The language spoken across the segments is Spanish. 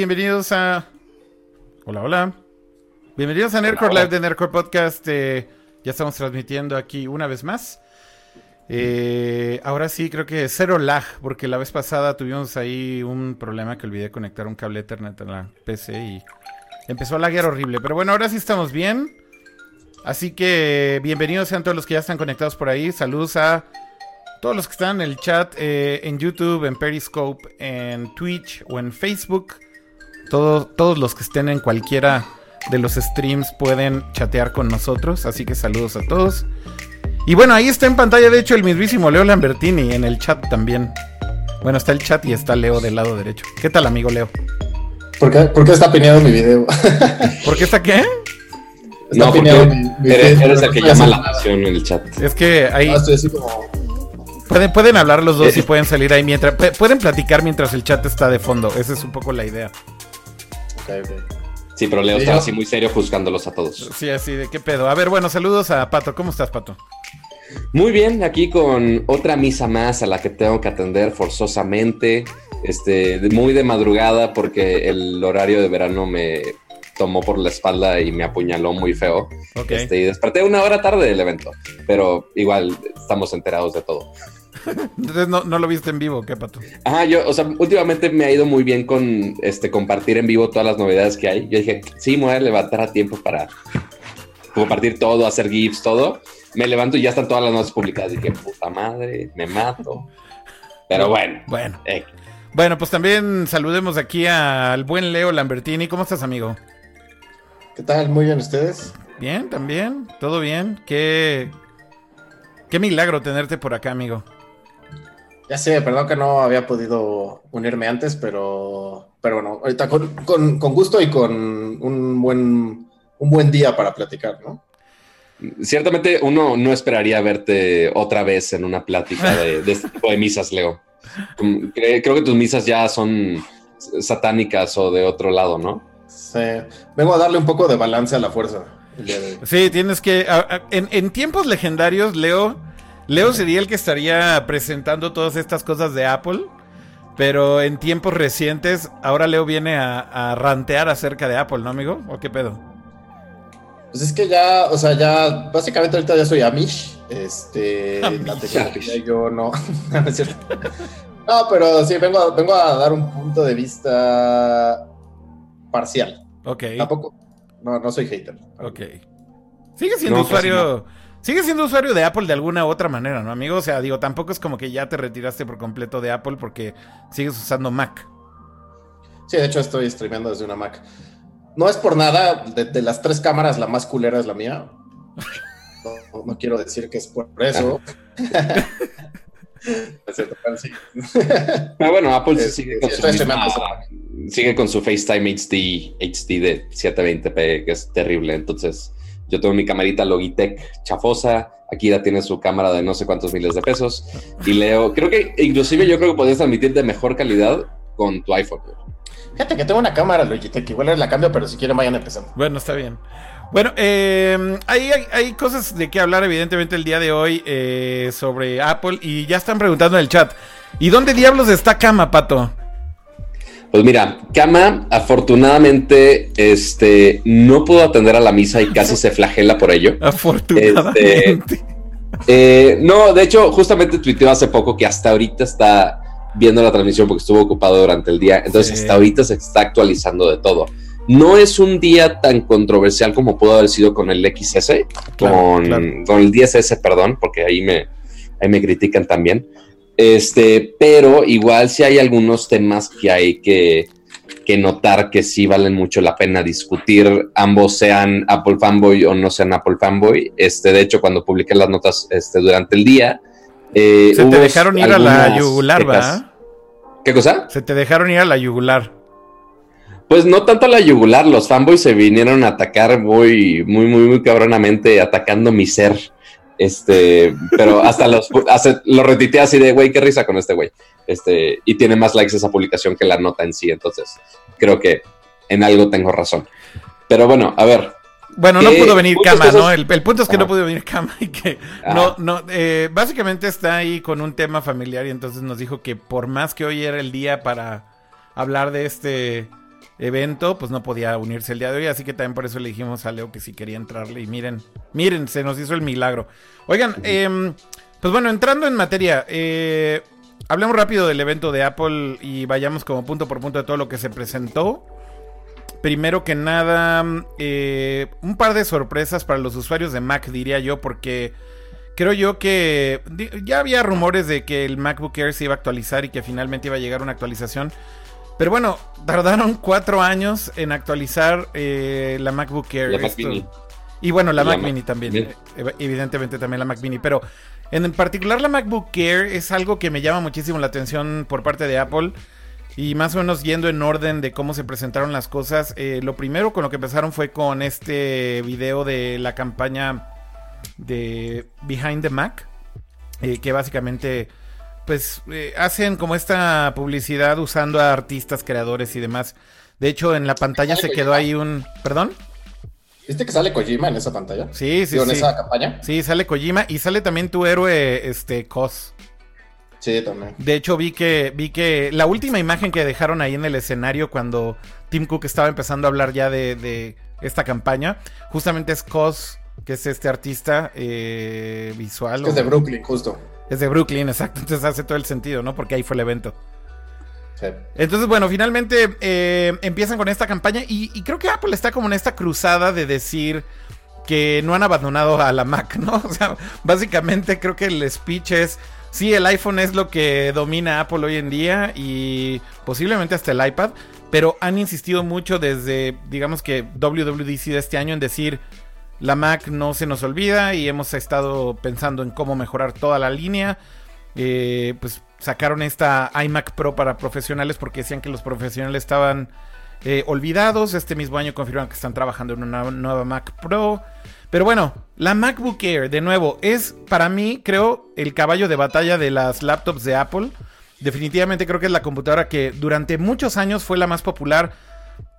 Bienvenidos a. Hola, hola. Bienvenidos a Nerdcore Live de Nerdcore Podcast. Eh, ya estamos transmitiendo aquí una vez más. Eh, ahora sí, creo que cero lag, porque la vez pasada tuvimos ahí un problema que olvidé conectar un cable Ethernet a la PC y empezó a laguear horrible. Pero bueno, ahora sí estamos bien. Así que bienvenidos sean todos los que ya están conectados por ahí. Saludos a todos los que están en el chat, eh, en YouTube, en Periscope, en Twitch o en Facebook. Todos, todos los que estén en cualquiera de los streams pueden chatear con nosotros. Así que saludos a todos. Y bueno, ahí está en pantalla, de hecho, el mismísimo Leo Lambertini en el chat también. Bueno, está el chat y está Leo del lado derecho. ¿Qué tal, amigo Leo? ¿Por qué, por qué está pineado mi video? ¿Por qué está qué? Está no, pineado mi, mi eres, eres el que llama la atención en el chat. Es que ahí... No, estoy así como... Pueden, pueden hablar los dos y pueden salir ahí mientras... Pueden platicar mientras el chat está de fondo. Esa es un poco la idea. Sí, pero Leo está así muy serio juzgándolos a todos. Sí, así de qué pedo. A ver, bueno, saludos a Pato. ¿Cómo estás, Pato? Muy bien, aquí con otra misa más a la que tengo que atender forzosamente, este, muy de madrugada porque el horario de verano me tomó por la espalda y me apuñaló muy feo. Este, y desperté una hora tarde del evento, pero igual estamos enterados de todo. Entonces no, no, lo viste en vivo, ¿qué pato? Ajá, yo, o sea, últimamente me ha ido muy bien con este compartir en vivo todas las novedades que hay. Yo dije, sí, me voy a levantar a tiempo para compartir todo, hacer GIFs, todo. Me levanto y ya están todas las notas publicadas. Dije, puta madre, me mato. Pero bueno. Bueno. Eh. Bueno, pues también saludemos aquí al buen Leo Lambertini. ¿Cómo estás, amigo? ¿Qué tal? Muy bien, ¿ustedes? Bien, también. Todo bien. Qué, qué milagro tenerte por acá, amigo. Ya sé, perdón que no había podido unirme antes, pero, pero bueno, ahorita con, con, con, gusto y con un buen, un buen día para platicar, ¿no? Ciertamente uno no esperaría verte otra vez en una plática de, de este tipo de misas, Leo. Creo que tus misas ya son satánicas o de otro lado, ¿no? Sí, vengo a darle un poco de balance a la fuerza. Sí, tienes que... En, en tiempos legendarios, Leo Leo sería el que estaría presentando todas estas cosas de Apple. Pero en tiempos recientes, ahora Leo viene a, rantear acerca de Apple, ¿no, amigo? ¿O qué pedo? Pues es que ya, o sea, ya, básicamente ahorita ya soy Amish. Este, la tecnología yo no, no es cierto. No, pero sí, vengo a, vengo a dar un punto de vista parcial. Ok. Tampoco, no, no soy hater. Ok. Sigue siendo pues usuario. Sigue siendo usuario de Apple de alguna u otra manera, ¿no, amigo? O sea, digo, tampoco es como que ya te retiraste por completo de Apple porque sigues usando Mac. Sí, de hecho estoy streameando desde una Mac. No es por nada, de, las tres cámaras la más culera es la mía. No, quiero decir que es por eso. Pero bueno, Apple sí, sigue, con su sigue con su FaceTime HD, HD de 720p, que es terrible. Entonces, yo tengo mi camarita Logitech chafosa. Aquí ya tiene su cámara de no sé cuántos miles de pesos. Y Leo, creo que inclusive yo creo que podrías transmitir de mejor calidad con tu iPhone. Fíjate que tengo una cámara Logitech, igual la cambio, pero si quieren vayan empezando. Bueno, está bien. Bueno, eh, hay, hay, cosas de qué hablar evidentemente el día de hoy eh, sobre Apple y ya están preguntando en el chat. ¿Y dónde diablos está Cama, Pato? Pues mira, Kama afortunadamente este, no pudo atender a la misa y casi se flagela por ello. Afortunadamente. Este, eh, no, de hecho, justamente tuiteó hace poco que hasta ahorita está viendo la transmisión porque estuvo ocupado durante el día. Entonces, hasta ahorita se está actualizando de todo. No es un día tan controversial como pudo haber sido con el XS, con, con, el 10S, perdón, porque ahí me, ahí me critican también. Este, pero igual si hay algunos temas que hay que, notar que sí valen mucho la pena discutir, ambos sean Apple fanboy o no sean Apple fanboy. Este, de hecho, cuando publiqué las notas este, durante el día. Eh, Se te dejaron ir a la yugular, ¿va? ¿Qué cosa? Se te dejaron ir a la yugular. Pues no tanto a la yugular, los fanboys se vinieron a atacar muy, muy, muy, muy cabronamente, atacando mi ser. Este, pero hasta los lo retité así de, güey, qué risa con este güey. Este, y tiene más likes esa publicación que la nota en sí. Entonces, creo que en algo tengo razón. Pero bueno, a ver. Bueno, no pudo venir Cama, ¿no? El, punto es que no pudo venir Cama y que no, no, eh, básicamente está ahí con un tema familiar y entonces nos dijo que por más que hoy era el día para hablar de este, evento, pues no podía unirse el día de hoy, así que también por eso le dijimos a Leo que si quería entrarle y miren, miren, se nos hizo el milagro. Oigan, eh, pues bueno, entrando en materia, eh, hablemos rápido del evento de Apple y vayamos como punto por punto de todo lo que se presentó. Primero que nada, eh, un par de sorpresas para los usuarios de Mac, diría yo, porque creo yo que ya había rumores de que el MacBook Air se iba a actualizar y que finalmente iba a llegar una actualización. Pero bueno, tardaron cuatro años en actualizar eh, la MacBook Air. Y bueno, la, Mac Mini también. Evidentemente también la Mac Mini. Pero en particular la MacBook Air es algo que me llama muchísimo la atención por parte de Apple. Y más o menos yendo en orden de cómo se presentaron las cosas. Eh, lo primero con lo que empezaron fue con este video de la campaña de Behind the Mac. Eh, que básicamente pues eh, hacen como esta publicidad usando a artistas, creadores y demás. De hecho, en la pantalla se quedó ahí un... ¿Perdón? ¿Viste que sale Kojima en esa pantalla? Sí, sí, en esa campaña. Sí, sale Kojima y sale también tu héroe, este, Cos. Sí, también. De hecho, vi que, vi que la última imagen que dejaron ahí en el escenario cuando Tim Cook estaba empezando a hablar ya de, esta campaña, justamente es Cos, que es este artista eh, visual. Es, de Brooklyn, justo. Es de Brooklyn, exacto. Entonces hace todo el sentido, ¿no? Porque ahí fue el evento. Entonces, bueno, finalmente eh, empiezan con esta campaña y, creo que Apple está como en esta cruzada de decir que no han abandonado a la Mac, ¿no? O sea, básicamente creo que el speech es, sí, el iPhone es lo que domina Apple hoy en día y posiblemente hasta el iPad, pero han insistido mucho desde, digamos que WWDC de este año en decir, la Mac no se nos olvida y hemos estado pensando en cómo mejorar toda la línea. Eh, pues sacaron esta iMac Pro para profesionales porque decían que los profesionales estaban eh, olvidados. Este mismo año confirmaron que están trabajando en una nueva Mac Pro. Pero bueno, la MacBook Air, de nuevo, es para mí, creo, el caballo de batalla de las laptops de Apple. Definitivamente creo que es la computadora que durante muchos años fue la más popular,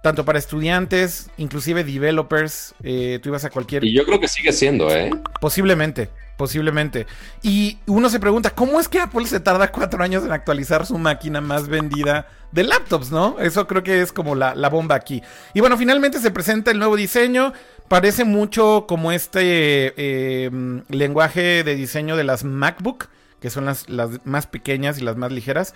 tanto para estudiantes, inclusive developers. Eh, tú ibas a cualquier. Y yo creo que sigue siendo, ¿eh? Posiblemente posiblemente. Y uno se pregunta, ¿cómo es que Apple se tarda cuatro años en actualizar su máquina más vendida de laptops, no? Eso creo que es como la, bomba aquí. Y bueno, finalmente se presenta el nuevo diseño. Parece mucho como este em, lenguaje de diseño de las MacBook, que son las, más pequeñas y las más ligeras.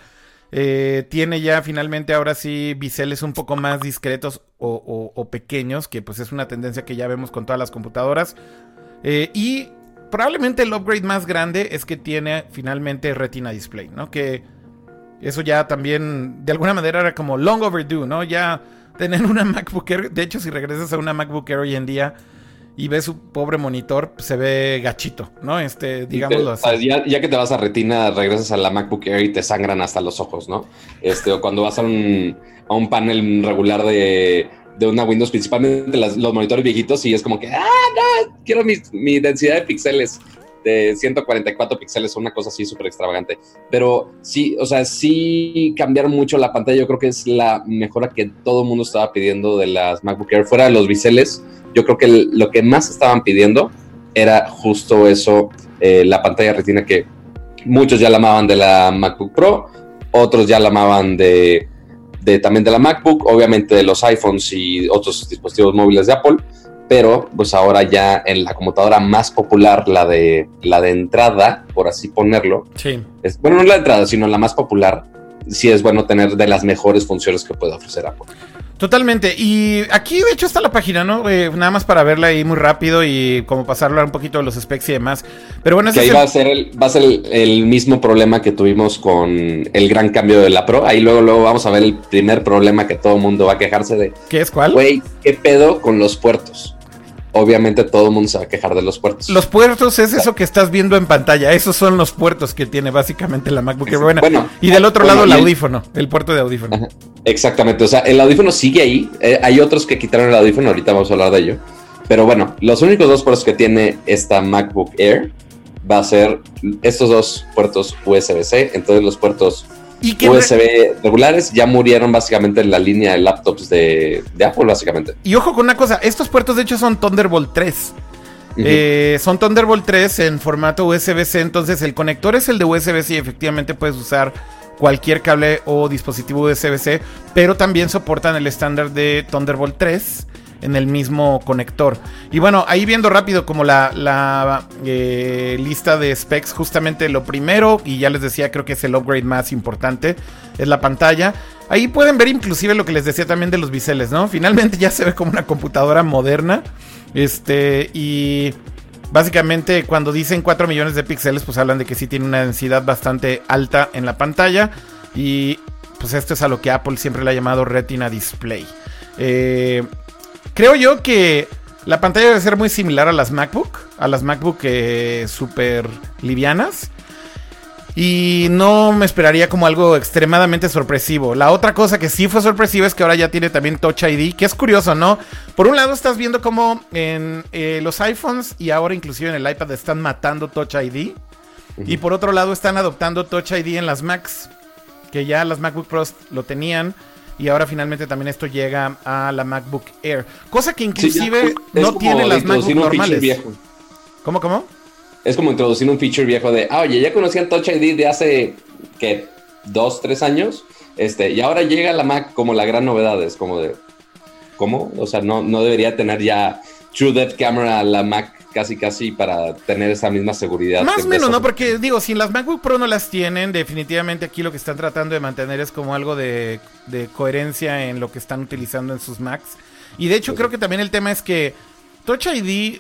Eh, tiene ya finalmente ahora sí biseles un poco más discretos o, pequeños, que pues es una tendencia que ya vemos con todas las computadoras. Eh, y probablemente el upgrade más grande es que tiene finalmente Retina Display, ¿no? Que eso ya también de alguna manera era como long overdue, ¿no? Ya tener una MacBook Air, de hecho si regresas a una MacBook Air hoy en día y ves su pobre monitor, se ve gachito, ¿no? Este, digámoslo así. Ya, que te vas a Retina, regresas a la MacBook Air y te sangran hasta los ojos, ¿no? Este, o cuando vas a un, a un panel regular de de una Windows, principalmente los monitores viejitos, y es como que, ah, no, quiero mi, densidad de píxeles de 144 píxeles, una cosa así súper extravagante. Pero sí, o sea, sí cambiaron mucho la pantalla. Yo creo que es la mejora que todo el mundo estaba pidiendo de las MacBook Air. Fuera de los biseles, yo creo que lo que más estaban pidiendo era justo eso, eh, la pantalla retina que muchos ya la amaban de la MacBook Pro, otros ya la amaban de también de la MacBook, obviamente de los iPhones y otros dispositivos móviles de Apple, pero pues ahora ya en la computadora más popular, la de, la de entrada, por así ponerlo, sí. es, bueno, no la entrada, sino la más popular, sí es bueno tener de las mejores funciones que puede ofrecer Apple. Totalmente. Y aquí, de hecho, está la página, ¿no? Eh, nada más para verla ahí muy rápido y como pasar a hablar un poquito de los specs y demás. Pero bueno, que ahí va, a ser el, va a ser el, mismo problema que tuvimos con el gran cambio de la Pro. Ahí luego, luego vamos a ver el primer problema que todo el mundo va a quejarse de. ¿Qué es cuál? Güey, ¿qué pedo con los puertos? Obviamente todo el mundo se va a quejar de los puertos. Los puertos es eso que estás viendo en pantalla. Esos son los puertos que tiene básicamente la MacBook Air. Bueno, y del otro lado el audífono, el puerto de audífono. Exactamente, o sea, el audífono sigue ahí. Eh, hay otros que quitaron el audífono, ahorita vamos a hablar de ello. Pero bueno, los únicos dos puertos que tiene esta MacBook Air va a ser estos dos puertos USB-C. Entonces los puertos USB regulares ya murieron básicamente en la línea de laptops de, Apple, básicamente. Y ojo con una cosa, estos puertos de hecho son Thunderbolt 3. Eh, son Thunderbolt 3 en formato USB-C, entonces el conector es el de USB-C y efectivamente puedes usar cualquier cable o dispositivo USB-C, pero también soportan el estándar de Thunderbolt 3 en el mismo conector. Y bueno, ahí viendo rápido como la, eh, lista de specs, justamente lo primero, y ya les decía, creo que es el upgrade más importante, es la pantalla. Ahí pueden ver inclusive lo que les decía también de los biseles, ¿no? Finalmente ya se ve como una computadora moderna. Este, y básicamente cuando dicen 4 millones de píxeles, pues hablan de que sí tiene una densidad bastante alta en la pantalla. Y pues esto es a lo que Apple siempre le ha llamado Retina Display. Eh, Creo yo que la pantalla debe ser muy similar a las MacBook, a las MacBook eh, super livianas. Y no me esperaría como algo extremadamente sorpresivo. La otra cosa que sí fue sorpresiva es que ahora ya tiene también Touch ID, que es curioso, ¿no? Por un lado estás viendo como en eh, los iPhones y ahora inclusive en el iPad están matando Touch ID. Y por otro lado están adoptando Touch ID en las Macs, que ya las MacBook Pros lo tenían. Y ahora finalmente también esto llega a la MacBook Air. Cosa que inclusive no tiene las MacBook normales. ¿Cómo, cómo? Es como introducir un feature viejo de, ah, oye, ya conocían Touch ID de hace, ¿qué? Dos, tres años. Este, y ahora llega la Mac como la gran novedad. Es como de, ¿cómo? O sea, no, no debería tener ya True Depth Camera la Mac casi casi para tener esa misma seguridad. Más o menos, ¿no? Porque digo, si las MacBook Pro no las tienen, definitivamente aquí lo que están tratando de mantener es como algo de, coherencia en lo que están utilizando en sus Macs. Y de hecho creo que también el tema es que Touch ID,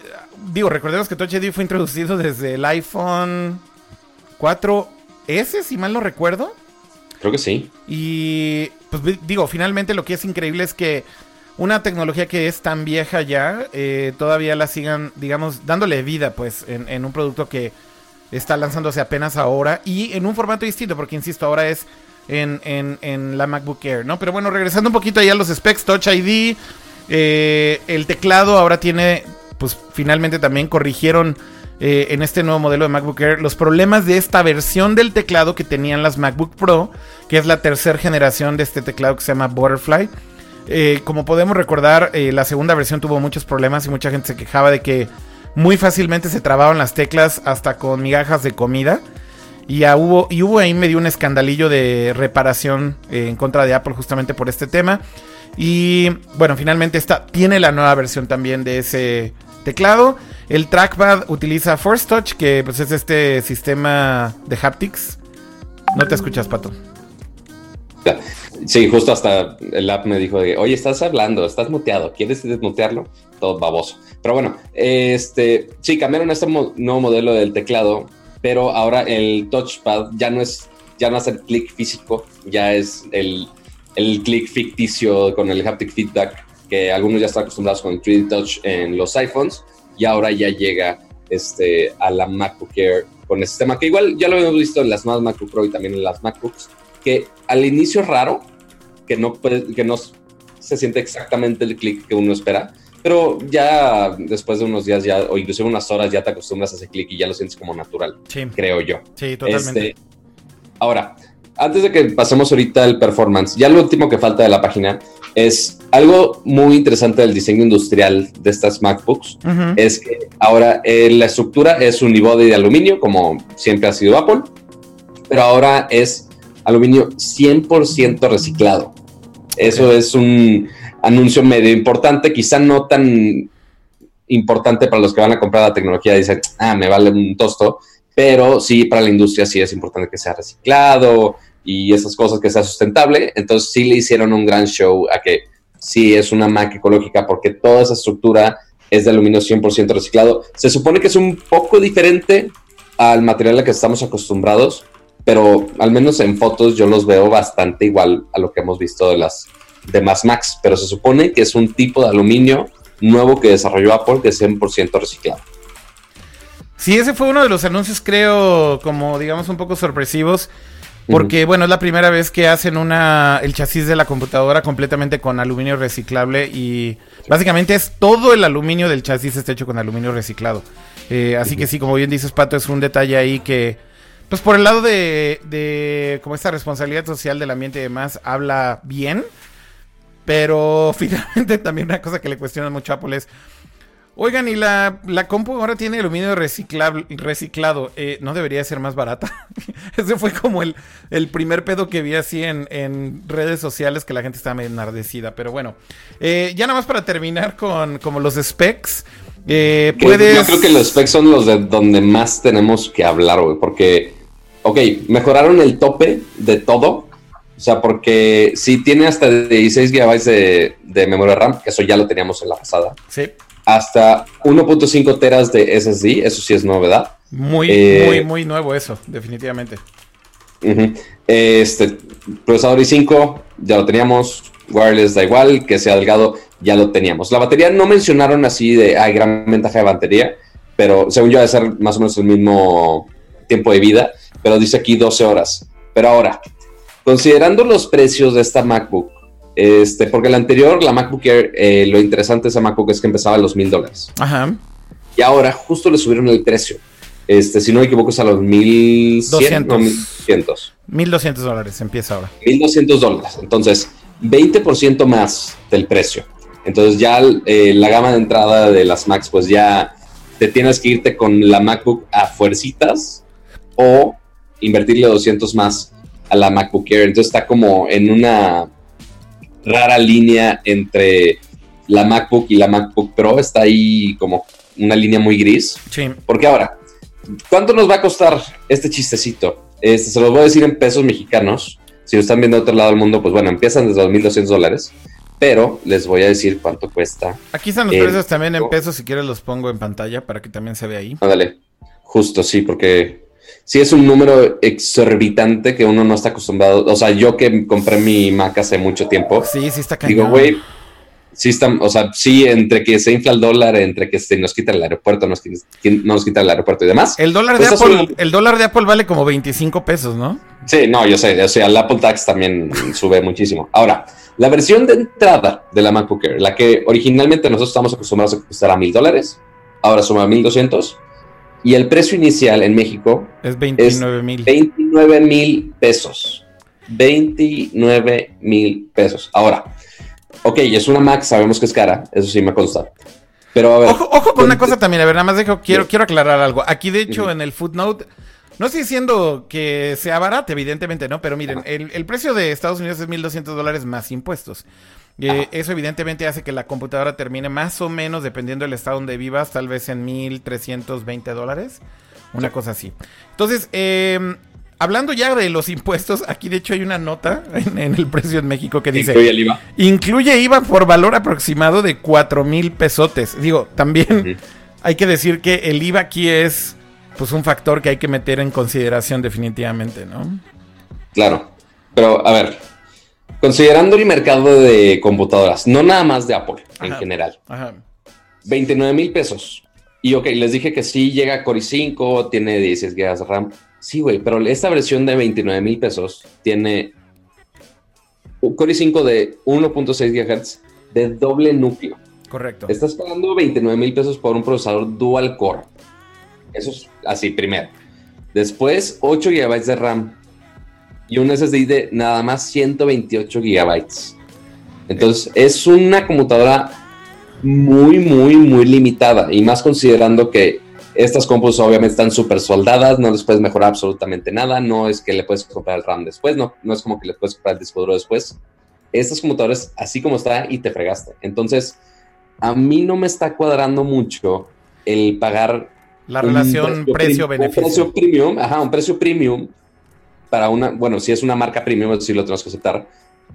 digo, recordemos que Touch ID fue introducido desde el iPhone 4S, si mal no recuerdo. Creo que sí. Y pues digo, finalmente lo que es increíble es que una tecnología que es tan vieja ya, eh, todavía la sigan, digamos, dándole vida, pues, en, un producto que está lanzándose apenas ahora y en un formato distinto, porque insisto, ahora es en, en, la MacBook Air, ¿no? Pero bueno, regresando un poquito ahí a los specs, Touch ID, eh, el teclado ahora tiene, pues, finalmente también corrigieron. Eh, en este nuevo modelo de MacBook Air los problemas de esta versión del teclado que tenían las MacBook Pro, que es la tercera generación de este teclado que se llama Butterfly. Eh, como podemos recordar, eh, la segunda versión tuvo muchos problemas y mucha gente se quejaba de que muy fácilmente se trababan las teclas hasta con migajas de comida. Y, hubo, y hubo ahí medio un escandalillo de reparación eh, en contra de Apple justamente por este tema. Y bueno, finalmente esta tiene la nueva versión también de ese teclado. El trackpad utiliza Force Touch, que pues es este sistema de haptics. No te escuchas, Pato. Sí, justo hasta el app me dijo de, oye, estás hablando, estás muteado, ¿quieres desmutearlo? Todo baboso. Pero bueno, este, sí, cambiaron este nuevo modelo del teclado, pero ahora el touchpad ya no es, ya no es el clic físico, ya es el, el clic ficticio con el haptic feedback, que algunos ya están acostumbrados con el 3D Touch en los iPhones, y ahora ya llega este, a la MacBook Air con el sistema que igual ya lo hemos visto en las nuevas MacBook Pro y también en las MacBooks, que al inicio es raro, que no, que no se siente exactamente el clic que uno espera, pero ya después de unos días ya, o inclusive unas horas ya te acostumbras a ese clic y ya lo sientes como natural, creo yo. Sí, totalmente. Este, ahora, antes de que pasemos ahorita al performance, ya lo último que falta de la página es algo muy interesante del diseño industrial de estas MacBooks, es que ahora eh, la estructura es un unibody de aluminio, como siempre ha sido Apple, pero ahora es aluminio 100% reciclado. Eso es un anuncio medio importante, quizá no tan importante para los que van a comprar la tecnología, dicen, ah, me vale un tosto, pero sí para la industria sí es importante que sea reciclado y esas cosas que sea sustentable. Entonces sí le hicieron un gran show a que sí es una Mac ecológica porque toda esa estructura es de aluminio 100% reciclado. Se supone que es un poco diferente al material al que estamos acostumbrados, pero al menos en fotos yo los veo bastante igual a lo que hemos visto de las demás Macs, pero se supone que es un tipo de aluminio nuevo que desarrolló Apple que es 100% reciclado. Sí, ese fue uno de los anuncios, creo, como digamos un poco sorpresivos. Porque, bueno, es la primera vez que hacen una el chasis de la computadora completamente con aluminio reciclable y básicamente es todo el aluminio del chasis está hecho con aluminio reciclado. Eh, así que sí, como bien dices, Pato, es un detalle ahí que pues por el lado de, de como esta responsabilidad social del ambiente y demás, habla bien. Pero finalmente también una cosa que le cuestiona mucho a Apple es, Oigan, y la, la compu ahora tiene aluminio reciclable, reciclado. Eh, ¿No debería ser más barata? Ese fue como el, el, primer pedo que vi así en, en, redes sociales que la gente estaba enardecida. Pero bueno, eh, ya nada más para terminar con como los specs. Eh, puedes... Yo creo que los specs son los de donde más tenemos que hablar, güey. Porque, ok, mejoraron el tope de todo. O sea, porque si tiene hasta 16 GB de, de memoria RAM, que eso ya lo teníamos en la pasada. Sí hasta 1.5 teras de SSD, eso sí es novedad. Muy, eh, muy, muy nuevo eso, definitivamente. Este procesador i5 ya lo teníamos, wireless da igual, que sea delgado, ya lo teníamos. La batería no mencionaron así de hay gran ventaja de batería, pero según yo debe ser más o menos el mismo tiempo de vida, pero dice aquí 12 horas. Pero ahora, considerando los precios de esta MacBook, este, porque la anterior, la MacBook Air, eh, lo interesante de esa MacBook es que empezaba a los mil dólares. Ajá. Y ahora justo le subieron el precio. Este, si no me equivoco, es a los mil doscientos. Mil doscientos dólares empieza ahora. Mil doscientos dólares. Entonces, 20% más del precio. Entonces ya eh, la gama de entrada de las Macs, pues ya te tienes que irte con la MacBook a fuercitas o invertirle 200 más a la MacBook Air. Entonces está como en una rara línea entre la MacBook y la MacBook Pro. Está ahí como una línea muy gris. Sí. Porque ahora, ¿cuánto nos va a costar este chistecito? Este, se los voy a decir en pesos mexicanos. Si lo están viendo de otro lado del mundo, pues bueno, empiezan desde 2.200 dólares. Pero les voy a decir cuánto cuesta. Aquí están los precios también en pesos. Si quieres los pongo en pantalla para que también se vea ahí. Ándale. Justo, sí, porque sí es un número exorbitante que uno no está acostumbrado. O sea, yo que compré mi Mac hace mucho tiempo. Sí, sí está cañón. Digo, güey, sí está, o sea, sí, entre que se infla el dólar, entre que se nos quita el aeropuerto, nos, no nos quita el aeropuerto y demás. El dólar, de pues Apple, el dólar de Apple vale como 25 pesos, ¿no? Sí, no, yo sé, o sea, el Apple Tax también sube muchísimo. Ahora, la versión de entrada de la MacBook Air, la que originalmente nosotros estamos acostumbrados a costar a mil dólares, ahora suma a mil doscientos y el precio inicial en México es 29 mil. 29 mil pesos. 29 mil pesos. Ahora, ok, es una Mac, sabemos que es cara, eso sí me consta. Pero a ver. Ojo, con una cosa también, a ver, nada más dejo, quiero, quiero aclarar algo. Aquí, de hecho, en el footnote, no estoy diciendo que sea barato, evidentemente, ¿no? Pero miren, el, el, precio de Estados Unidos es 1.200 dólares más impuestos. Eh, eso evidentemente hace que la computadora termine más o menos, dependiendo del estado donde vivas, tal vez en 1.320 dólares. Una cosa así. Entonces, em, hablando ya de los impuestos, aquí de hecho hay una nota en, el precio en México que dice... Incluye el IVA. Incluye IVA por valor aproximado de 4 mil pesotes. Digo, también hay que decir que el IVA aquí es pues un factor que hay que meter en consideración definitivamente, ¿no? Claro. Pero, a ver, Considerando el mercado de computadoras, no nada más de Apple en general. Ajá. 29 mil pesos. Y ok, les dije que sí llega Core i5, tiene 16 GB de RAM. Sí, güey, pero esta versión de 29 mil pesos tiene Core i5 de 1.6 GHz de doble núcleo. Correcto. Estás pagando 29 mil pesos por un procesador dual core. Eso es así, primero. Después, 8 GB de RAM y un SSD de nada más 128 gigabytes. Entonces es una computadora muy, muy, muy limitada y más considerando que estas compus obviamente están súper soldadas, no les puedes mejorar absolutamente nada, no es que le puedes comprar el RAM después, no, no es como que le puedes comprar el disco duro después. Estas computadoras así como está y te fregaste. Entonces, a mí no me está cuadrando mucho el pagar la relación precio-beneficio. un precio premium, ajá, un precio premium para una, bueno, si es una marca premium, si lo tenemos que aceptar,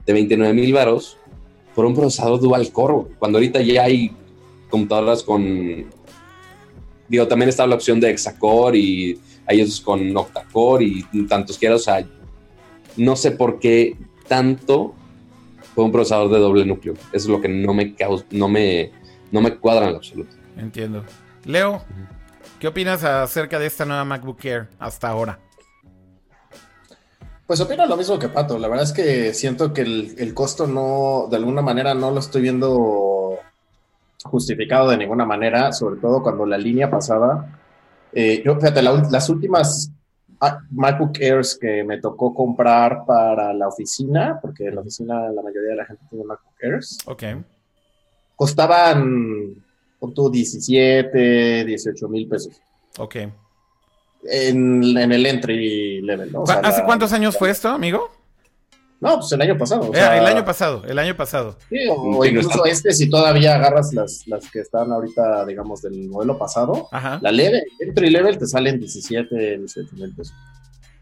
de 29 mil varos por un procesador dual core, cuando ahorita ya hay computadoras con, digo, también está la opción de hexacore y hay otros con octacore y tantos quieras, o sea, no sé por qué tanto por un procesador de doble núcleo. Eso es lo que no me no me, no me cuadra en absoluto. Entiendo. Leo, ¿qué opinas acerca de esta nueva MacBook Air hasta ahora? Pues opino lo mismo que Pato. La verdad es que siento que el, costo no, de alguna manera, no lo estoy viendo justificado de ninguna manera, sobre todo cuando la línea pasada. Eh, yo, fíjate, las últimas MacBook Airs que me tocó comprar para la oficina, porque en la oficina la mayoría de la gente tiene MacBook Airs. Ok. Costaban Con tu 17, 18 mil pesos. Ok. En, en, el entry level, ¿no? O sea, ¿Hace la, cuántos años fue esto, amigo? No, pues el año pasado. O sea, el año pasado, el año pasado. Sí, o, incluso este, si todavía agarras las, las que están ahorita, digamos, del modelo pasado, Ajá. la level, entry level te salen 17, 18 mil pesos.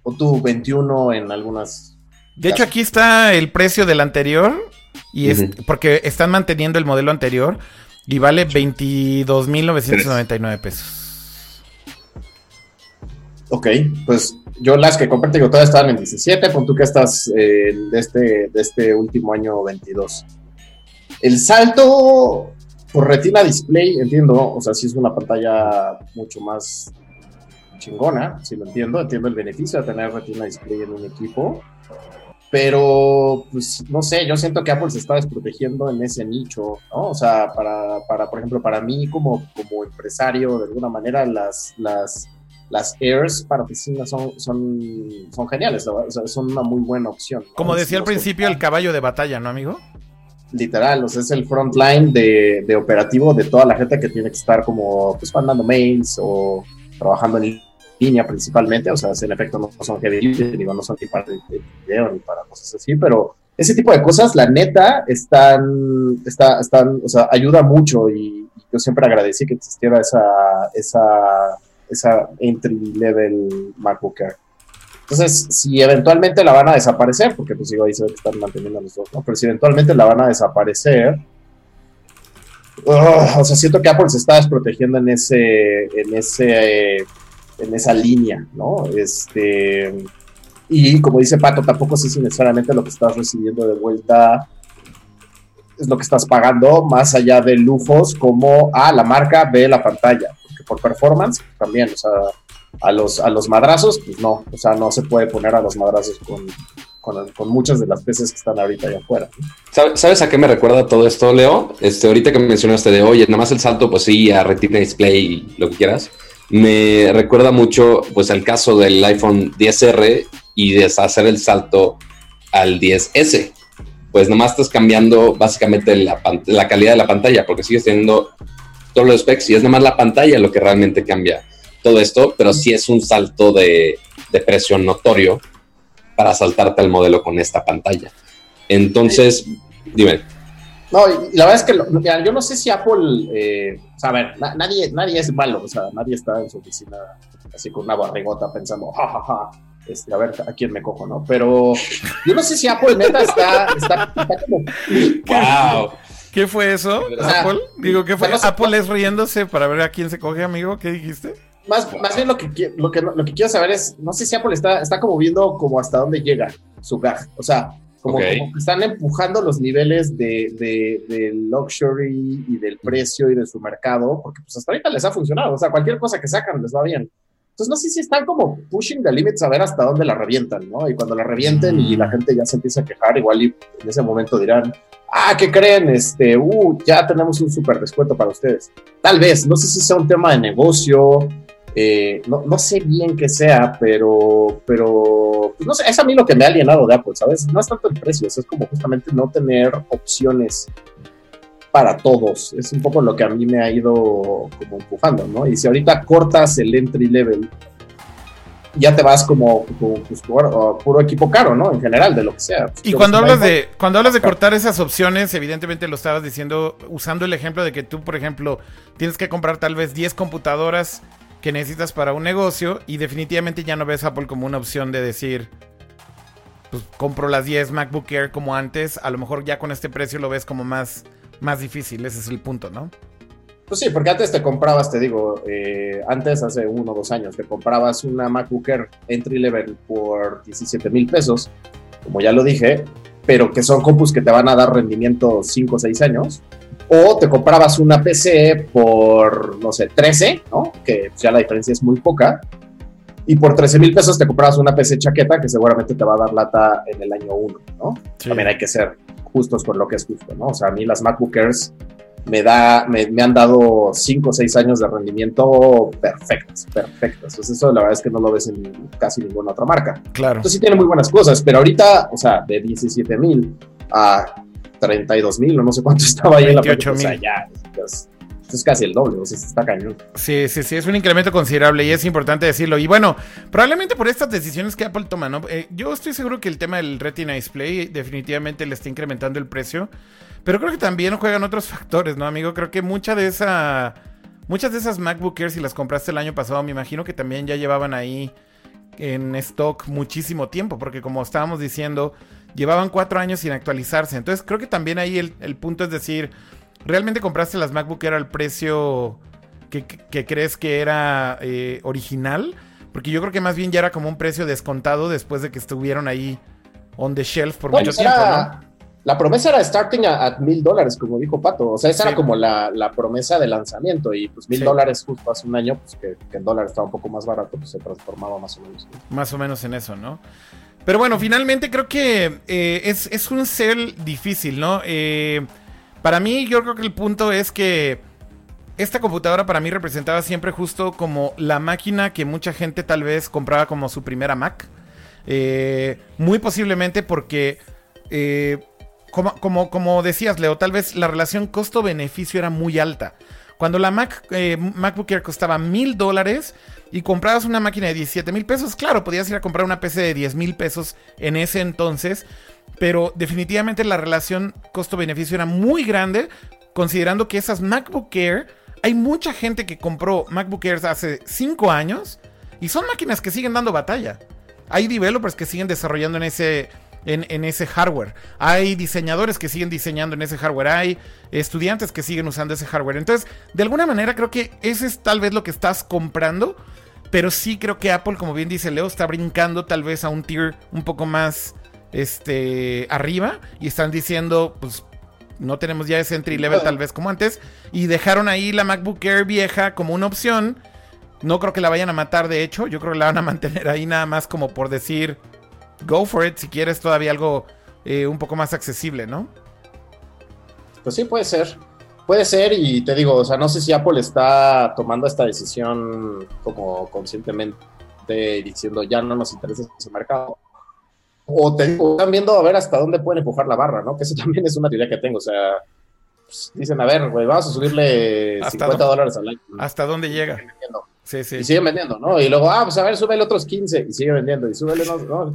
O tu 21 en algunas. De hecho, aquí está el precio del anterior, y es, uh -huh. porque están manteniendo el modelo anterior, y vale 22.999 pesos. Ok, pues yo las que compré, te digo, todas estaban en 17, pon tú que estás eh, de, este, de este último año 22. El salto por retina display, entiendo, o sea, sí es una pantalla mucho más chingona, si lo entiendo, entiendo el beneficio de tener retina display en un equipo, pero pues no sé, yo siento que Apple se está desprotegiendo en ese nicho, ¿no? O sea, para, para por ejemplo, para mí como, como empresario, de alguna manera, las, las las Airs para oficina son, son, son geniales, o sea, son una muy buena opción. ¿no? Como decía al principio, el caballo de batalla, ¿no, amigo? Literal, o sea, es el frontline de, de operativo de toda la gente que tiene que estar como pues mandando mails o trabajando en línea principalmente, o sea, en efecto no son heavy digo, no son ni para video ni para cosas así, pero ese tipo de cosas, la neta, están, está, están, o sea, ayuda mucho y, yo siempre agradecí que existiera esa, esa esa entry level MacBook Air. Entonces, si eventualmente la van a desaparecer, porque pues digo, ahí se ve que están manteniendo los dos, ¿no? Pero si eventualmente la van a desaparecer, uh, o sea, siento que Apple se está desprotegiendo en ese, en ese, eh, en esa línea, ¿no? Este, y como dice Pato, tampoco sé si necesariamente lo que estás recibiendo de vuelta es lo que estás pagando, más allá de lujos como, ah, la marca ve la pantalla por performance también, o sea, a los, a los madrazos, pues no, o sea, no se puede poner a los madrazos con, con, con muchas de las peces que están ahorita allá afuera. ¿Sabes a qué me recuerda todo esto, Leo? Este, ahorita que mencionaste de, oye, nada más el salto, pues sí, a Retina Display y lo que quieras, me recuerda mucho, pues, el caso del iPhone 10R y de hacer el salto al 10S. Pues nomás estás cambiando básicamente la, la calidad de la pantalla, porque sigues teniendo todos los specs y es nomás la pantalla lo que realmente cambia todo esto, pero sí es un salto de, de precio notorio para saltarte al modelo con esta pantalla. Entonces, dime. No, y la verdad es que lo, mira, yo no sé si Apple, eh, o sea, a ver, na, nadie, nadie es malo, o sea, nadie está en su oficina así con una barrigota pensando, jajaja, ja, ja, este, a ver a quién me cojo, ¿no? Pero yo no sé si Apple neta está, está, está como... ¡Wow! ¿Qué fue eso? O sea, ¿Apple? Digo, ¿qué fue? O sea, no ¿Apple es riéndose para ver a quién se coge, amigo? ¿Qué dijiste? Más, más bien lo que, lo, que, lo que quiero saber es, no sé si Apple está, está como viendo como hasta dónde llega su gag. O sea, como, okay. como que están empujando los niveles de, de, de, luxury y del precio y de su mercado, porque pues hasta ahorita les ha funcionado. O sea, cualquier cosa que sacan les va bien. Entonces, no sé si están como pushing the limits a ver hasta dónde la revientan, ¿no? Y cuando la revienten y la gente ya se empieza a quejar, igual y en ese momento dirán, ah, ¿qué creen? Este, uh, ya tenemos un súper descuento para ustedes. Tal vez, no sé si sea un tema de negocio, eh, no, no, sé bien qué sea, pero, pero, pues no sé, es a mí lo que me ha alienado de Apple, ¿sabes? No es tanto el precio, es como justamente no tener opciones para todos. Es un poco lo que a mí me ha ido como empujando, ¿no? Y si ahorita cortas el entry level, ya te vas como, como pues, puro, puro, equipo caro, ¿no? En general, de lo que sea. y cuando hablas de cuando hablas de cortar esas opciones, evidentemente lo estabas diciendo usando el ejemplo de que tú, por ejemplo, tienes que comprar tal vez 10 computadoras que necesitas para un negocio y definitivamente ya no ves Apple como una opción de decir pues compro las 10 MacBook Air como antes, a lo mejor ya con este precio lo ves como más más difícil, ese es el punto, ¿no? Pues sí, porque antes te comprabas, te digo, eh, antes, hace uno o dos años, te comprabas una MacBook Air entry level por 17 mil pesos, como ya lo dije, pero que son compus que te van a dar rendimiento 5 o 6 años, o te comprabas una PC por, no sé, 13, ¿no? Que ya la diferencia es muy poca, y por 13 mil pesos te comprabas una PC chaqueta que seguramente te va a dar lata en el año 1, ¿no? Sí. También hay que ser justos con lo que es justo, ¿no? O sea, a mí las MacBook Airs me, da, me, me han dado 5 o 6 años de rendimiento perfectas, perfectas. Entonces eso la verdad es que no lo ves en casi ninguna otra marca. Claro. Entonces sí tiene muy buenas cosas, pero ahorita, o sea, de 17 mil a 32 mil, o no sé cuánto estaba ahí en la o sea, ya, es, es casi el doble, o sea, está cañón. Sí, sí, sí, es un incremento considerable y es importante decirlo. Y bueno, probablemente por estas decisiones que Apple toma, ¿no? Eh, yo estoy seguro que el tema del Retina Display definitivamente le está incrementando el precio, pero creo que también juegan otros factores, ¿no, amigo? Creo que mucha de esa... Muchas de esas MacBook Air, si las compraste el año pasado, me imagino que también ya llevaban ahí en stock muchísimo tiempo, porque como estábamos diciendo, llevaban cuatro años sin actualizarse. Entonces creo que también ahí el, el punto es decir, ¿realmente compraste las MacBook Air al precio que, que crees que era eh, original? Porque yo creo que más bien ya era como un precio descontado después de que estuvieron ahí on the shelf por mucho tiempo, ¿no? La promesa era starting a mil dólares, como dijo Pato. O sea, esa sí. era como la, la, promesa de lanzamiento. Y pues mil dólares sí. justo hace un año, pues que, que, el dólar estaba un poco más barato, pues se transformaba más o menos. ¿no? Más o menos en eso, ¿no? Pero bueno, finalmente creo que eh, es, es, un sell difícil, ¿no? Eh, para mí, yo creo que el punto es que esta computadora para mí representaba siempre justo como la máquina que mucha gente tal vez compraba como su primera Mac. Eh, muy posiblemente porque como, como, decías, Leo, tal vez la relación costo-beneficio era muy alta. Cuando la Mac, MacBook Air costaba mil dólares y comprabas una máquina de 17 mil pesos, claro, podías ir a comprar una PC de 10 mil pesos en ese entonces, pero definitivamente la relación costo-beneficio era muy grande, considerando que esas MacBook Air, hay mucha gente que compró MacBook Air hace 5 años y son máquinas que siguen dando batalla. Hay developers que siguen desarrollando en ese en, ese hardware. Hay diseñadores que siguen diseñando en ese hardware. Hay estudiantes que siguen usando ese hardware. Entonces, de alguna manera creo que ese es tal vez lo que estás comprando. Pero sí creo que Apple, como bien dice Leo, está brincando tal vez a un tier un poco más este, arriba. Y están diciendo, pues no tenemos ya ese entry level tal vez como antes. Y dejaron ahí la MacBook Air vieja como una opción. No creo que la vayan a matar, de hecho. Yo creo que la van a mantener ahí nada más como por decir go for it si quieres todavía algo eh, un poco más accesible, ¿no? Pues sí, puede ser. Puede ser, y te digo, o sea, no sé si Apple está tomando esta decisión como conscientemente diciendo ya no nos interesa ese mercado. O te digo, están viendo a ver hasta dónde pueden empujar la barra, ¿no? Que eso también es una teoría que tengo. O sea, pues, dicen, a ver, güey, vamos a subirle 50 dólares al año. ¿Hasta dónde llega? Sí, sí. Y siguen vendiendo, ¿no? Y luego, ah, pues a ver, súbele otros 15 y sigue vendiendo. Y súbele, no,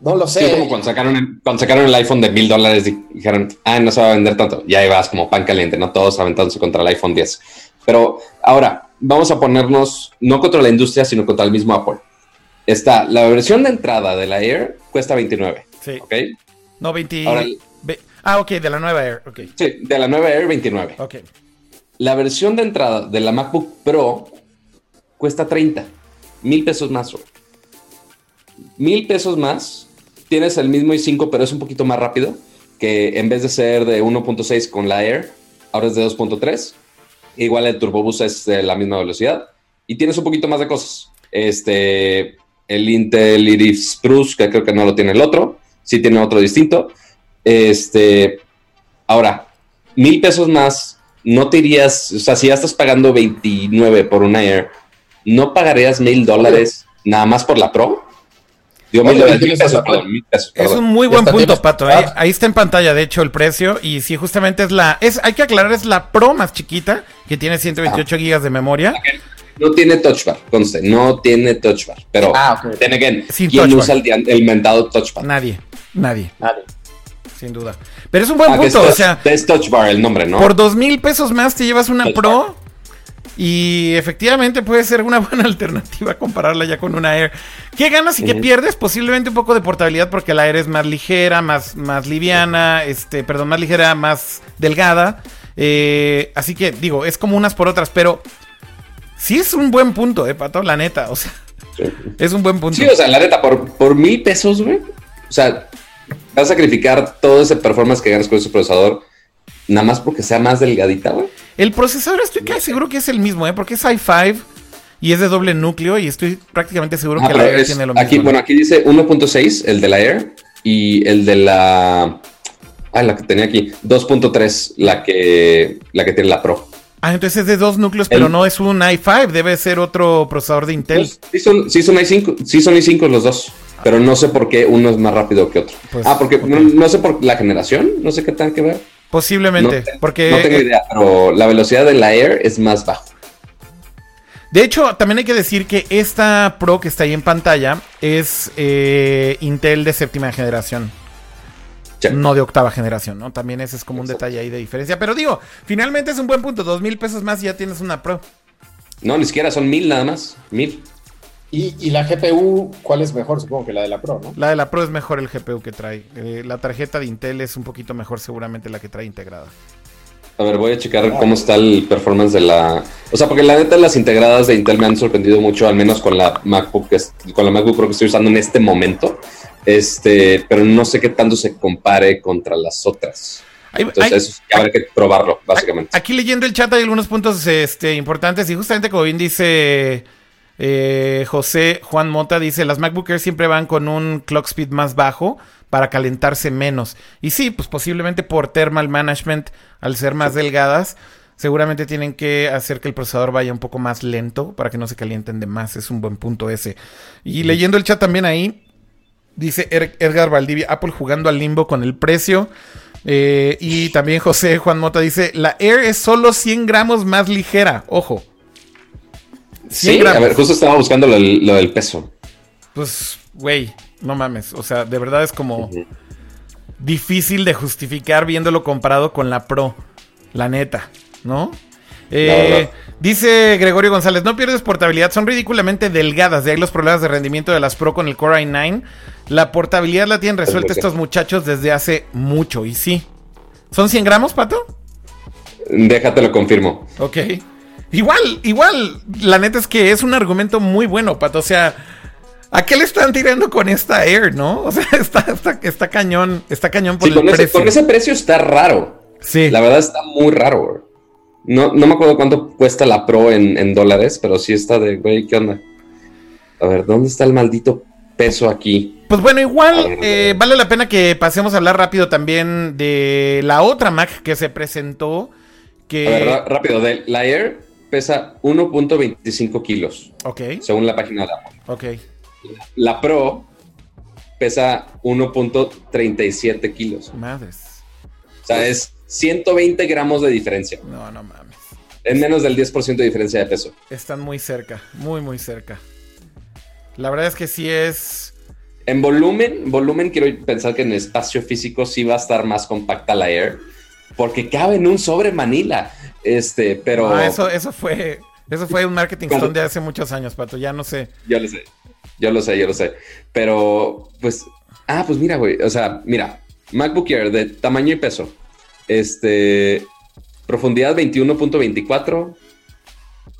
no. Lo sé. Sí, como cuando sacaron, el, cuando sacaron el iPhone de mil dólares, dijeron, ah, no se va a vender tanto. Y ahí vas como pan caliente, ¿no? Todos aventándose contra el iPhone 10. Pero ahora, vamos a ponernos, no contra la industria, sino contra el mismo Apple. Está, la versión de entrada de la Air cuesta 29. Sí. ¿Ok? No, 20. Ahora, ah, ok, de la nueva Air. Okay. Sí, de la nueva Air 29. Ok. La versión de entrada de la MacBook Pro cuesta 30. Mil pesos más. Mil pesos más tienes el mismo i5, pero es un poquito más rápido, que en vez de ser de 1.6 con la Air, ahora es de 2.3. Igual el Turbo Boost es de la misma velocidad. Y tienes un poquito más de cosas. Este, el Intel Iris Spruce, que creo que no lo tiene el otro. Sí tiene otro distinto. Este, ahora, mil pesos más, no te irías, o sea, si ya estás pagando 29 por una Air, ¿no pagarías mil dólares nada más por la Pro? Digo, mil, mil pesos, perdón, mil pesos, es un muy buen punto, tienes... Pato. ¿eh? Ahí está en pantalla, de hecho, el precio. Y sí, justamente es la. Es, hay que aclarar, es la Pro más chiquita, que tiene 128 ah. gigas de memoria. Okay. No tiene touch bar, conste, no tiene touch bar. Pero, ah, okay. then again, Sin ¿quién usa el, el, mentado touch bar? Nadie, nadie. Nadie. Sin duda. Pero es un buen ah, punto, es o sea. Es touch bar el nombre, ¿no? Por dos mil pesos más te llevas una touch Pro. Bar. Y efectivamente puede ser una buena alternativa compararla ya con una Air. ¿Qué ganas y qué pierdes? Posiblemente un poco de portabilidad porque la Air es más ligera, más, más liviana, este, perdón, más ligera, más delgada. Eh, así que digo, es como unas por otras, pero sí es un buen punto, eh, Pato, la neta. O sea, sí. es un buen punto. Sí, o sea, la neta, por, por mil pesos, güey. O sea, vas a sacrificar todo ese performance que ganas con ese procesador nada más porque sea más delgadita, güey. El procesador estoy casi seguro que es el mismo, ¿eh? Porque es i5 y es de doble núcleo y estoy prácticamente seguro ah, que la Air es, tiene lo mismo. Aquí, ¿no? Bueno, aquí dice 1.6, el de la Air, y el de la... Ah, la que tenía aquí, 2.3, la que, la que tiene la Pro. Ah, entonces es de dos núcleos, pero el, no es un i5, debe ser otro procesador de Intel. Pues, sí, son, sí, son i5, sí son i5 los dos, ah. pero no sé por qué uno es más rápido que otro. Pues, ah, porque okay. no, no, sé por la generación, no sé qué tenga que ver. Posiblemente, porque... No tengo idea, pero la velocidad de la Air es más baja. De hecho, también hay que decir que esta Pro que está ahí en pantalla es eh, Intel de séptima generación. No de octava generación, ¿no? También ese es como un detalle ahí de diferencia. Pero digo, finalmente es un buen punto. Dos mil pesos más y ya tienes una Pro. No, ni siquiera son mil nada más. Mil. Y, la GPU, ¿cuál es mejor? Supongo que la de la Pro, ¿no? La de la Pro es mejor el GPU que trae. Eh, la tarjeta de Intel es un poquito mejor seguramente la que trae integrada. A ver, voy a checar cómo está el performance de la. O sea, porque la neta las integradas de Intel me han sorprendido mucho, al menos con la MacBook, con la MacBook Pro que estoy usando en este momento. Este, pero no sé qué tanto se compare contra las otras. Entonces, eso habrá que probarlo, básicamente. Aquí leyendo el chat hay algunos puntos este, importantes y justamente como bien dice eh, José Juan Mota, dice, las MacBook Air siempre van con un clock speed más bajo para calentarse menos. Y sí, pues posiblemente por thermal management, al ser más delgadas, seguramente tienen que hacer que el procesador vaya un poco más lento para que no se calienten de más. Es un buen punto ese. Y leyendo el chat también ahí, dice Edgar Valdivia, Apple jugando al limbo con el precio. Eh, y también José Juan Mota dice, la Air es solo 100 gramos más ligera, ojo. Sí, a ver, justo estaba buscando lo, del peso. Pues, güey, no mames. O sea, de verdad es como difícil de justificar viéndolo comparado con la Pro. La neta, ¿no? Eh, dice Gregorio González, no pierdes portabilidad, son ridículamente delgadas, de ahí los problemas de rendimiento de las Pro con el Core i9. La portabilidad la tienen resuelta estos muchachos desde hace mucho, y sí. ¿Son 100 gramos, Pato? Déjate lo confirmo. Ok. Igual, igual, la neta es que es un argumento muy bueno, Pato, o sea... ¿A qué le están tirando con esta Air, no? O sea, está, está, cañón, está cañón por el precio. Ese, porque ese precio está raro. Sí. La verdad está muy raro. No, no me acuerdo cuánto cuesta la Pro en, dólares, pero sí está de, güey, ¿qué onda? A ver, ¿dónde está el maldito peso aquí? Pues bueno, igual eh, vale la pena que pasemos a hablar rápido también de la otra Mac que se presentó. Que... A ver, rápido, de la Air pesa 1.25 kilos. Ok. Según la página de Apple. Ok. La Pro pesa 1.37 kilos. Madres. O sea, es 120 gramos de diferencia. No, no mames. Es menos del 10% de diferencia de peso. Están muy cerca, muy, muy cerca. La verdad es que sí es. En volumen, volumen quiero pensar que en espacio físico sí va a estar más compacta la Air, porque cabe en un sobre Manila. Este, pero. Ah, eso, eso fue. Eso fue un marketing stone de hace muchos años, Pato. Ya no sé. Ya lo sé. Yo lo sé, yo lo sé. Pero, pues, ah, pues mira, güey. O sea, mira, MacBook Air de tamaño y peso. Este, profundidad 21.24,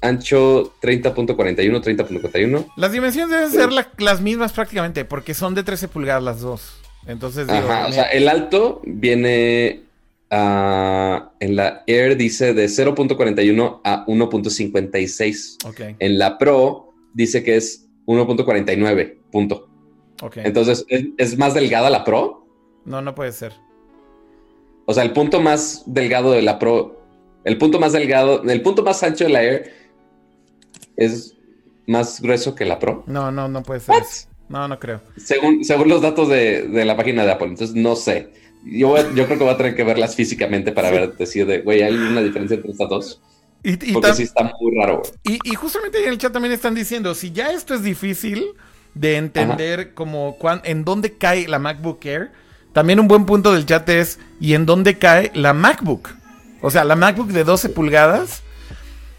ancho 30.41, 30.41. Las dimensiones deben ser las mismas prácticamente, porque son de 13 pulgadas las dos. Entonces, Ajá, o sea, el alto viene a, en la Air dice de 0.41 a 1.56. Okay. En la Pro dice que es 1.49, punto. Ok. Entonces, ¿es, más delgada la Pro? No, no puede ser. O sea, el punto más delgado de la Pro, el punto más delgado, el punto más ancho de la Air es más grueso que la Pro. No, no, no puede ser. No, no creo. Según, según los datos de, la página de Apple, entonces no sé. Yo, yo creo que voy a tener que verlas físicamente para ver, decir de, güey, ¿hay una diferencia entre estas dos? Y, Porque sí está muy raro, Y, y, justamente en el chat también están diciendo, si ya esto es difícil de entender como en dónde cae la MacBook Air, también un buen punto del chat es, ¿y en dónde cae la MacBook? O sea, la MacBook de 12 pulgadas,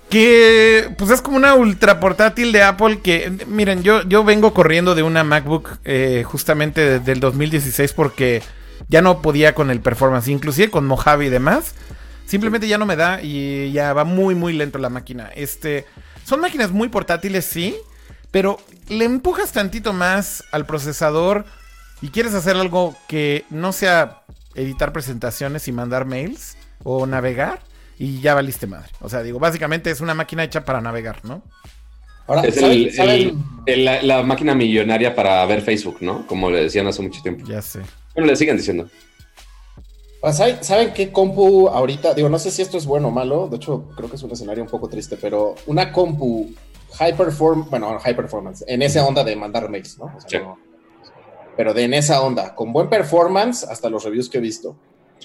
que pues es como una ultra portátil de Apple que, miren, yo, yo vengo corriendo de una MacBook eh, justamente desde el 2016 porque ya no podía con el performance, inclusive con Mojave y demás. Simplemente ya no me da y ya va muy, muy lento la máquina. Este, son máquinas muy portátiles, sí, pero le empujas tantito más al procesador y quieres hacer algo que no sea editar presentaciones y mandar mails o navegar y ya valiste madre. O sea, digo, básicamente es una máquina hecha para navegar, ¿no? Ahora, es la, máquina millonaria para ver Facebook, ¿no? Como le decían hace mucho tiempo. Ya sé. Bueno, le siguen diciendo. ¿Saben, qué compu ahorita? Digo, no sé si esto es bueno o malo. De hecho, creo que es un escenario un poco triste, pero una compu high performance, bueno, high performance, en esa onda de mandar mails, ¿no? pero de en esa onda, con buen performance, hasta los reviews que he visto,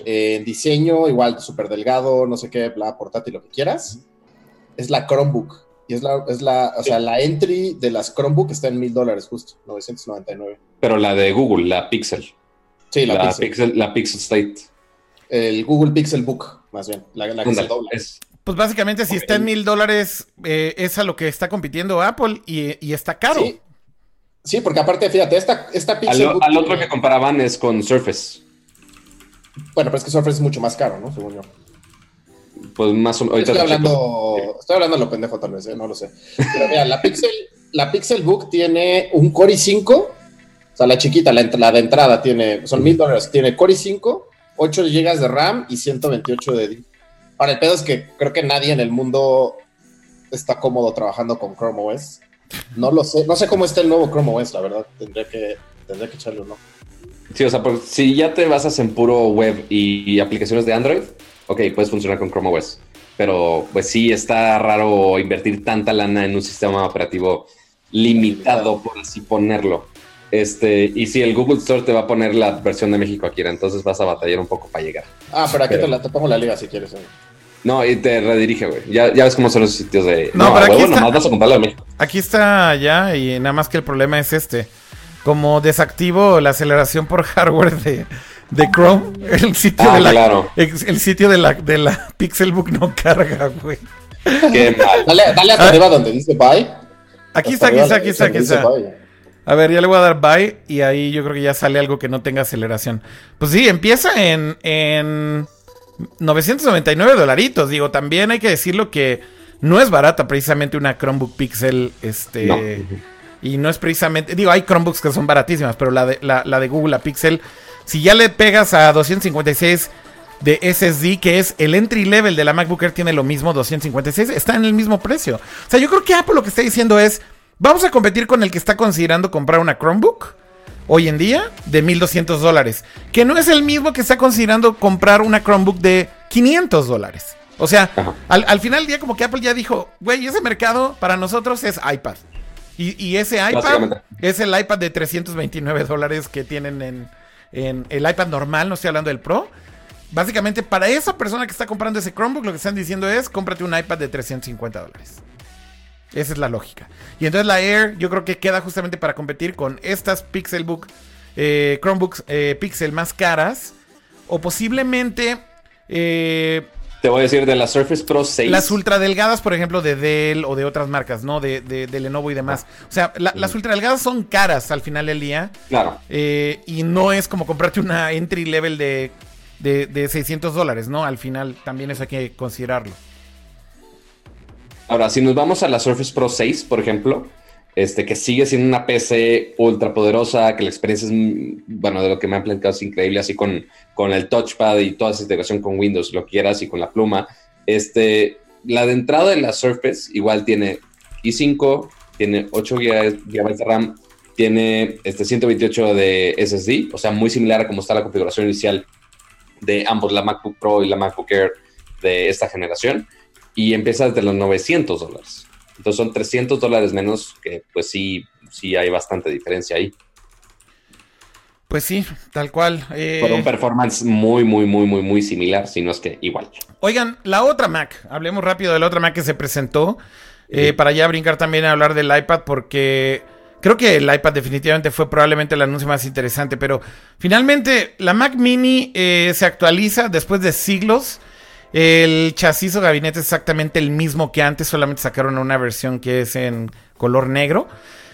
En diseño, igual, súper delgado, no sé qué, bla, portátil, lo que quieras. Es la Chromebook. Y es la, es la, o sea, la entry de las Chromebook está en mil dólares justo, 999. Pero la de Google, la Pixel. Sí, la, La Pixel. Pixel, la Pixel State. El Google Pixel Book, más bien. La, la Ándale, dobla. es- Pues básicamente, si está en mil dólares, eh, es a lo que está compitiendo Apple y, y está caro. Sí. Sí, porque aparte, fíjate, esta, esta al, Pixel Book. al otro tiene- que comparaban es con Surface. Bueno, pero es que Surface es mucho más caro, ¿no? Según yo. Pues más o menos. Estoy checo. hablando, estoy hablando a lo pendejo tal vez, ¿eh? no lo sé. Pero mira, la Pixel, la Pixel Book tiene un Core i5, o sea, la chiquita, la, de entrada tiene, son mil dólares, tiene Core i5, 8 GB de RAM y 128 de DIMM. Ahora, el pedo es que creo que nadie en el mundo está cómodo trabajando con Chrome OS. No lo sé, no sé cómo está el nuevo Chrome OS, la verdad, tendría que, tendría que echarle uno. Sí, o sea, si ya te basas en puro web y aplicaciones de Android, ok, puedes funcionar con Chrome OS. Pero pues sí está raro invertir tanta lana en un sistema operativo limitado, por así ponerlo. Este, y si el Google Store te va a poner la versión de México aquí, entonces vas a batallar un poco para llegar. Ah, pero aquí Pero- te, la, te pongo la liga si quieres. ¿eh? No, y te redirige, güey. Ya, ya ves cómo son los sitios de. No, a pero aquí huevo, está- nomás vas a comprarlo de México. Aquí está ya y nada más que el problema es este. Como desactivo la aceleración por hardware de, de Chrome, el sitio Ah, de la claro. el sitio de la de la Pixelbook no carga, güey. Qué mal. Dale, dale hasta Ah. arriba donde dice buy. Aquí está, aquí está, aquí está, aquí está. A ver, ya le voy a dar buy y ahí yo creo que ya sale algo que no tenga aceleración. Pues sí, empieza en, en 999 dolaritos. Digo, también hay que decirlo que no es barata precisamente una Chromebook Pixel. Este. No. Y no es precisamente. Digo, hay Chromebooks que son baratísimas, pero la de, la, la de Google, la Pixel, si ya le pegas a 256 de SSD, que es el entry level de la MacBook Air, tiene lo mismo, 256, está en el mismo precio. O sea, yo creo que Apple lo que está diciendo es: vamos a competir con el que está considerando comprar una Chromebook hoy en día de 1200 dólares, que no es el mismo que está considerando comprar una Chromebook de 500 dólares. O sea, al, al final del día, como que Apple ya dijo, güey, ese mercado para nosotros es iPad. Y, y ese iPad es el iPad de 329 dólares que tienen en, en el iPad normal, no estoy hablando del Pro. Básicamente, para esa persona que está comprando ese Chromebook, lo que están diciendo es, cómprate un iPad de 350 dólares. Esa es la lógica. Y entonces la Air yo creo que queda justamente para competir con estas Pixelbook, eh, Chromebooks eh, Pixel más caras. O posiblemente eh, Te voy a decir de la Surface Pro 6. las ultradelgadas, por ejemplo, de Dell o de otras marcas, ¿no? De, de- de Lenovo y demás. O sea, la- las ultradelgadas son caras al final del día. Claro. eh, y no es como comprarte una entry level de, de, de 600 dólares, ¿no? Al final también eso hay que considerarlo. Ahora, si nos vamos a la Surface Pro 6, por ejemplo, este, que sigue siendo una PC ultra poderosa, que la experiencia es, mm, bueno, de lo que me han platicado es increíble, así con, con el touchpad y toda esa integración con Windows, lo quieras, y con la pluma. Este, la de entrada de la Surface igual tiene i5, tiene 8 GB de RAM, tiene este 128 de SSD, o sea, muy similar a como está la configuración inicial de ambos, la MacBook Pro y la MacBook Air de esta generación y empieza desde los 900 dólares. Entonces son 300 dólares menos, que pues sí, sí hay bastante diferencia ahí. Pues sí, tal cual. eh, Por un performance muy, muy, muy, muy, muy similar, si no es que igual. Oigan, la otra Mac, hablemos rápido de la otra Mac que se presentó, eh, para ya brincar también a hablar del iPad, porque creo que el iPad definitivamente fue probablemente el anuncio más interesante, pero finalmente la Mac Mini eh, se actualiza después de siglos. El chasis o gabinete es exactamente el mismo que antes, solamente sacaron una versión que es en color negro.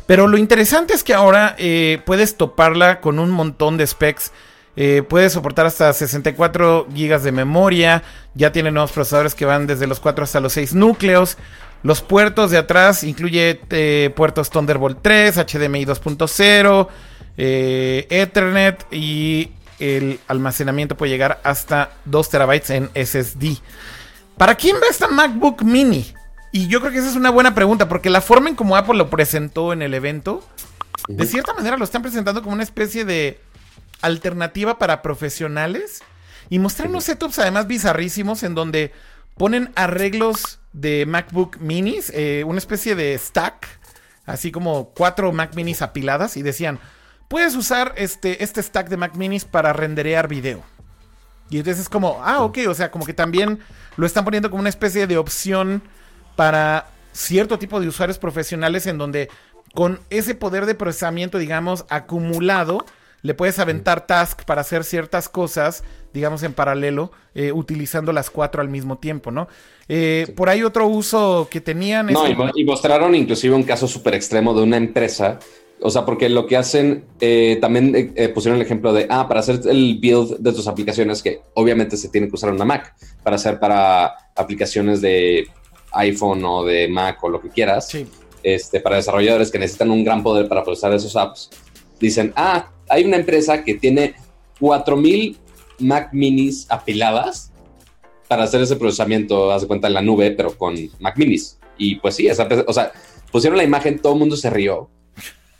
Pero lo interesante es que ahora eh, puedes toparla con un montón de specs. Eh, puede soportar hasta 64 GB de memoria. Ya tiene nuevos procesadores que van desde los 4 hasta los 6 núcleos. Los puertos de atrás incluye eh, puertos Thunderbolt 3, HDMI 2.0, eh, Ethernet y el almacenamiento puede llegar hasta 2 terabytes en SSD. ¿Para quién va esta MacBook Mini? Y yo creo que esa es una buena pregunta, porque la forma en como Apple lo presentó en el evento, de cierta manera lo están presentando como una especie de alternativa para profesionales y mostrar unos setups además bizarrísimos en donde ponen arreglos de MacBook Minis, eh, una especie de stack, así como cuatro Mac Minis apiladas y decían, puedes usar este, este stack de Mac Minis para renderear video. Y entonces es como, ah, ok, o sea, como que también lo están poniendo como una especie de opción para cierto tipo de usuarios profesionales en donde con ese poder de procesamiento, digamos, acumulado, le puedes aventar task para hacer ciertas cosas, digamos, en paralelo, eh, utilizando las cuatro al mismo tiempo, ¿no? Eh, por ahí otro uso que tenían... No, y, mostraron inclusive un caso súper extremo de una empresa o sea, porque lo que hacen, eh, también pusieron el ejemplo de, ah, para hacer el build de tus aplicaciones, que obviamente se tiene que usar una Mac, para hacer para aplicaciones de iPhone o de Mac o lo que quieras, sí. este, para desarrolladores que necesitan un gran poder para procesar esos apps, dicen, ah, hay una empresa que tiene 4000 Mac minis apiladas para hacer ese procesamiento, haz de cuenta en la nube, pero con Mac minis. Y pues sí, esa, o sea, pusieron la imagen, todo el mundo se rió.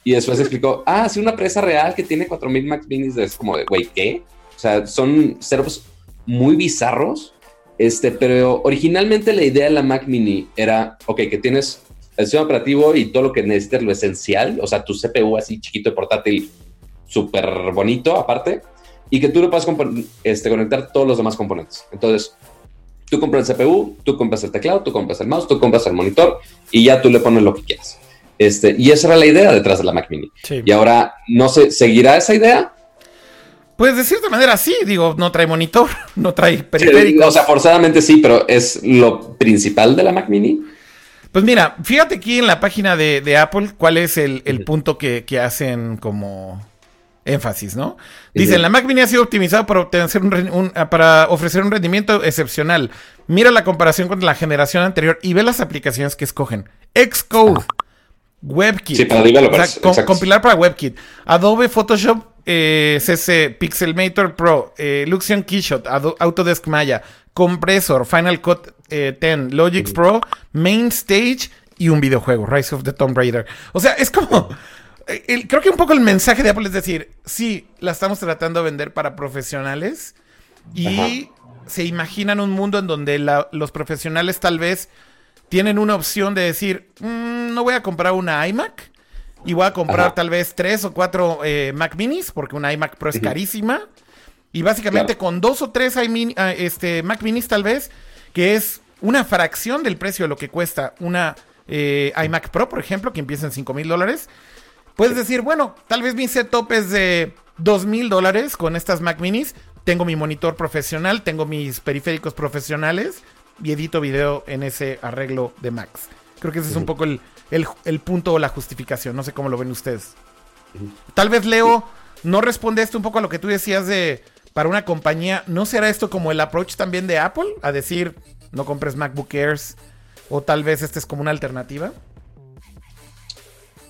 Y después explicó, ah, sí, una empresa real que tiene 4000 Mac minis. Es como de, güey, ¿qué? O sea, son ceros muy bizarros. Este, pero originalmente la idea de la Mac mini era, ok, que tienes el sistema operativo y todo lo que necesitas, lo esencial, o sea, tu CPU así chiquito y portátil súper bonito aparte, y que tú le puedas este, conectar todos los demás componentes. Entonces, tú compras el CPU, tú compras el teclado, tú compras el mouse, tú compras el monitor y ya tú le pones lo que quieras. Este, y esa era la idea detrás de la Mac Mini. Y ahora, no sé, ¿seguirá esa idea? Pues de cierta manera sí, digo, no trae monitor, no trae periféricos. o sea, forzadamente sí, pero es lo principal de la Mac Mini. Pues mira, fíjate aquí en la página de, Apple cuál es el, punto que, hacen como énfasis, ¿no? Dicen, la Mac Mini ha sido optimizada para, obtener un, para ofrecer un rendimiento excepcional. Mira la comparación con la generación anterior y ve las aplicaciones que escogen. Xcode, WebKit. Sí, para o sea, compilar para WebKit. Adobe Photoshop eh, CC, Pixelmator Pro, eh, Luxion Keyshot, Autodesk Maya, Compressor, Final Cut 10, eh, Logic Pro, Main Stage y un videojuego, Rise of the Tomb Raider. O sea, es como... creo que un poco el mensaje de Apple es decir, sí, la estamos tratando de vender para profesionales y se imaginan un mundo en donde los profesionales tal vez tienen una opción de decir, mm, no voy a comprar una iMac y voy a comprar tal vez tres o cuatro eh, Mac minis porque una iMac Pro es carísima. Y básicamente con dos o tres ah, este, Mac minis tal vez, que es una fracción del precio de lo que cuesta una eh, iMac Pro, por ejemplo, que empieza en 5 mil dólares. Puedes decir, bueno, tal vez mi setup es de 2 mil dólares con estas Mac minis. Tengo mi monitor profesional, tengo mis periféricos profesionales y edito video en ese arreglo de Macs. Creo que ese es un poco el, el, punto o la justificación. No sé cómo lo ven ustedes. Tal vez Leo no responde esto un poco a lo que tú decías de para una compañía. ¿No será esto como el approach también de Apple? A decir, no compres MacBook Airs. O tal vez este es como una alternativa.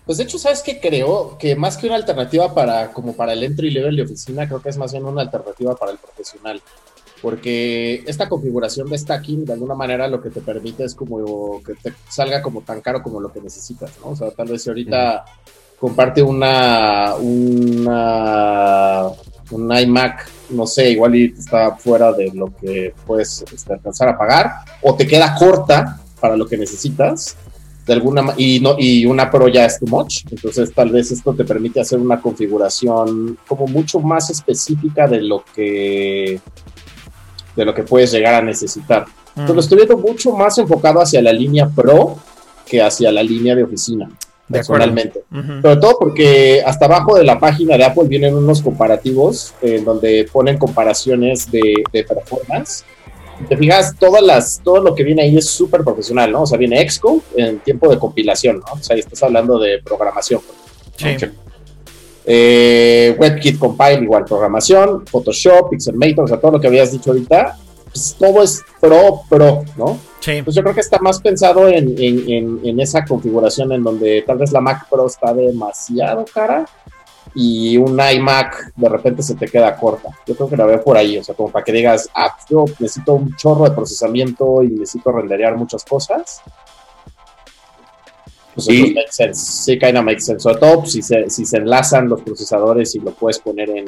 Pues de hecho, ¿sabes qué creo? Que más que una alternativa para como para el entry level de oficina, creo que es más bien una alternativa para el profesional porque esta configuración de stacking de alguna manera lo que te permite es como que te salga como tan caro como lo que necesitas, ¿no? O sea, tal vez si ahorita comparte una, una, un iMac, no sé, igual y está fuera de lo que puedes este, alcanzar a pagar, o te queda corta para lo que necesitas, de alguna y no y una Pro ya es too much, entonces tal vez esto te permite hacer una configuración como mucho más específica de lo que de lo que puedes llegar a necesitar. Entonces lo estoy viendo mucho más enfocado hacia la línea Pro que hacia la línea de oficina, personalmente. Sobre todo porque hasta abajo de la página de Apple vienen unos comparativos en donde ponen comparaciones de, performance. te fijas, todas las, todo lo que viene ahí es súper profesional, ¿no? O sea, viene Xcode en tiempo de compilación, ¿no? O sea, ahí estás hablando de programación. Sí. Eh, WebKit Compile, igual programación, Photoshop, Pixelmator, o sea, todo lo que habías dicho ahorita, pues todo es pro, pro, ¿no? Sí. Pues yo creo que está más pensado en, esa configuración en donde tal vez la Mac Pro está demasiado cara y un iMac de repente se te queda corta. Yo creo que la veo por ahí, o sea, como para que digas, ah, yo necesito un chorro de procesamiento y necesito renderear muchas cosas pues sí. Sí, kind of makes sense. Sobre todo pues, si, se, si se enlazan los procesadores y lo puedes poner en,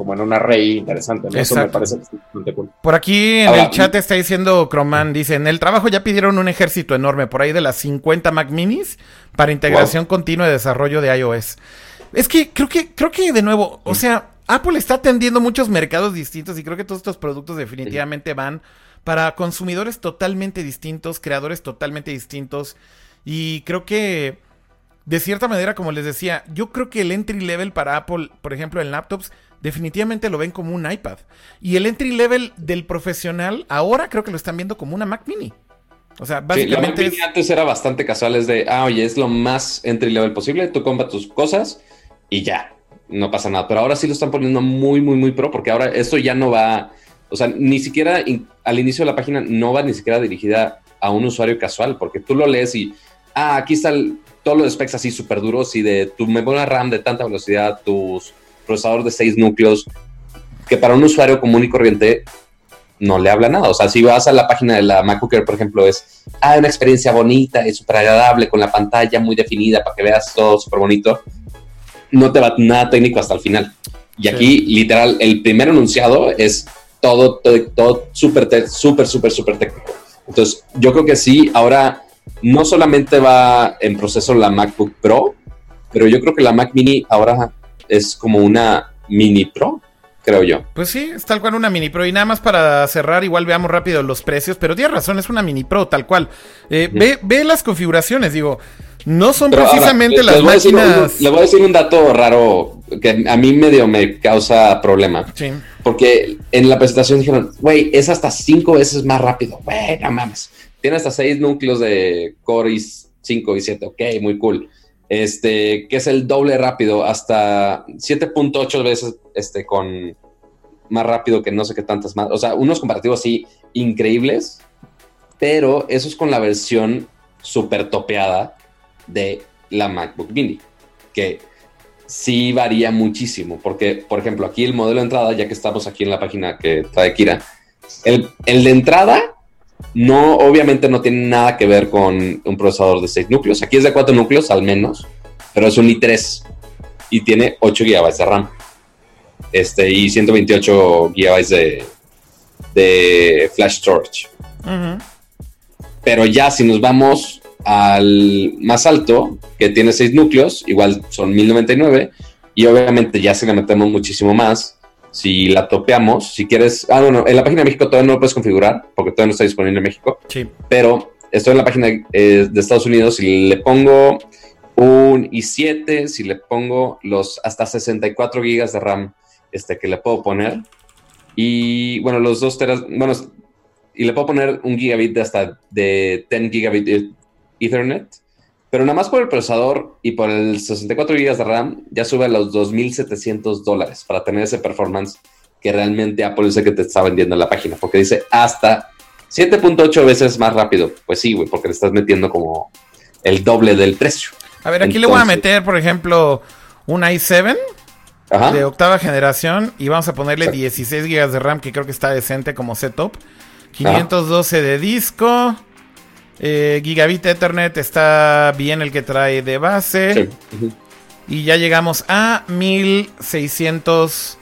como en un array interesante. Eso me parece bastante cool. Por aquí en el chat está diciendo Croman, dice, en el trabajo ya pidieron un ejército enorme, por ahí de las 50 Mac Minis, para integración continua de desarrollo de iOS. Es que creo que, creo que de nuevo, o sea, Apple está atendiendo muchos mercados distintos y creo que todos estos productos definitivamente van para consumidores totalmente distintos, creadores totalmente distintos. Y creo que, de cierta manera, como les decía, yo creo que el entry level para Apple, por ejemplo, en laptops, definitivamente lo ven como un iPad. Y el entry level del profesional, ahora creo que lo están viendo como una Mac mini. O sea, básicamente. antes era bastante casual, es de, ah, oye, es lo más entry level posible, tú compras tus cosas y ya, no pasa nada. Pero ahora sí lo están poniendo muy, muy, muy pro, porque ahora esto ya no va, o sea, ni siquiera al inicio de la página no va ni siquiera dirigida a un usuario casual, porque tú lo lees y, ah, aquí están todos los specs así súper duros y de tu memoria RAM de tanta velocidad, tus procesador de seis núcleos, que para un usuario común y corriente no le habla nada. O sea, si vas a la página de la MacBook Air, por ejemplo, es ah, una experiencia bonita y súper agradable con la pantalla muy definida para que veas todo súper bonito. No te va nada técnico hasta el final. Y aquí, literal, el primer anunciado es todo, todo, súper, súper, súper, súper técnico. Entonces, yo creo que sí, ahora no solamente va en proceso la MacBook Pro, pero yo creo que la Mac Mini ahora es como una Mini Pro creo yo. Pues sí, es tal cual una mini pro. Y nada más para cerrar, igual veamos rápido los precios, pero tienes razón, es una mini pro, tal cual. Eh, ve, ve, las configuraciones, digo, no son precisamente las máquinas. le voy a decir un dato raro que a mí medio me causa problema. Sí. Porque en la presentación dijeron, güey, es hasta cinco veces más rápido. Güey, no mames. Tiene hasta seis núcleos de Core i 5 y 7. Ok, muy cool este, que es el doble rápido, hasta 7.8 veces este, con más rápido que no sé qué tantas más. O sea, unos comparativos así increíbles, pero eso es con la versión super topeada de la MacBook Mini, que sí varía muchísimo, porque, por ejemplo, aquí el modelo de entrada, ya que estamos aquí en la página que trae Kira, el, el de entrada no, obviamente no tiene nada que ver con un procesador de 6 núcleos. Aquí es de 4 núcleos al menos, pero es un i3 y tiene 8 GB de RAM. Este, y 128 GB de, de flash storage. Pero ya si nos vamos al más alto, que tiene 6 núcleos, igual son 1099, y obviamente ya si le metemos muchísimo más, si la topeamos, si quieres, ah, bueno, en la página de México todavía no lo puedes configurar porque todavía no está disponible en México. Sí. Pero estoy en la página eh, de Estados Unidos y le pongo un i7, si le pongo los hasta 64 gigas de RAM este, que le puedo poner. Y bueno, los dos teras, bueno, y le puedo poner un gigabit de hasta de 10 gigabit Ethernet pero nada más por el procesador y por el 64 GB de RAM, ya sube a los 2.700 dólares para tener ese performance que realmente Apple el que te está vendiendo en la página, porque dice hasta 7.8 veces más rápido. Pues sí, güey, porque le estás metiendo como el doble del precio. A ver, aquí le voy a meter, por ejemplo, un i7 de octava generación y vamos a ponerle 16 GB de RAM, que creo que está decente como setup. 512 de disco. Eh, gigabit Ethernet está bien el que trae de base. Y ya llegamos a 1600.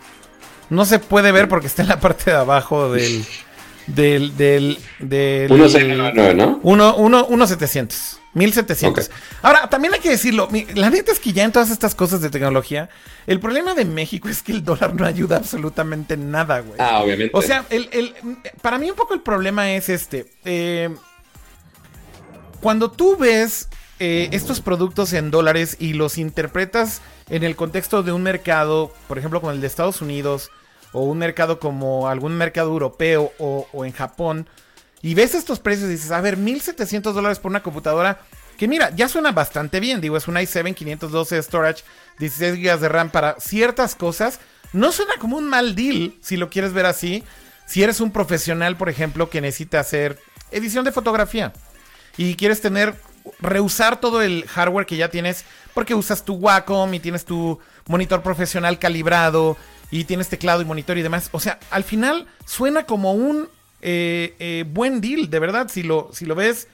No se puede ver porque está en la parte de abajo del. Del. del, del 1700. ¿no? 1700. 1700. Ahora, también hay que decirlo. La neta es que ya en todas estas cosas de tecnología, el problema de México es que el dólar no ayuda absolutamente nada, güey. Ah, obviamente. O sea, el, el, para mí un poco el problema es este. Eh, cuando tú ves eh, estos productos en dólares y los interpretas en el contexto de un mercado, por ejemplo, como el de Estados Unidos, o un mercado como algún mercado europeo o, en Japón, y ves estos precios dices, a ver, 1700 dólares por una computadora, que mira, ya suena bastante bien, digo, es un i7 512 storage, 16 GB de RAM para ciertas cosas, no suena como un mal deal, si lo quieres ver así, si eres un profesional, por ejemplo, que necesita hacer edición de fotografía y quieres tener, reusar todo el hardware que ya tienes, porque usas tu Wacom y tienes tu monitor profesional calibrado y tienes teclado y monitor y demás. O sea, al final suena como un eh, eh, buen deal, de verdad, si lo, si lo ves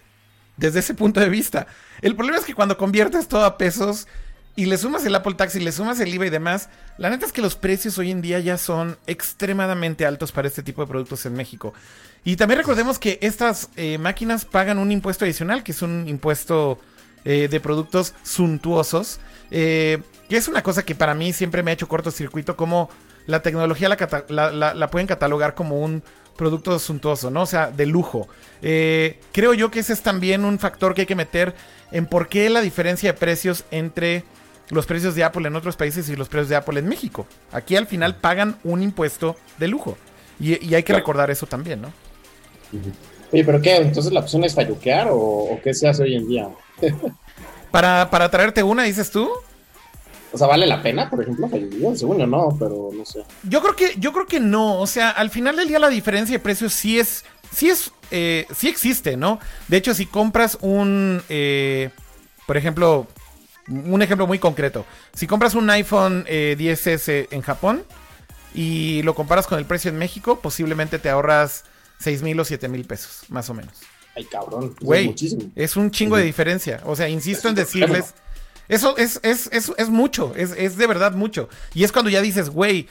desde ese punto de vista. El problema es que cuando conviertes todo a pesos y le sumas el Apple Tax y le sumas el IVA y demás, la neta es que los precios hoy en día ya son extremadamente altos para este tipo de productos en México. Y también recordemos que estas eh, máquinas pagan un impuesto adicional, que es un impuesto de productos suntuosos. que es una cosa que para mí siempre me ha hecho cortocircuito, como la tecnología la, pueden catalogar como un producto suntuoso, ¿no? O sea, de lujo. creo yo que ese es también un factor que hay que meter en por qué la diferencia de precios entre los precios de Apple en otros países y los precios de Apple en México. Aquí al final pagan un impuesto de lujo. Y, hay que recordar eso también, ¿no? Oye, pero ¿qué? Entonces la opción es falluquear o, qué se hace hoy en día? para, para traerte una, dices tú. O sea, ¿vale la pena, por ejemplo, falluquear? Según yo no, pero no sé. Yo creo que, yo creo que no. O sea, al final del día la diferencia de precios sí es. Sí es. Eh, sí existe, ¿no? De hecho, si compras un. Eh, por ejemplo, un ejemplo muy concreto. Si compras un iPhone 10S eh, en Japón y lo comparas con el precio en México, posiblemente te ahorras 6 mil o 7 mil pesos, más o menos. Ay, cabrón. Güey, es, un chingo de diferencia. O sea, insisto en decirles... Eso es, es, es, es mucho, es, es de verdad mucho. Y es cuando ya dices, güey,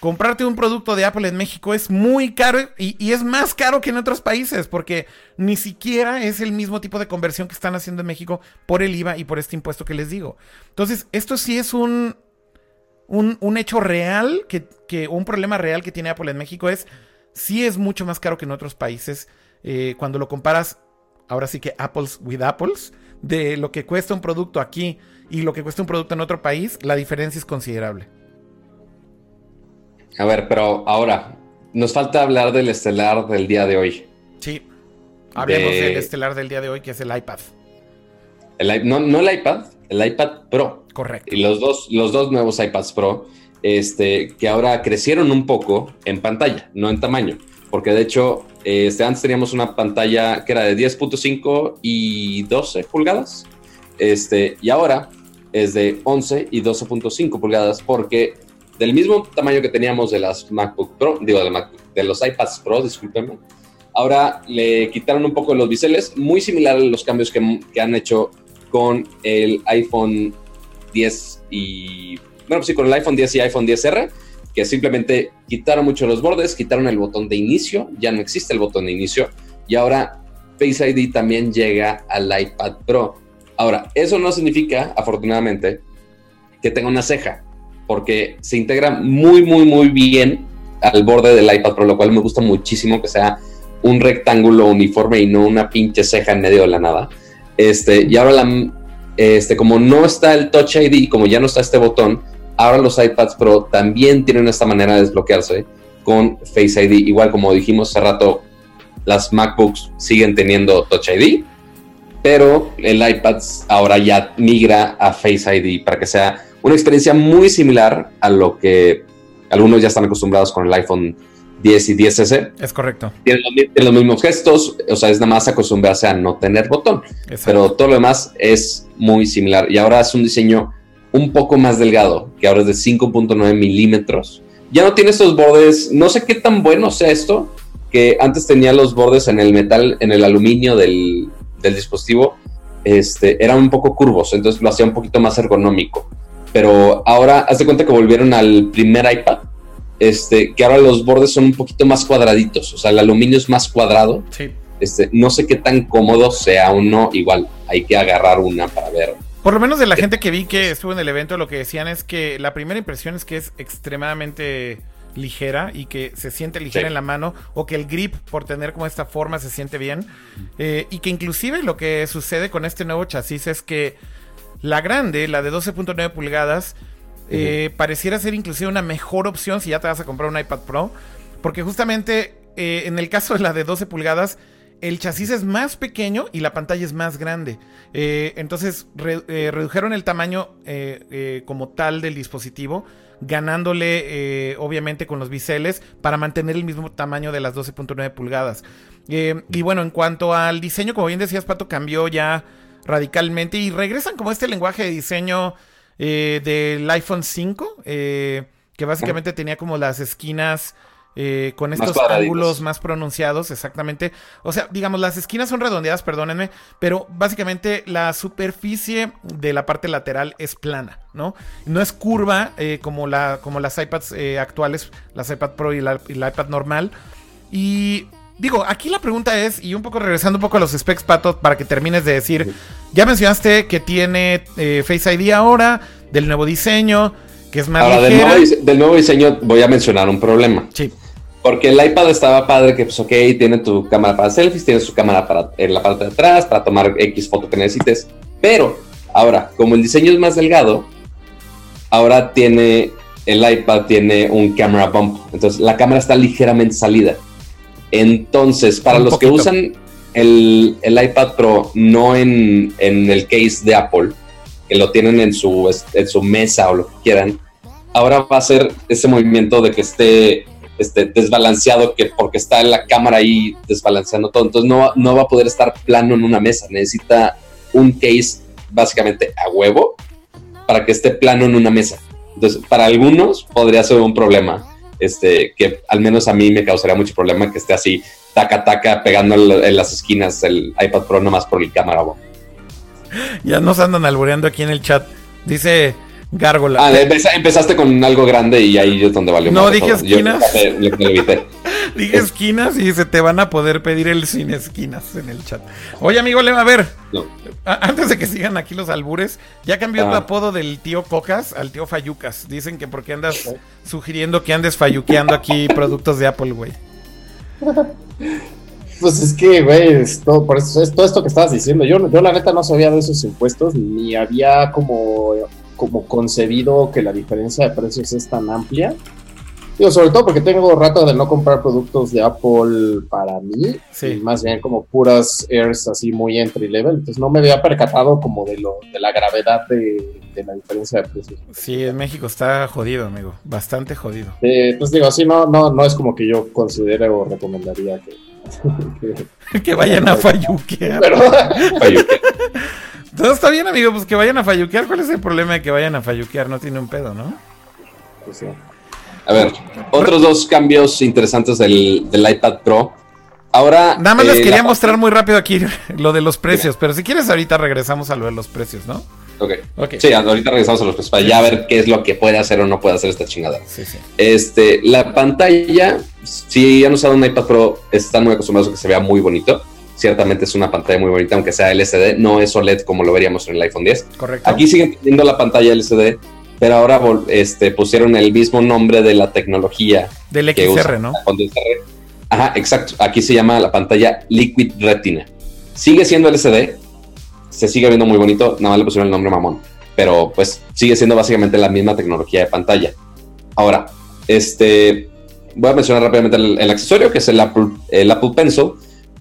comprarte un producto de Apple en México es muy caro y, es más caro que en otros países porque ni siquiera es el mismo tipo de conversión que están haciendo en México por el IVA y por este impuesto que les digo. Entonces, esto sí es un, un, hecho real, que, un problema real que tiene Apple en México es, sí es mucho más caro que en otros países eh, cuando lo comparas, ahora sí que apples with apples, de lo que cuesta un producto aquí y lo que cuesta un producto en otro país, la diferencia es considerable. A ver, pero ahora, nos falta hablar del estelar del día de hoy. Sí, hablemos del estelar del día de hoy, que es el iPad. El, no, no el iPad, el iPad Pro. Correcto. Y los dos, los dos nuevos iPads Pro, este, que ahora crecieron un poco en pantalla, no en tamaño. Porque de hecho, este, antes teníamos una pantalla que era de 10.5 y 12 pulgadas. Este, y ahora es de 11 y 12.5 pulgadas porque del mismo tamaño que teníamos de las MacBook Pro, digo, de, los iPads Pro, discúlpenme. Ahora le quitaron un poco los biseles, muy similar a los cambios que, han hecho con el iPhone 10 y, bueno, pues sí, con el iPhone 10 y iPhone 10R, que simplemente quitaron mucho los bordes, quitaron el botón de inicio, ya no existe el botón de inicio, y ahora Face ID también llega al iPad Pro. Ahora, eso no significa, afortunadamente, que tenga una ceja porque se integra muy, muy, muy bien al borde del iPad Pro, lo cual me gusta muchísimo que sea un rectángulo uniforme y no una pinche ceja en medio de la nada. Este, y ahora, este, como no está el Touch ID, como ya no está este botón, ahora los iPads Pro también tienen esta manera de desbloquearse con Face ID. Igual como dijimos hace rato, las MacBooks siguen teniendo Touch ID, pero el iPad ahora ya migra a Face ID para que sea una experiencia muy similar a lo que algunos ya están acostumbrados con el iPhone 10 y 10S. Es correcto. Tienen los, mismos gestos, o sea, es nada más acostumbrarse a no tener botón. Pero todo lo demás es muy similar. Y ahora es un diseño un poco más delgado, que ahora es de 5.9 milímetros. Ya no tiene estos bordes, no sé qué tan bueno sea esto, que antes tenía los bordes en el metal, en el aluminio del, del dispositivo, este, eran un poco curvos, entonces lo hacía un poquito más ergonómico pero ahora haz de cuenta que volvieron al primer iPad, este, que ahora los bordes son un poquito más cuadraditos, o sea, el aluminio es más cuadrado. Sí. Este, no sé qué tan cómodo sea uno, igual hay que agarrar una para ver. Por lo menos de la gente que vi que estuvo en el evento, lo que decían es que la primera impresión es que es extremadamente ligera y que se siente ligera en la mano o que el grip por tener como esta forma se siente bien eh, y que inclusive lo que sucede con este nuevo chasis es que la grande, la de 12.9 pulgadas, eh, pareciera ser inclusive una mejor opción si ya te vas a comprar un iPad Pro. Porque justamente eh, en el caso de la de 12 pulgadas, el chasis es más pequeño y la pantalla es más grande. Eh, entonces redujeron el tamaño como tal del dispositivo, ganándole obviamente con los biseles para mantener el mismo tamaño de las 12.9 pulgadas. y bueno, en cuanto al diseño, como bien decías, Pato, cambió ya radicalmente y regresan como este lenguaje de diseño eh, del iPhone 5, eh, que básicamente tenía como las esquinas eh, con estos ángulos más pronunciados, exactamente. O sea, digamos, las esquinas son redondeadas, perdónenme, pero básicamente la superficie de la parte lateral es plana, ¿no? No es curva como, la, como las iPads actuales, las iPad Pro y, la, y la iPad normal. Y digo, aquí la pregunta es, y un poco regresando un poco a los specs, Pato, para que termines de decir, ya mencionaste que tiene eh, Face ID ahora, del nuevo diseño, que es más ahora, del nuevo, del nuevo, diseño voy a mencionar un problema. Sí. Porque el iPad estaba padre, que pues ok, tiene tu cámara para selfies, tiene su cámara para, en la parte de atrás, para tomar X foto que necesites, pero ahora, como el diseño es más delgado, ahora tiene, el iPad tiene un camera bump, entonces la cámara está ligeramente salida. Entonces, para los que usan el, iPad Pro no en, el case de Apple, que lo tienen en su, en su mesa o lo que quieran, ahora va a ser ese movimiento de que esté este, desbalanceado, que porque está en la cámara ahí desbalanceando todo. Entonces no, no va a poder estar plano en una mesa. Necesita un case básicamente a huevo para que esté plano en una mesa. Entonces, para algunos podría ser un problema este, que al menos a mí me causaría mucho problema que esté así, taca, taca, pegando en las esquinas el iPad Pro nomás por el cámara. Ya nos andan albureando aquí en el chat. Dice Gárgola. Ah, empezaste con algo grande y ahí es donde valió. No, dije esquinas. dije esquinas y se te van a poder pedir el sin esquinas en el chat. Oye, amigo, a ver. Antes de que sigan aquí los albures, ya cambió el ah. apodo del tío Cocas al tío Fayucas. Dicen que porque andas sugiriendo que andes falluqueando aquí productos de Apple, güey. Pues es que, güey, es todo, por eso, es todo esto que estabas diciendo. Yo, yo la neta no sabía de esos impuestos, ni había como como concebido que la diferencia de precios es tan amplia. Digo, sobre todo porque tengo rato de no comprar productos de Apple para mí, sí. más bien como puras Airs así muy entry level, entonces no me había percatado como de lo de la gravedad de, la diferencia de precios. Sí, en México está jodido, amigo, bastante jodido. entonces digo, así no, no, no es como que yo considere o recomendaría que, que, vayan a falluquear. Todo está bien, amigo, pues que vayan a falluquear. ¿Cuál es el problema de que vayan a falluquear? No tiene un pedo, ¿no? Pues a ver, otros dos cambios interesantes del, iPad Pro. Ahora. Nada más les eh, quería mostrar muy rápido aquí lo de los precios, pero si quieres, ahorita regresamos a lo de los precios, ¿no? Ok. okay. Sí, ahorita regresamos a los precios para ya ver qué es lo que puede hacer o no puede hacer esta chingada. Sí, sí. Este, la pantalla, si han usado un iPad Pro, están muy acostumbrados a que se vea muy bonito ciertamente es una pantalla muy bonita, aunque sea LCD, no es OLED como lo veríamos en el iPhone 10. Correcto. Aquí siguen teniendo la pantalla LCD, pero ahora este, pusieron el mismo nombre de la tecnología. Del XR, ¿no? Ajá, exacto. Aquí se llama la pantalla Liquid Retina. Sigue siendo LCD, se sigue viendo muy bonito, nada más le pusieron el nombre mamón, pero pues sigue siendo básicamente la misma tecnología de pantalla. Ahora, este, voy a mencionar rápidamente el, accesorio, que es el Apple, el Apple Pencil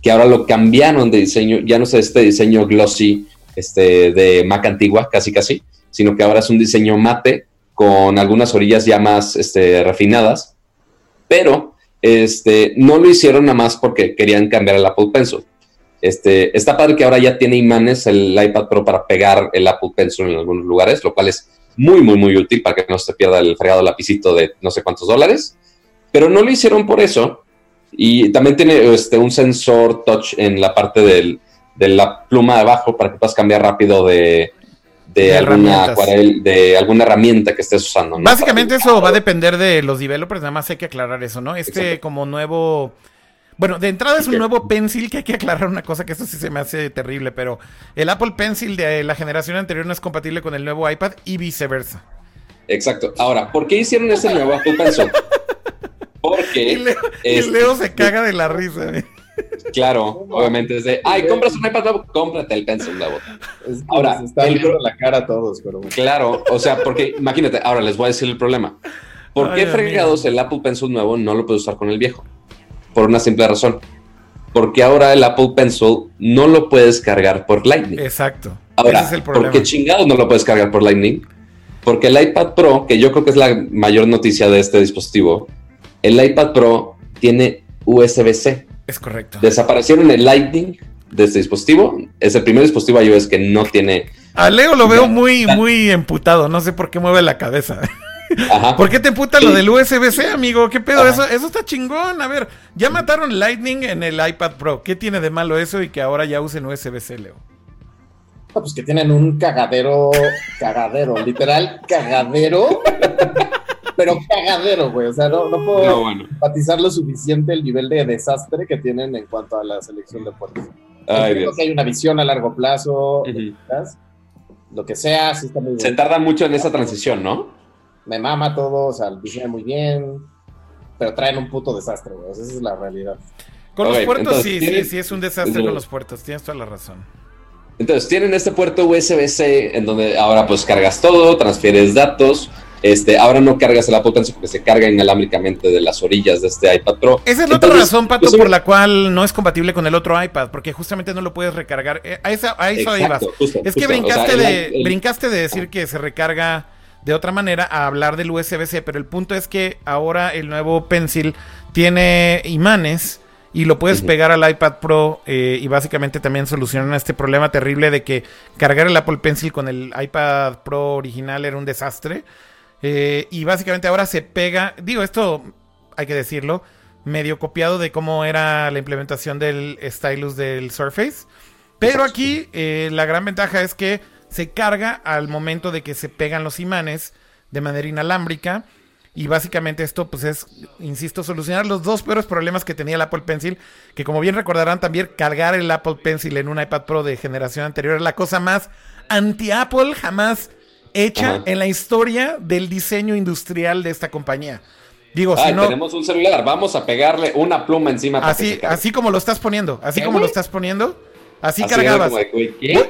que ahora lo cambiaron de diseño, ya no es este diseño glossy este, de Mac antigua, casi casi, sino que ahora es un diseño mate con algunas orillas ya más este, refinadas, pero este, no lo hicieron nada más porque querían cambiar el Apple Pencil. Este, está padre que ahora ya tiene imanes el iPad Pro para pegar el Apple Pencil en algunos lugares, lo cual es muy, muy, muy útil para que no se pierda el fregado lapicito de no sé cuántos dólares. Pero no lo hicieron por eso, y también tiene este, un sensor touch en la parte del, de la pluma de abajo para que puedas cambiar rápido de, de, alguna de alguna herramienta que estés usando. Básicamente eso va a depender de los developers, nada más hay que aclarar eso, ¿no? Este como nuevo... Bueno, de entrada es un nuevo Pencil que hay que aclarar una cosa que esto sí se me hace terrible, pero el Apple Pencil de la generación anterior no es compatible con el nuevo iPad y viceversa. Exacto. Ahora, ¿por qué hicieron ese nuevo Apple Pencil? Porque. Y Leo, se caga de la risa. Claro, obviamente es de, ay, compras un iPad nuevo, cómprate el pencil nuevo. ahora, se está viendo la cara a todos, pero Claro, o sea, porque imagínate, ahora les voy a decir el problema. ¿Por qué fregados el Apple Pencil nuevo no lo puedes usar con el viejo? Por una simple razón. Porque ahora el Apple Pencil no lo puedes cargar por Lightning. Exacto. Ahora, es el ¿por qué chingados no lo puedes cargar por Lightning? Porque el iPad Pro, que yo creo que es la mayor noticia de este dispositivo, el iPad Pro tiene USB-C. Es correcto. Desaparecieron el Lightning de este dispositivo. Es el primer dispositivo iOS que no tiene. A Leo lo veo muy, muy emputado. No sé por qué mueve la cabeza. Ajá. ¿Por qué te emputa lo del USB-C, amigo? ¿Qué pedo? Eso, eso está chingón. A ver, ya mataron Lightning en el iPad Pro. ¿Qué tiene de malo eso y que ahora ya usen USB-C, Leo? pues que tienen un cagadero, cagadero, literal, cagadero pero cagadero, güey. O sea, no, no puedo empatizar lo suficiente el nivel de desastre que tienen en cuanto a la selección de puertos. Creo que hay una visión a largo plazo, lo que sea, sí está muy bien. Se tarda mucho en esa transición, ¿no? Me mama todo, o sea, diseñan muy bien, pero traen un puto desastre, güey. esa es la realidad. Con los puertos sí, sí, sí, es un desastre con los puertos, tienes toda la razón. Entonces, tienen este puerto USB-C en donde ahora pues cargas todo, transfieres datos, este, ahora no cargas el Apple Pencil porque se carga inalámbricamente de las orillas de este iPad Pro. Esa es la otra razón, Pato, pues, por la cual no es compatible con el otro iPad, porque justamente no lo puedes recargar. Eh, a, esa, a eso ibas. es que brincaste, de, brincaste de decir que se recarga de otra manera a hablar del USB-C, pero el punto es que ahora el nuevo Pencil tiene imanes y lo puedes pegar al iPad Pro eh, y básicamente también solucionan este problema terrible de que cargar el Apple Pencil con el iPad Pro original era un desastre. Eh, y básicamente ahora se pega, digo, esto hay que decirlo, medio copiado de cómo era la implementación del stylus del Surface. Pero aquí eh, la gran ventaja es que se carga al momento de que se pegan los imanes de manera inalámbrica. Y básicamente esto pues es, insisto, solucionar los dos peores problemas que tenía el Apple Pencil, que como bien recordarán también cargar el Apple Pencil en un iPad Pro de generación anterior es la cosa más anti-Apple jamás hecha en la historia del diseño industrial de esta compañía. Digo, si no. Tenemos un celular, vamos a pegarle una pluma encima. así, así como lo estás poniendo, así como lo estás poniendo. Así, cargabas.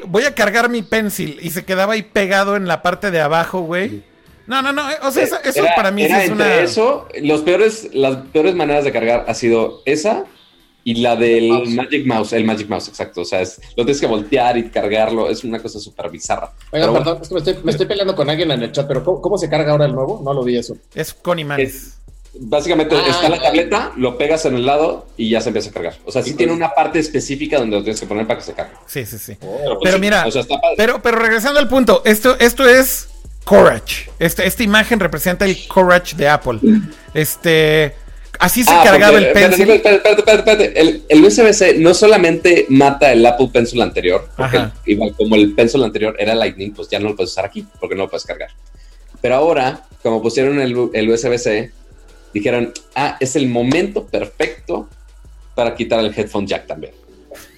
voy, a cargar mi pencil y se quedaba ahí pegado en la parte de abajo, güey. No, no, no. Eh, o sea, eso, para mí es una. Eso, los peores, las peores maneras de cargar ha sido esa y la del Magic Mouse, el Magic Mouse, exacto. O sea, es, lo tienes que voltear y cargarlo. Es una cosa súper bizarra. Oiga, perdón, es que me estoy, me estoy, peleando con alguien en el chat, pero ¿cómo, se carga ahora el nuevo? No lo vi eso. Es con imanes. básicamente ah, está la tableta, lo pegas en el lado y ya se empieza a cargar. O sea, sí tiene una parte específica donde lo tienes que poner para que se cargue. Sí, sí, sí. Oh, pero, pues mira, pero, pero regresando al punto, esto, esto es Courage. Este, esta imagen representa el Courage de Apple. Este Así se ah, cargaba el Pencil. Espérate, espérate, espérate, El, el USB-C no solamente mata el Apple Pencil anterior, porque igual como el Pencil anterior era Lightning, pues ya no lo puedes usar aquí, porque no lo puedes cargar. Pero ahora, como pusieron el, el USB-C, dijeron, ah, es el momento perfecto para quitar el headphone jack también.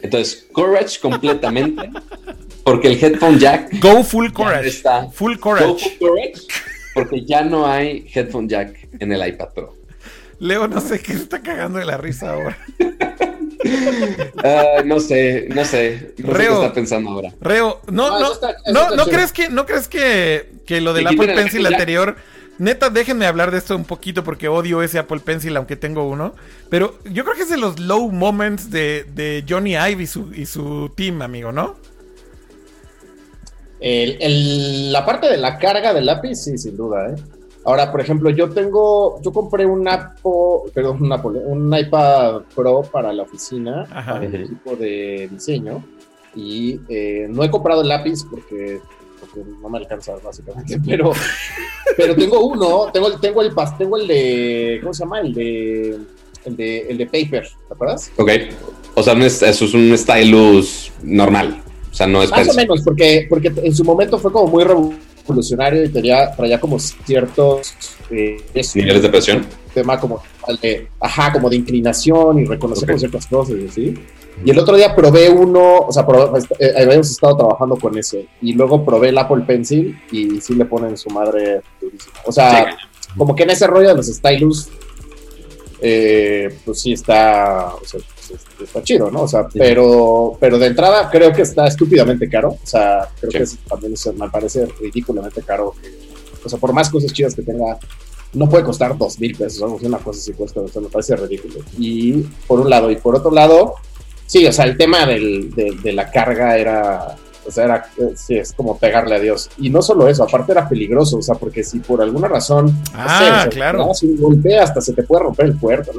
Entonces, Courage completamente, porque el headphone jack... Go full Courage. Está, full Courage. Go full Courage, porque ya no hay headphone jack en el iPad Pro. Leo no sé qué está cagando de la risa ahora. Ah, no sé, no sé. No Reo, sé qué está pensando ahora. Reo, no, no, no, crees que, no crees que, que lo del Apple Pencil anterior. Neta, déjenme hablar de esto un poquito porque odio ese Apple Pencil, aunque tengo uno. Pero yo creo que es de los low moments de, de Johnny Ive y su, y su team, amigo, ¿no? la parte de la carga del lápiz, sí, sin duda, ¿eh? Ahora, por ejemplo, yo tengo, yo compré un Apple, perdón, un, Apple, un iPad Pro para la oficina, para el equipo de diseño, y eh, no he comprado el lápiz porque, porque no me alcanza básicamente, pero, pero tengo uno, tengo, tengo el tengo el de, ¿cómo se llama? El de, el de, el de paper, ¿te acuerdas? Ok, o sea, eso es un stylus normal, o sea, no es Más o menos, porque, porque en su momento fue como muy revolucionario revolucionario y tenía, traía como ciertos eh, niveles de presión. Tema como de, ajá, como de inclinación y reconocer ciertas cosas y así. Y el otro día probé uno, o sea, eh, habíamos estado trabajando con ese. Y luego probé el Apple Pencil y sí le ponen su madre durísima. O sea, como que en ese rollo de los stylus, eh, pues sí está, o sea, está chido, ¿no? O sea, pero, pero de entrada creo que está estúpidamente caro. O sea, creo que también me parece ridículamente caro. o sea, por más cosas chidas que tenga, no puede costar dos mil pesos. O sea, una cosa así cuesta, o sea, me parece ridículo. Y por un lado, y por otro lado, sí, o sea, el tema del, de, la carga era o sea, era, sí, es como pegarle a Dios. Y no solo eso, aparte era peligroso, o sea, porque si por alguna razón, ah, claro. si un golpe hasta se te puede romper el puerto.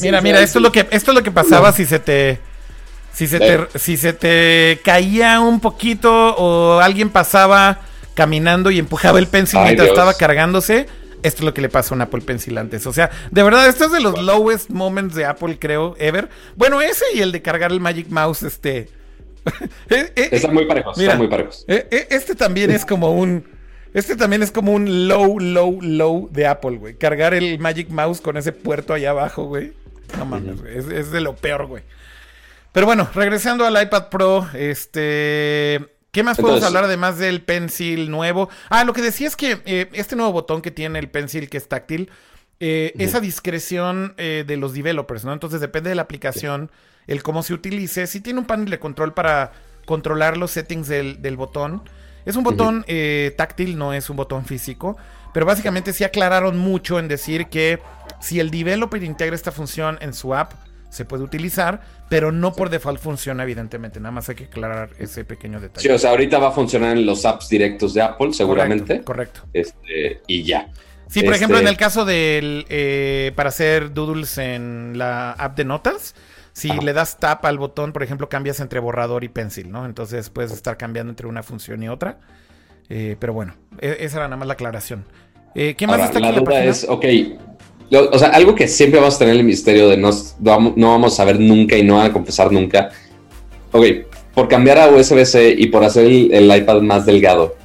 mira, mira, esto es lo que esto es lo que pasaba si se te si se te si se te caía un poquito o alguien pasaba caminando y empujaba el pencil mientras estaba cargándose. Esto es lo que le pasó a un Apple Pencil antes. O sea, de verdad, esto es de los lowest moments de Apple, creo, ever. Bueno, ese y el de cargar el Magic Mouse, este, eh, eh, están muy parejos, muy parejos. Eh, este también es como un. Este también es como un low, low, low de Apple, güey. Cargar el Magic Mouse con ese puerto allá abajo, güey. No mames, güey. Es, es de lo peor, güey. Pero bueno, regresando al iPad Pro, este. ¿Qué más podemos Entonces- hablar además del Pencil nuevo? Ah, lo que decía es que eh, este nuevo botón que tiene el Pencil, que es táctil, eh, esa discreción eh, de los developers, ¿no? Entonces depende de la aplicación, el cómo se utilice. Si tiene un panel de control para controlar los settings del, del botón. Es un botón eh, táctil, no es un botón físico. Pero básicamente sí aclararon mucho en decir que si el developer integra esta función en su app, se puede utilizar, pero no por default funciona, evidentemente. Nada más hay que aclarar ese pequeño detalle. Sí, o sea, ahorita va a funcionar en los apps directos de Apple, seguramente. Correcto. correcto. Este, y ya. Sí, por Este- ejemplo, en el caso del eh, para hacer doodles en la app de notas, si le das tap al botón, por ejemplo, cambias entre borrador y pencil, ¿no? Entonces puedes estar cambiando entre una función y otra. Eh, pero bueno, e- esa era nada más la aclaración. Eh, ¿Qué más Ahora, está aquí la duda es, ok, lo- o sea, algo que siempre vamos a tener el misterio de no, no vamos- a saber nunca y no van a confesar nunca. Ok, por cambiar a USB-C y por hacer el, el iPad más delgado,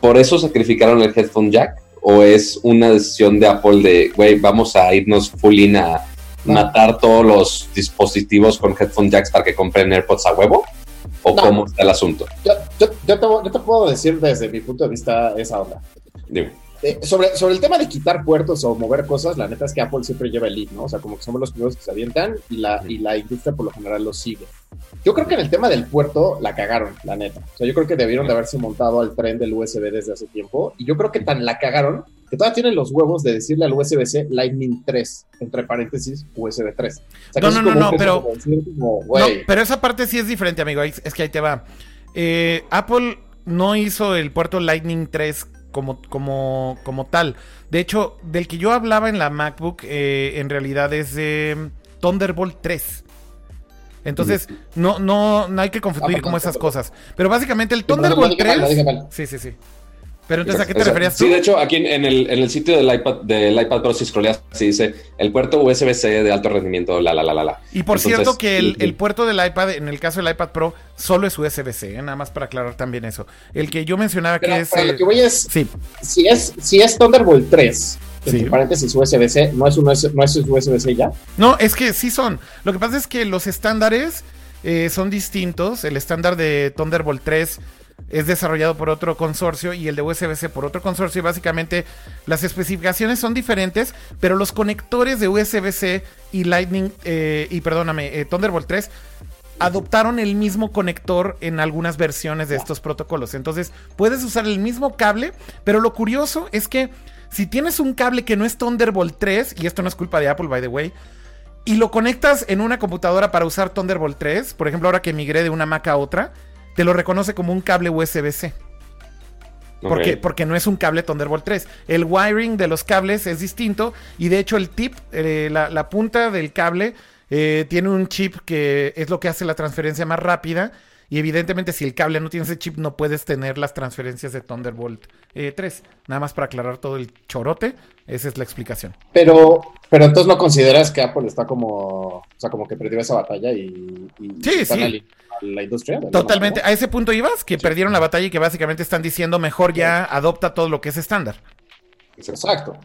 ¿por eso sacrificaron el headphone jack? ¿O es una decisión de Apple de, güey, vamos a irnos full in a matar todos los dispositivos con headphone jacks para que compren AirPods a huevo? ¿O No. cómo está el asunto? Yo, yo- yo te, yo te puedo decir desde mi punto de vista esa onda. Dime. Eh, sobre, sobre el tema de quitar puertos o mover cosas, la neta es que Apple siempre lleva el lead, ¿no? O sea, como que somos los primeros que se avientan y la, y la industria por lo general los sigue. Yo creo que en el tema del puerto la cagaron, la neta. O sea, yo creo que debieron de haberse montado al tren del USB desde hace tiempo. Y yo creo que tan la cagaron que todavía tienen los huevos de decirle al USB-C Lightning 3, entre paréntesis, USB 3. O sea, que No, no, es no, no, pero- como No, pero esa parte sí es diferente, amigo. ahí- Es que ahí te va. Eh, Apple no hizo el puerto Lightning 3 como, como, como tal. De hecho, del que yo hablaba en la MacBook, eh, en realidad es de Thunderbolt 3. Entonces, no, no, no hay que confundir Ah, como esas cosas. Pero básicamente el Thunderbolt dije mal, lo 3. dije mal. Sí, sí, sí. Pero entonces, ¿a qué te referías tú? Sí, de hecho, aquí en, el, en el sitio del iPad, del iPad Pro, si scrolleas, se dice el puerto USB-C de alto rendimiento, la, la, la, la, la. Y por Entonces, cierto que el, puerto del iPad, en el caso del iPad Pro, solo es USB-C, ¿eh? nada más para aclarar también eso. El que yo mencionaba que es... eh, lo que voy es, Sí, si es, si es Thunderbolt 3, entre Sí. paréntesis USB-C, ¿no es, un, no es USB-C ya? no, es que sí son. Lo que pasa es que los estándares eh, son distintos. El estándar de Thunderbolt 3 es desarrollado por otro consorcio y el de USB-C por otro consorcio. Y básicamente las especificaciones son diferentes, pero los conectores de USB-C y Lightning, eh, y perdóname, eh, Thunderbolt 3 adoptaron el mismo conector en algunas versiones de estos protocolos. Entonces, puedes usar el mismo cable, pero lo curioso es que si tienes un cable que no es Thunderbolt 3, y esto no es culpa de Apple, by the way, y lo conectas en una computadora para usar Thunderbolt 3, por ejemplo, ahora que migré de una Mac a otra, te lo reconoce como un cable USB-C. Porque, porque no es un cable Thunderbolt 3. El wiring de los cables es distinto y de hecho el tip, eh, la, la punta del cable, eh, tiene un chip que es lo que hace la transferencia más rápida. Y evidentemente si el cable no tiene ese chip no puedes tener las transferencias de Thunderbolt eh, 3. Nada más para aclarar todo el chorote, esa es la explicación. Pero, pero entonces no consideras que Apple está como, o sea, como que perdió esa batalla y, y Sí, están sí. a la industria. Totalmente. A ese punto ibas, que perdieron la batalla y que básicamente están diciendo mejor ya adopta todo lo que es estándar. Exacto.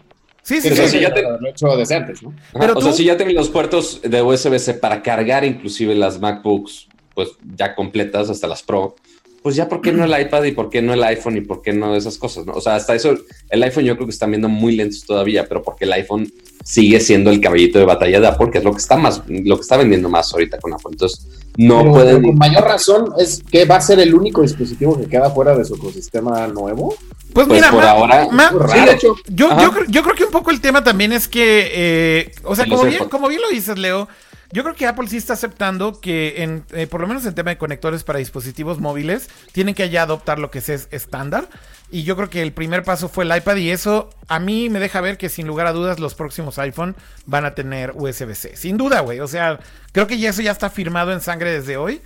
Sí, sí, Sí, o sea, sí. si ya te- Lo he hecho desde antes, ¿no? Ajá, Pero o sea, si ya tienen los puertos de USB-C para cargar inclusive las MacBooks, pues ya completas hasta las Pro, pues ya por qué no el iPad y por qué no el iPhone y por qué no esas cosas, ¿no? O sea, hasta eso, el iPhone yo creo que están viendo muy lentos todavía, pero porque el iPhone sigue siendo el caballito de batalla de Apple, que es lo que está más, lo que está vendiendo más ahorita con Apple. Entonces, no Pero- pueden... pero con mayor razón es que va a ser el único dispositivo que queda fuera de su ecosistema nuevo. Pues, Pues mira, por Ma- ahora- Ma- Sí, de hecho, Yo, yo, creo- yo creo que un poco el tema también es que, eh, o sea, como bien, como bien lo dices, Leo, yo creo que Apple sí está aceptando que, eh, por lo menos en tema de conectores para dispositivos móviles, tienen que ya adoptar lo que es es estándar. Y yo creo que el primer paso fue el iPad y eso a mí me deja ver que sin lugar a dudas los próximos iPhone van a tener USB-C. Sin duda, güey. O sea, creo que ya eso ya está firmado en sangre desde hoy.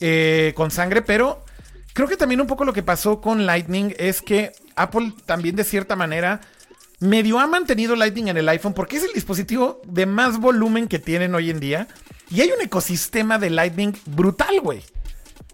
eh, con sangre, pero creo que también un poco lo que pasó con Lightning es que Apple también de cierta manera medio ha mantenido Lightning en el iPhone porque es el dispositivo de más volumen que tienen hoy en día. Y hay un ecosistema de Lightning brutal, güey.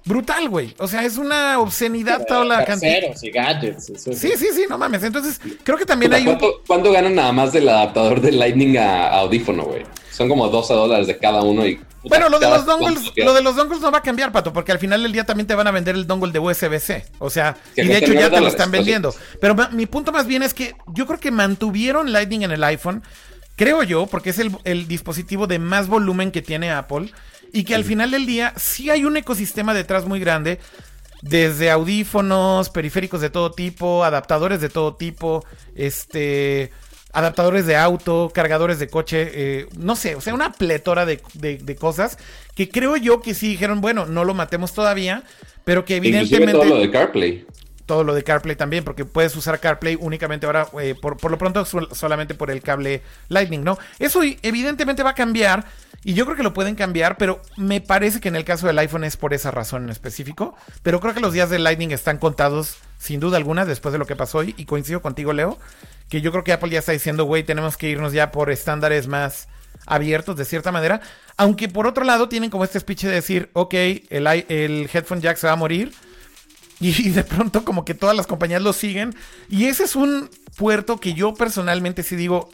brutal, güey. O sea, es una obscenidad toda la cantidad. y gadgets. sí, sí, sí, no mames. Entonces, creo que también hay. ¿cuánto, ¿Cuánto ganan nada más del adaptador de Lightning a, audífono, güey? Son como 12 dólares de cada uno y. bueno, lo de, los dongles, lo de los dongles no va a cambiar, Pato, porque al final del día también te van a vender el dongle de USB-C. O sea, y de hecho ya te lo están vendiendo. Pero mi punto más bien es que yo creo que mantuvieron Lightning en el iPhone, creo yo, porque es el, el dispositivo de más volumen que tiene Apple y que al final del día sí hay un ecosistema detrás muy grande, desde audífonos, periféricos de todo tipo, adaptadores de todo tipo, este, adaptadores de auto, cargadores de coche, eh, no sé, o sea, una pletora de, cosas que creo yo que sí dijeron, bueno, no lo matemos todavía, pero que evidentemente... todo lo de CarPlay todo lo de CarPlay también, porque puedes usar CarPlay únicamente ahora, eh, por, por, lo pronto, solamente por el cable Lightning, ¿no? Eso evidentemente va a cambiar, y yo creo que lo pueden cambiar, pero me parece que en el caso del iPhone es por esa razón en específico. Pero creo que los días de Lightning están contados, sin duda alguna, después de lo que pasó hoy, y coincido contigo, Leo, que yo creo que Apple ya está diciendo, güey, tenemos que irnos ya por estándares más abiertos de cierta manera. Aunque por otro lado tienen como este speech de decir, ok, el, el headphone jack se va a morir y de pronto como que todas las compañías lo siguen. Y ese es un puerto que yo personalmente sí digo,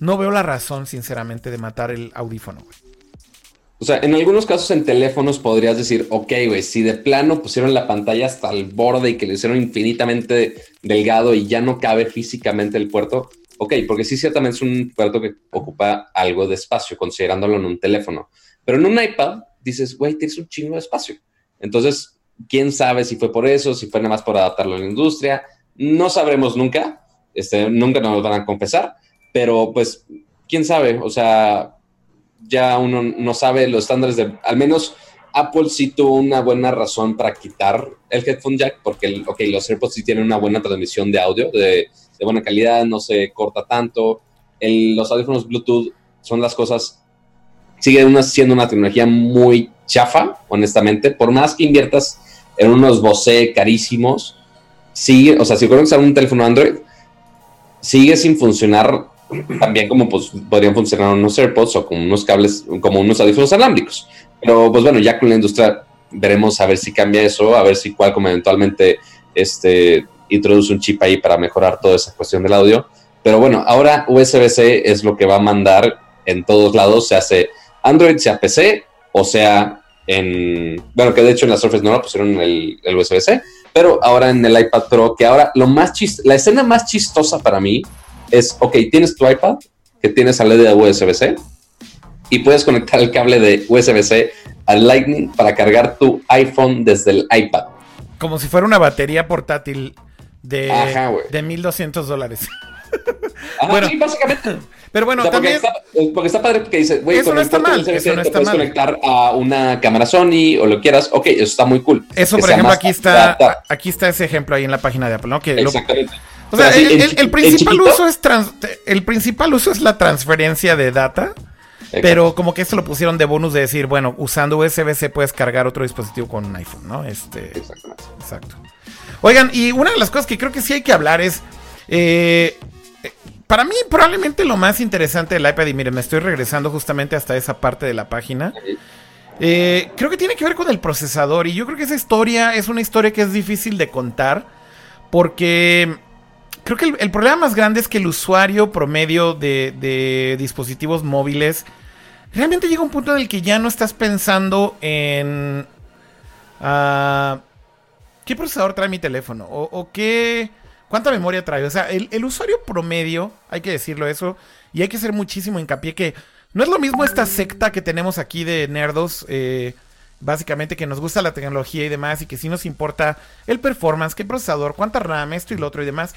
no veo la razón sinceramente de matar el audífono. O sea, en algunos casos en teléfonos podrías decir, ok, güey, si de plano pusieron la pantalla hasta el borde y que le hicieron infinitamente delgado y ya no cabe físicamente el puerto, ok, porque sí ciertamente es un puerto que ocupa algo de espacio, considerándolo en un teléfono. Pero en un iPad dices, güey, tienes un chingo de espacio. Entonces, quién sabe si fue por eso, si fue nada más por adaptarlo a la industria. No sabremos nunca, este, nunca nos lo van a confesar, pero pues, quién sabe, o sea, ya uno no sabe los estándares de, al menos Apple sí tuvo una buena razón para quitar el headphone jack, porque, ok, los AirPods sí tienen una buena transmisión de audio, de, buena calidad, no se corta tanto. los audífonos Bluetooth son las cosas, siguen siendo una tecnología muy chafa, honestamente, por más que inviertas en unos Bose carísimos, sigue, o sea, si usar un teléfono Android, sigue sin funcionar también como pues, podrían funcionar unos AirPods o con unos cables, como unos audífonos alámbricos. Pero pues bueno, ya con la industria veremos a ver si cambia eso, a ver si Qualcomm eventualmente este, introduce un chip ahí para mejorar toda esa cuestión del audio. Pero bueno, ahora USB-C es lo que va a mandar en todos lados, se hace Android, sea PC o sea en, bueno, que de hecho en la Surface no lo pusieron el, el USB-C, pero ahora en el iPad Pro, que ahora lo más chist la escena más chistosa para mí es, ok, tienes tu iPad, que tiene salida de USB-C, y puedes conectar el cable de USB-C al Lightning para cargar tu iPhone desde el iPad. Como si fuera una batería portátil de, de 1200 dólares. bueno, sí, básicamente. Pero bueno, también. Porque está, padre porque dice, güey, eso no está mal. Eso no está puedes conectar a una cámara Sony o lo quieras. Ok, eso está muy cool. Eso, por ejemplo, aquí está, aquí está ese ejemplo ahí en la página de Apple, ¿no? Que Exactamente. O sea, el, principal uso es el principal uso es la transferencia de data. Pero como que esto lo pusieron de bonus de decir, bueno, usando USB-C puedes cargar otro dispositivo con un iPhone, ¿no? Este, Exactamente. Exacto. Oigan, y una de las cosas que creo que sí hay que hablar es eh, para mí, probablemente lo más interesante del iPad, y miren, me estoy regresando justamente hasta esa parte de la página. Eh, creo que tiene que ver con el procesador. Y yo creo que esa historia es una historia que es difícil de contar. Porque creo que el, problema más grande es que el usuario promedio de, dispositivos móviles realmente llega a un punto en el que ya no estás pensando en. Uh, ¿Qué procesador trae mi teléfono? o qué ¿Cuánta memoria trae? O sea, el, usuario promedio, hay que decirlo eso, y hay que hacer muchísimo hincapié que no es lo mismo esta secta que tenemos aquí de nerdos, eh, básicamente que nos gusta la tecnología y demás, y que sí nos importa el performance, qué procesador, cuánta RAM, esto y lo otro y demás,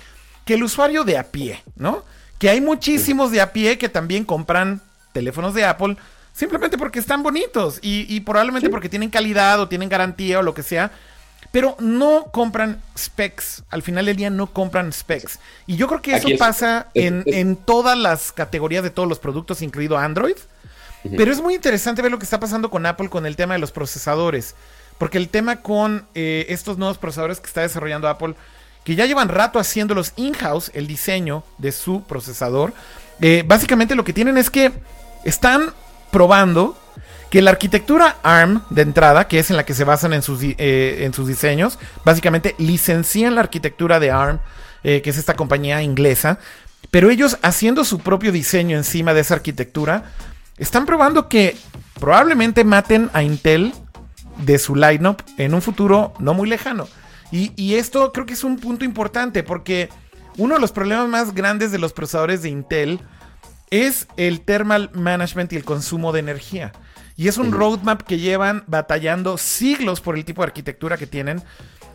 que el usuario de a pie, ¿no? Que hay muchísimos de a pie que también compran teléfonos de Apple simplemente porque están bonitos y, probablemente porque tienen calidad o tienen garantía o lo que sea, pero no compran specs. Al final del día no compran specs. Y yo creo que eso pasa en, todas las categorías de todos los productos, incluido Android. Pero es muy interesante ver lo que está pasando con Apple con el tema de los procesadores. Porque el tema con eh, estos nuevos procesadores que está desarrollando Apple, que ya llevan rato haciéndolos in-house, el diseño de su procesador, eh, básicamente lo que tienen es que están probando que la arquitectura ARM de entrada, que es en la que se basan en sus, eh, en sus diseños, básicamente licencian la arquitectura de ARM, eh, que es esta compañía inglesa, pero ellos haciendo su propio diseño encima de esa arquitectura, están probando que probablemente maten a Intel de su lineup en un futuro no muy lejano. Y, y, esto creo que es un punto importante porque uno de los problemas más grandes de los procesadores de Intel es el thermal management y el consumo de energía. Y es un roadmap que llevan batallando siglos por el tipo de arquitectura que tienen.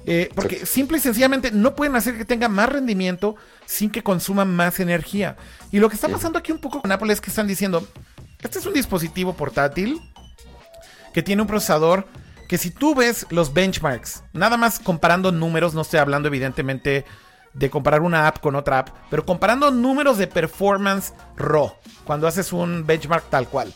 Eh, porque simple y sencillamente no pueden hacer que tenga más rendimiento sin que consuma más energía. Y lo que está pasando aquí un poco con Apple es que están diciendo, este es un dispositivo portátil que tiene un procesador que si tú ves los benchmarks, nada más comparando números, no estoy hablando evidentemente de comparar una app con otra app, pero comparando números de performance raw, cuando haces un benchmark tal cual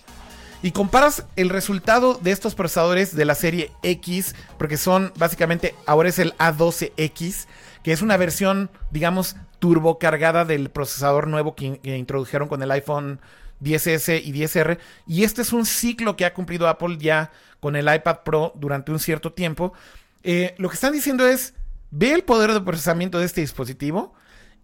y comparas el resultado de estos procesadores de la serie X, porque son básicamente, ahora es el A12X, que es una versión, digamos, turbocargada del procesador nuevo que, introdujeron con el iPhone 10S y 10R. Y este es un ciclo que ha cumplido Apple ya con el iPad Pro durante un cierto tiempo. Eh, lo que están diciendo es, ve el poder de procesamiento de este dispositivo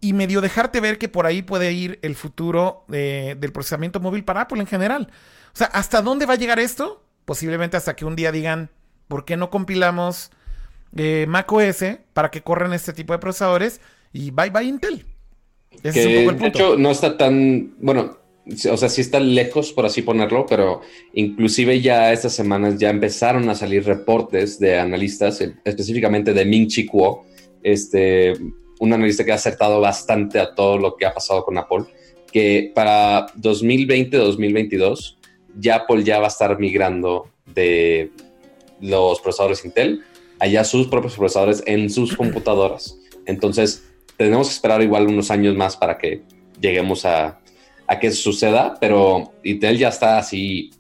y medio dejarte ver que por ahí puede ir el futuro eh, del procesamiento móvil para Apple en general. O sea, ¿hasta dónde va a llegar esto? Posiblemente hasta que un día digan, ¿por qué no compilamos eh, macOS para que corran este tipo de procesadores? Y bye bye Intel. Ese es un poco el punto. De hecho, no está tan, bueno, o sea, sí está lejos, por así ponerlo, pero inclusive ya estas semanas ya empezaron a salir reportes de analistas, eh, específicamente de Ming Chi Kuo, este, un analista que ha acertado bastante a todo lo que ha pasado con Apple, que para 2020-2022 ya Apple ya va a estar migrando de los procesadores Intel allá sus propios procesadores en sus computadoras. Entonces, tenemos que esperar igual unos años más para que lleguemos a, a que suceda, pero Intel ya está así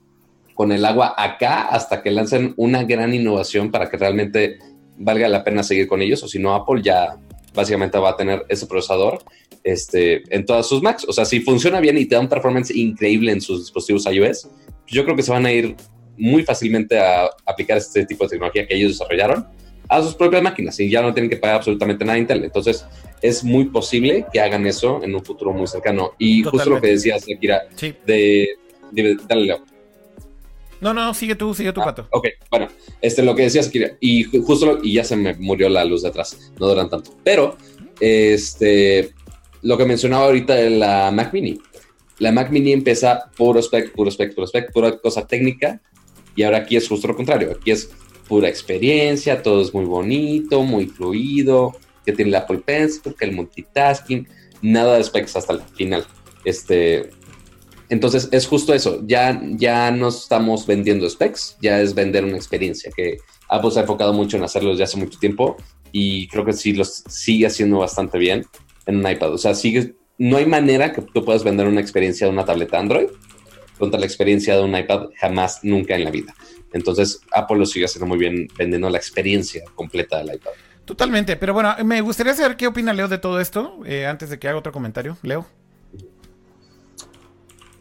con el agua acá hasta que lancen una gran innovación para que realmente valga la pena seguir con ellos, o si no, Apple ya básicamente va a tener ese procesador este, en todas sus Macs. O sea, si funciona bien y te da un performance increíble en sus dispositivos iOS, yo creo que se van a ir muy fácilmente a aplicar este tipo de tecnología que ellos desarrollaron a sus propias máquinas y ya no tienen que pagar absolutamente nada a Intel. Entonces, es muy posible que hagan eso en un futuro muy cercano. Y justo lo que decías, Akira, de, Dale, Leo. No, no, sigue tú, sigue tú, ah, Pato. Ok, bueno, este, lo que decías, Akira, y justo y ya se me murió la luz de atrás, no duran tanto. Pero, este, lo que mencionaba ahorita de la Mac Mini. La Mac Mini empieza puro spec, puro spec, puro spec, pura cosa técnica. Y ahora aquí es justo lo contrario. Aquí es pura experiencia, todo es muy bonito, muy fluido, que tiene la Apple Pencil, que el multitasking, nada de specs hasta el final. Este, entonces es justo eso, ya, ya no estamos vendiendo specs, ya es vender una experiencia que Apple se ha enfocado mucho en hacerlo desde hace mucho tiempo y creo que sí los sigue haciendo bastante bien en un iPad. O sea, sigue, no hay manera que tú puedas vender una experiencia de una tableta Android contra la experiencia de un iPad jamás, nunca en la vida. Entonces, Apple lo sigue haciendo muy bien vendiendo la experiencia completa del iPad. Totalmente, pero bueno, me gustaría saber qué opina Leo de todo esto, eh, antes de que haga otro comentario. Leo.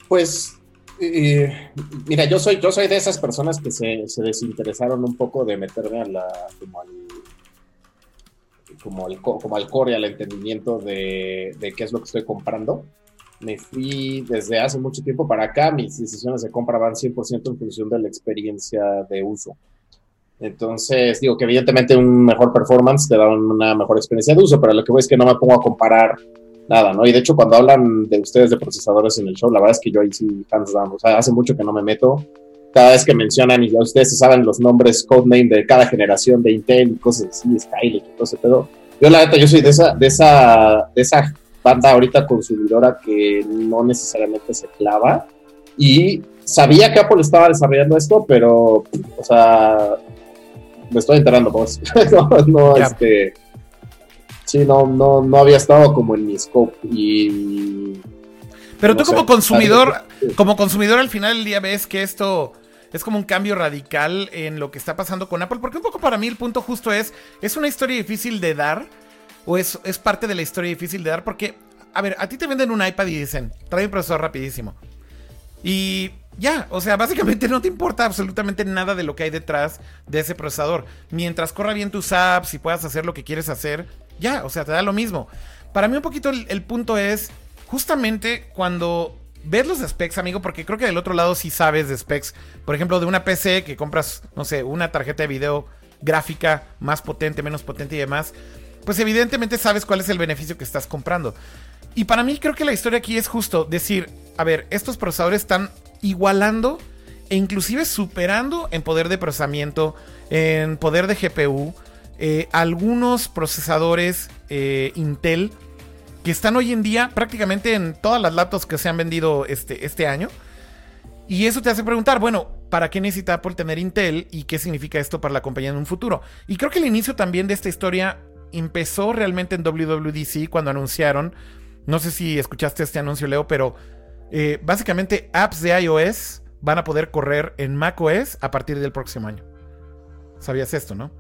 Pues, eh, mira, yo soy, yo soy de esas personas que se, desinteresaron un poco de meterme a la, como al, como al, como al core, al entendimiento de, de qué es lo que estoy comprando me fui desde hace mucho tiempo para acá, mis decisiones de compra van 100% en función de la experiencia de uso. Entonces, digo que evidentemente un mejor performance te da una mejor experiencia de uso, pero lo que voy es que no me pongo a comparar nada, ¿no? Y de hecho, cuando hablan de ustedes de procesadores en el show, la verdad es que yo ahí sí, hands down, o sea, hace mucho que no me meto. Cada vez que mencionan, y ya ustedes saben los nombres, codename de cada generación de Intel y cosas así, Skylake y todo ese pedo. Yo, la neta, yo soy de esa, de esa, de esa banda ahorita consumidora que no necesariamente se clava. Y sabía que Apple estaba desarrollando esto, pero, o sea, me estoy enterando, pues. no, no, este. Sí, no, no, no había estado como en mi scope. Y. Pero tú, como consumidor, como consumidor, al final del día ves que esto es como un cambio radical en lo que está pasando con Apple. Porque un poco para mí el punto justo es: es una historia difícil de dar o es, es parte de la historia difícil de dar porque, a ver, a ti te venden un iPad y dicen, trae un procesador rapidísimo. Y Ya, o sea, básicamente no te importa absolutamente nada de lo que hay detrás de ese procesador. Mientras corra bien tus apps y puedas hacer lo que quieres hacer, ya, o sea, te da lo mismo. Para mí un poquito el, punto es justamente cuando ves los specs, amigo, porque creo que del otro lado sí sabes de specs. Por ejemplo, de una PC que compras, no sé, una tarjeta de video gráfica más potente, menos potente y demás, pues evidentemente sabes cuál es el beneficio que estás comprando. Y para mí creo que la historia aquí es justo decir, a ver, estos procesadores están igualando e inclusive superando en poder de procesamiento, en poder de GPU, eh, algunos procesadores eh, Intel que están hoy en día prácticamente en todas las laptops que se han vendido este, este año. Y eso te hace preguntar, bueno, ¿para qué necesita Apple tener Intel y qué significa esto para la compañía en un futuro? Y creo que el inicio también de esta historia empezó realmente en WWDC cuando anunciaron, no sé si escuchaste este anuncio Leo, pero eh, básicamente apps de iOS van a poder correr en macOS a partir del próximo año. ¿Sabías esto, no?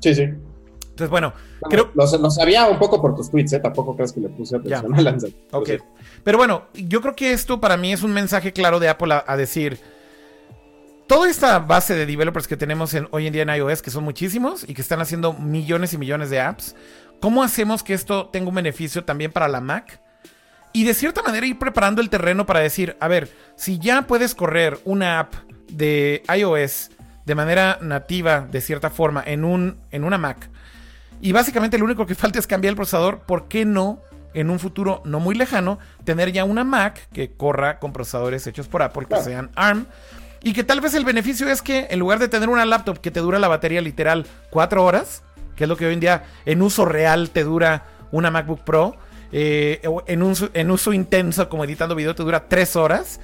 Sí, sí. Entonces, bueno, creo... Lo, sabía un poco por tus tweets, ¿eh? Tampoco crees que le puse atención a Lanza. Ok. Pero bueno, yo creo que esto para mí es un mensaje claro de Apple a, decir... Toda esta base de developers que tenemos en, hoy en día en iOS, que son muchísimos y que están haciendo millones y millones de apps, ¿cómo hacemos que esto tenga un beneficio también para la Mac? Y de cierta manera ir preparando el terreno para decir, a ver, si ya puedes correr una app de iOS de manera nativa, de cierta forma, en, un, en una Mac, y básicamente lo único que falta es cambiar el procesador, ¿por qué no en un futuro no muy lejano tener ya una Mac que corra con procesadores hechos por Apple, que sean ARM? Y que tal vez el beneficio es que en lugar de tener una laptop que te dura la batería literal cuatro horas, que es lo que hoy en día en uso real te dura una MacBook Pro, eh, en, uso, en uso intenso como editando video te dura 3 horas,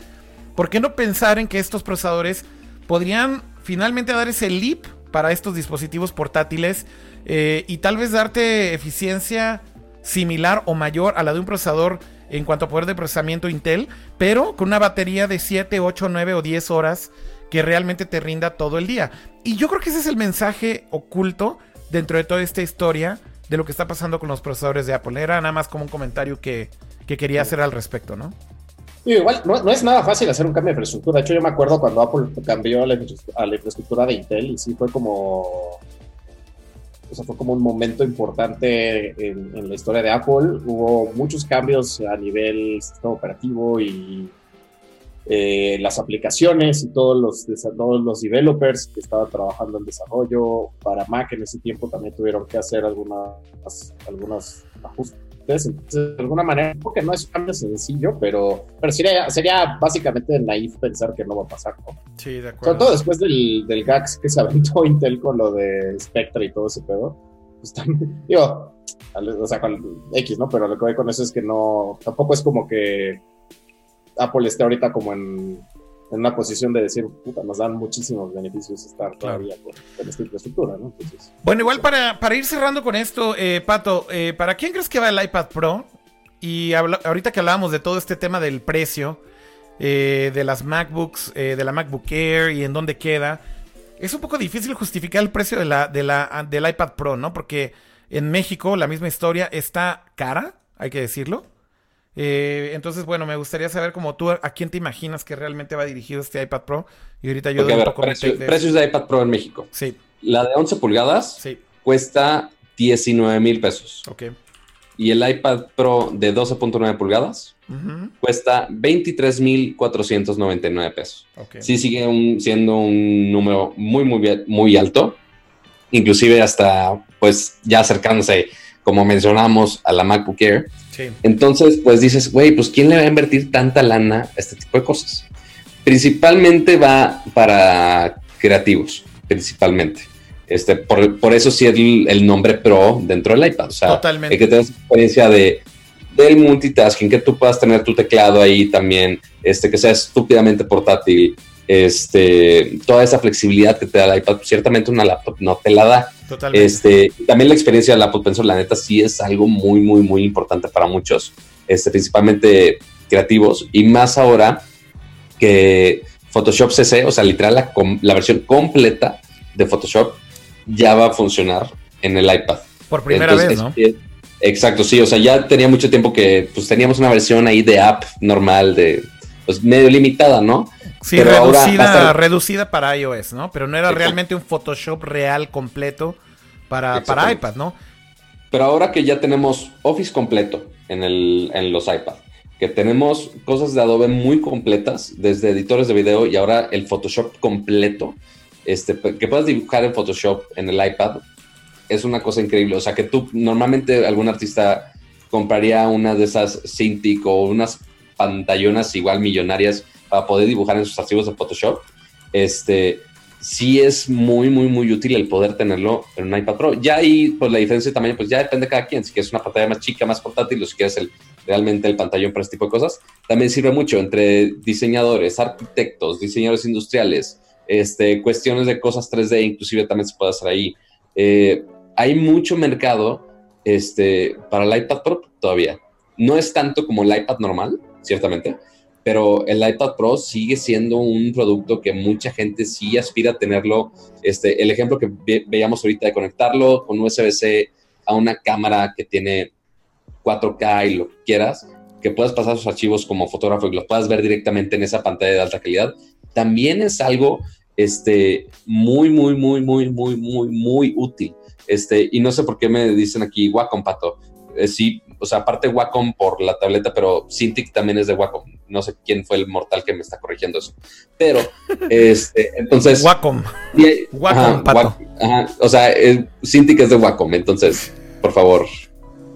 ¿por qué no pensar en que estos procesadores podrían finalmente dar ese leap para estos dispositivos portátiles eh, y tal vez darte eficiencia similar o mayor a la de un procesador en cuanto a poder de procesamiento Intel, pero con una batería de 7, 8, 9 o 10 horas que realmente te rinda todo el día. Y yo creo que ese es el mensaje oculto dentro de toda esta historia de lo que está pasando con los procesadores de Apple. Era nada más como un comentario que, quería hacer al respecto, ¿no? igual, no, es nada fácil hacer un cambio de infraestructura. De hecho, yo me acuerdo cuando Apple cambió la, a la infraestructura de Intel y sí fue como. O sea, fue como un momento importante en, la historia de Apple. Hubo muchos cambios a nivel sistema operativo y eh, las aplicaciones y todos los, todos los developers que estaban trabajando en desarrollo para Mac en ese tiempo también tuvieron que hacer algunas, algunos ajustes. Entonces, de alguna manera, porque no es cambio sencillo, pero, pero sería, sería básicamente naif pensar que no va a pasar, ¿no? Sí, de acuerdo. Sobre todo después del, del GAX que se aventó Intel con lo de Spectre y todo ese pedo. Pues también, digo, o sea, con X, ¿no? Pero lo que voy con eso es que no, tampoco es como que Apple esté ahorita como en, una posición de decir, puta, nos dan muchísimos beneficios estar todavía con, esta infraestructura, ¿no? bueno, igual para, ir cerrando con esto, eh, Pato, eh, ¿para quién crees que va el iPad Pro? Y ahorita que hablábamos de todo este tema del precio, eh, de las MacBooks, de la MacBook Air y en dónde queda, es un poco difícil justificar el precio de la, de la, del iPad Pro, ¿no? Porque en México la misma historia está cara, hay que decirlo. Eh, entonces, bueno, me gustaría saber como tú, a quién te imaginas que realmente va dirigido este iPad Pro. Y ahorita yo doy un poco de... Precios de iPad Pro en México. Sí. La de 11 pulgadas sí. cuesta 19 mil pesos. Ok. Y el iPad Pro de 12.9 pulgadas cuesta 23 mil 499 pesos. Okay. Sí sigue siendo un número muy, muy, muy alto. Inclusive hasta, pues, ya acercándose, como mencionamos, a la MacBook Air. Entonces, pues dices, güey, pues ¿quién le va a invertir tanta lana a este tipo de cosas? Principalmente va para creativos, principalmente. Este, por, eso sí el, el, nombre Pro dentro del iPad. O sea, Totalmente. que tengas experiencia de, del multitasking, que tú puedas tener tu teclado ahí también, este, que sea estúpidamente portátil, este, toda esa flexibilidad que te da el iPad, ciertamente una laptop no te la da. Totalmente. Este, también la experiencia de la Apple Pencil, la neta, sí es algo muy, muy, muy importante para muchos, este, principalmente creativos, y más ahora que Photoshop CC, o sea, literal, la, la versión completa de Photoshop ya va a funcionar en el iPad. Por primera vez, ¿no? exacto, sí, o sea, ya tenía mucho tiempo que pues teníamos una versión ahí de app normal, de pues medio limitada, ¿no? Sí, reducida, reducida para iOS, ¿no? Pero no era realmente un Photoshop real completo para, para iPad, ¿no? Pero ahora que ya tenemos Office completo en, el, en los iPad, que tenemos cosas de Adobe muy completas, desde editores de video y ahora el Photoshop completo, este, que puedas dibujar en Photoshop en el iPad, es una cosa increíble. O sea, que tú, normalmente algún artista compraría una de esas Cintiq o unas pantallonas igual millonarias para poder dibujar en sus archivos de Photoshop. Este, sí es muy, muy, muy útil el poder tenerlo en un iPad Pro. Ya ahí, pues la diferencia de tamaño, pues ya depende de cada quien. Si quieres una pantalla más chica, más portátil, o si quieres el, realmente el pantallón para este tipo de cosas, también sirve mucho entre diseñadores, arquitectos, diseñadores industriales, este, cuestiones de cosas 3D, inclusive también se puede hacer ahí. Eh, hay mucho mercado este, para el iPad Pro todavía. No es tanto como el iPad normal, ciertamente, pero el iPad Pro sigue siendo un producto que mucha gente sí aspira a tenerlo. Este, el ejemplo que veíamos ahorita de conectarlo con USB-C a una cámara que tiene 4K y lo que quieras, que puedas pasar sus archivos como fotógrafo y los puedas ver directamente en esa pantalla de alta calidad, también es algo este, muy, muy, muy, muy, muy, muy, muy útil. Este, y no sé por qué me dicen aquí Wacom, Pato. Eh, sí, o sea, aparte Wacom por la tableta, pero Cintiq también es de Wacom. No sé quién fue el mortal que me está corrigiendo eso. Pero, este, entonces. Wacom. Wacom, Pato. o sea, Cintiq es de Wacom, entonces, por favor,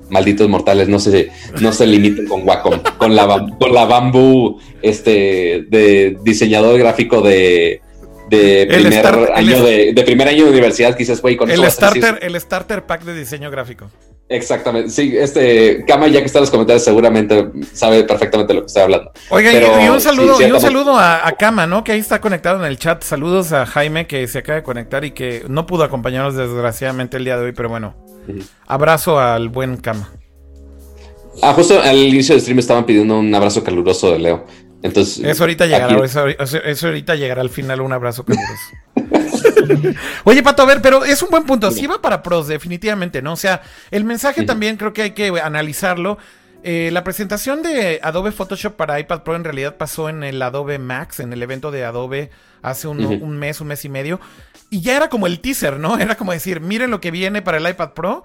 malditos mortales, no se, no se limiten con Wacom, con la, con la bambú este, de diseñador gráfico de, de primer, año de, primer año de universidad, quizás, güey, con el starter, el starter pack de diseño gráfico. Exactamente, sí, este Kama, ya que está en los comentarios, seguramente sabe perfectamente lo que estoy hablando. Oiga, y, un saludo, y un saludo a, Kama, ¿no? Que ahí está conectado en el chat. Saludos a Jaime que se acaba de conectar y que no pudo acompañarnos desgraciadamente el día de hoy, pero bueno, abrazo al buen Kama. Ah, justo al inicio del stream estaban pidiendo un abrazo caluroso de Leo. Entonces, eso ahorita llegará, eso, ahorita llegará al final un abrazo caluroso. Oye, Pato, a ver, pero es un buen punto. Sí va para pros, definitivamente, ¿no? O sea, el mensaje también creo que hay que analizarlo. Eh, la presentación de Adobe Photoshop para iPad Pro en realidad pasó en el Adobe Max, en el evento de Adobe hace un, un mes, un mes y medio. Y ya era como el teaser, ¿no? Era como decir, miren lo que viene para el iPad Pro.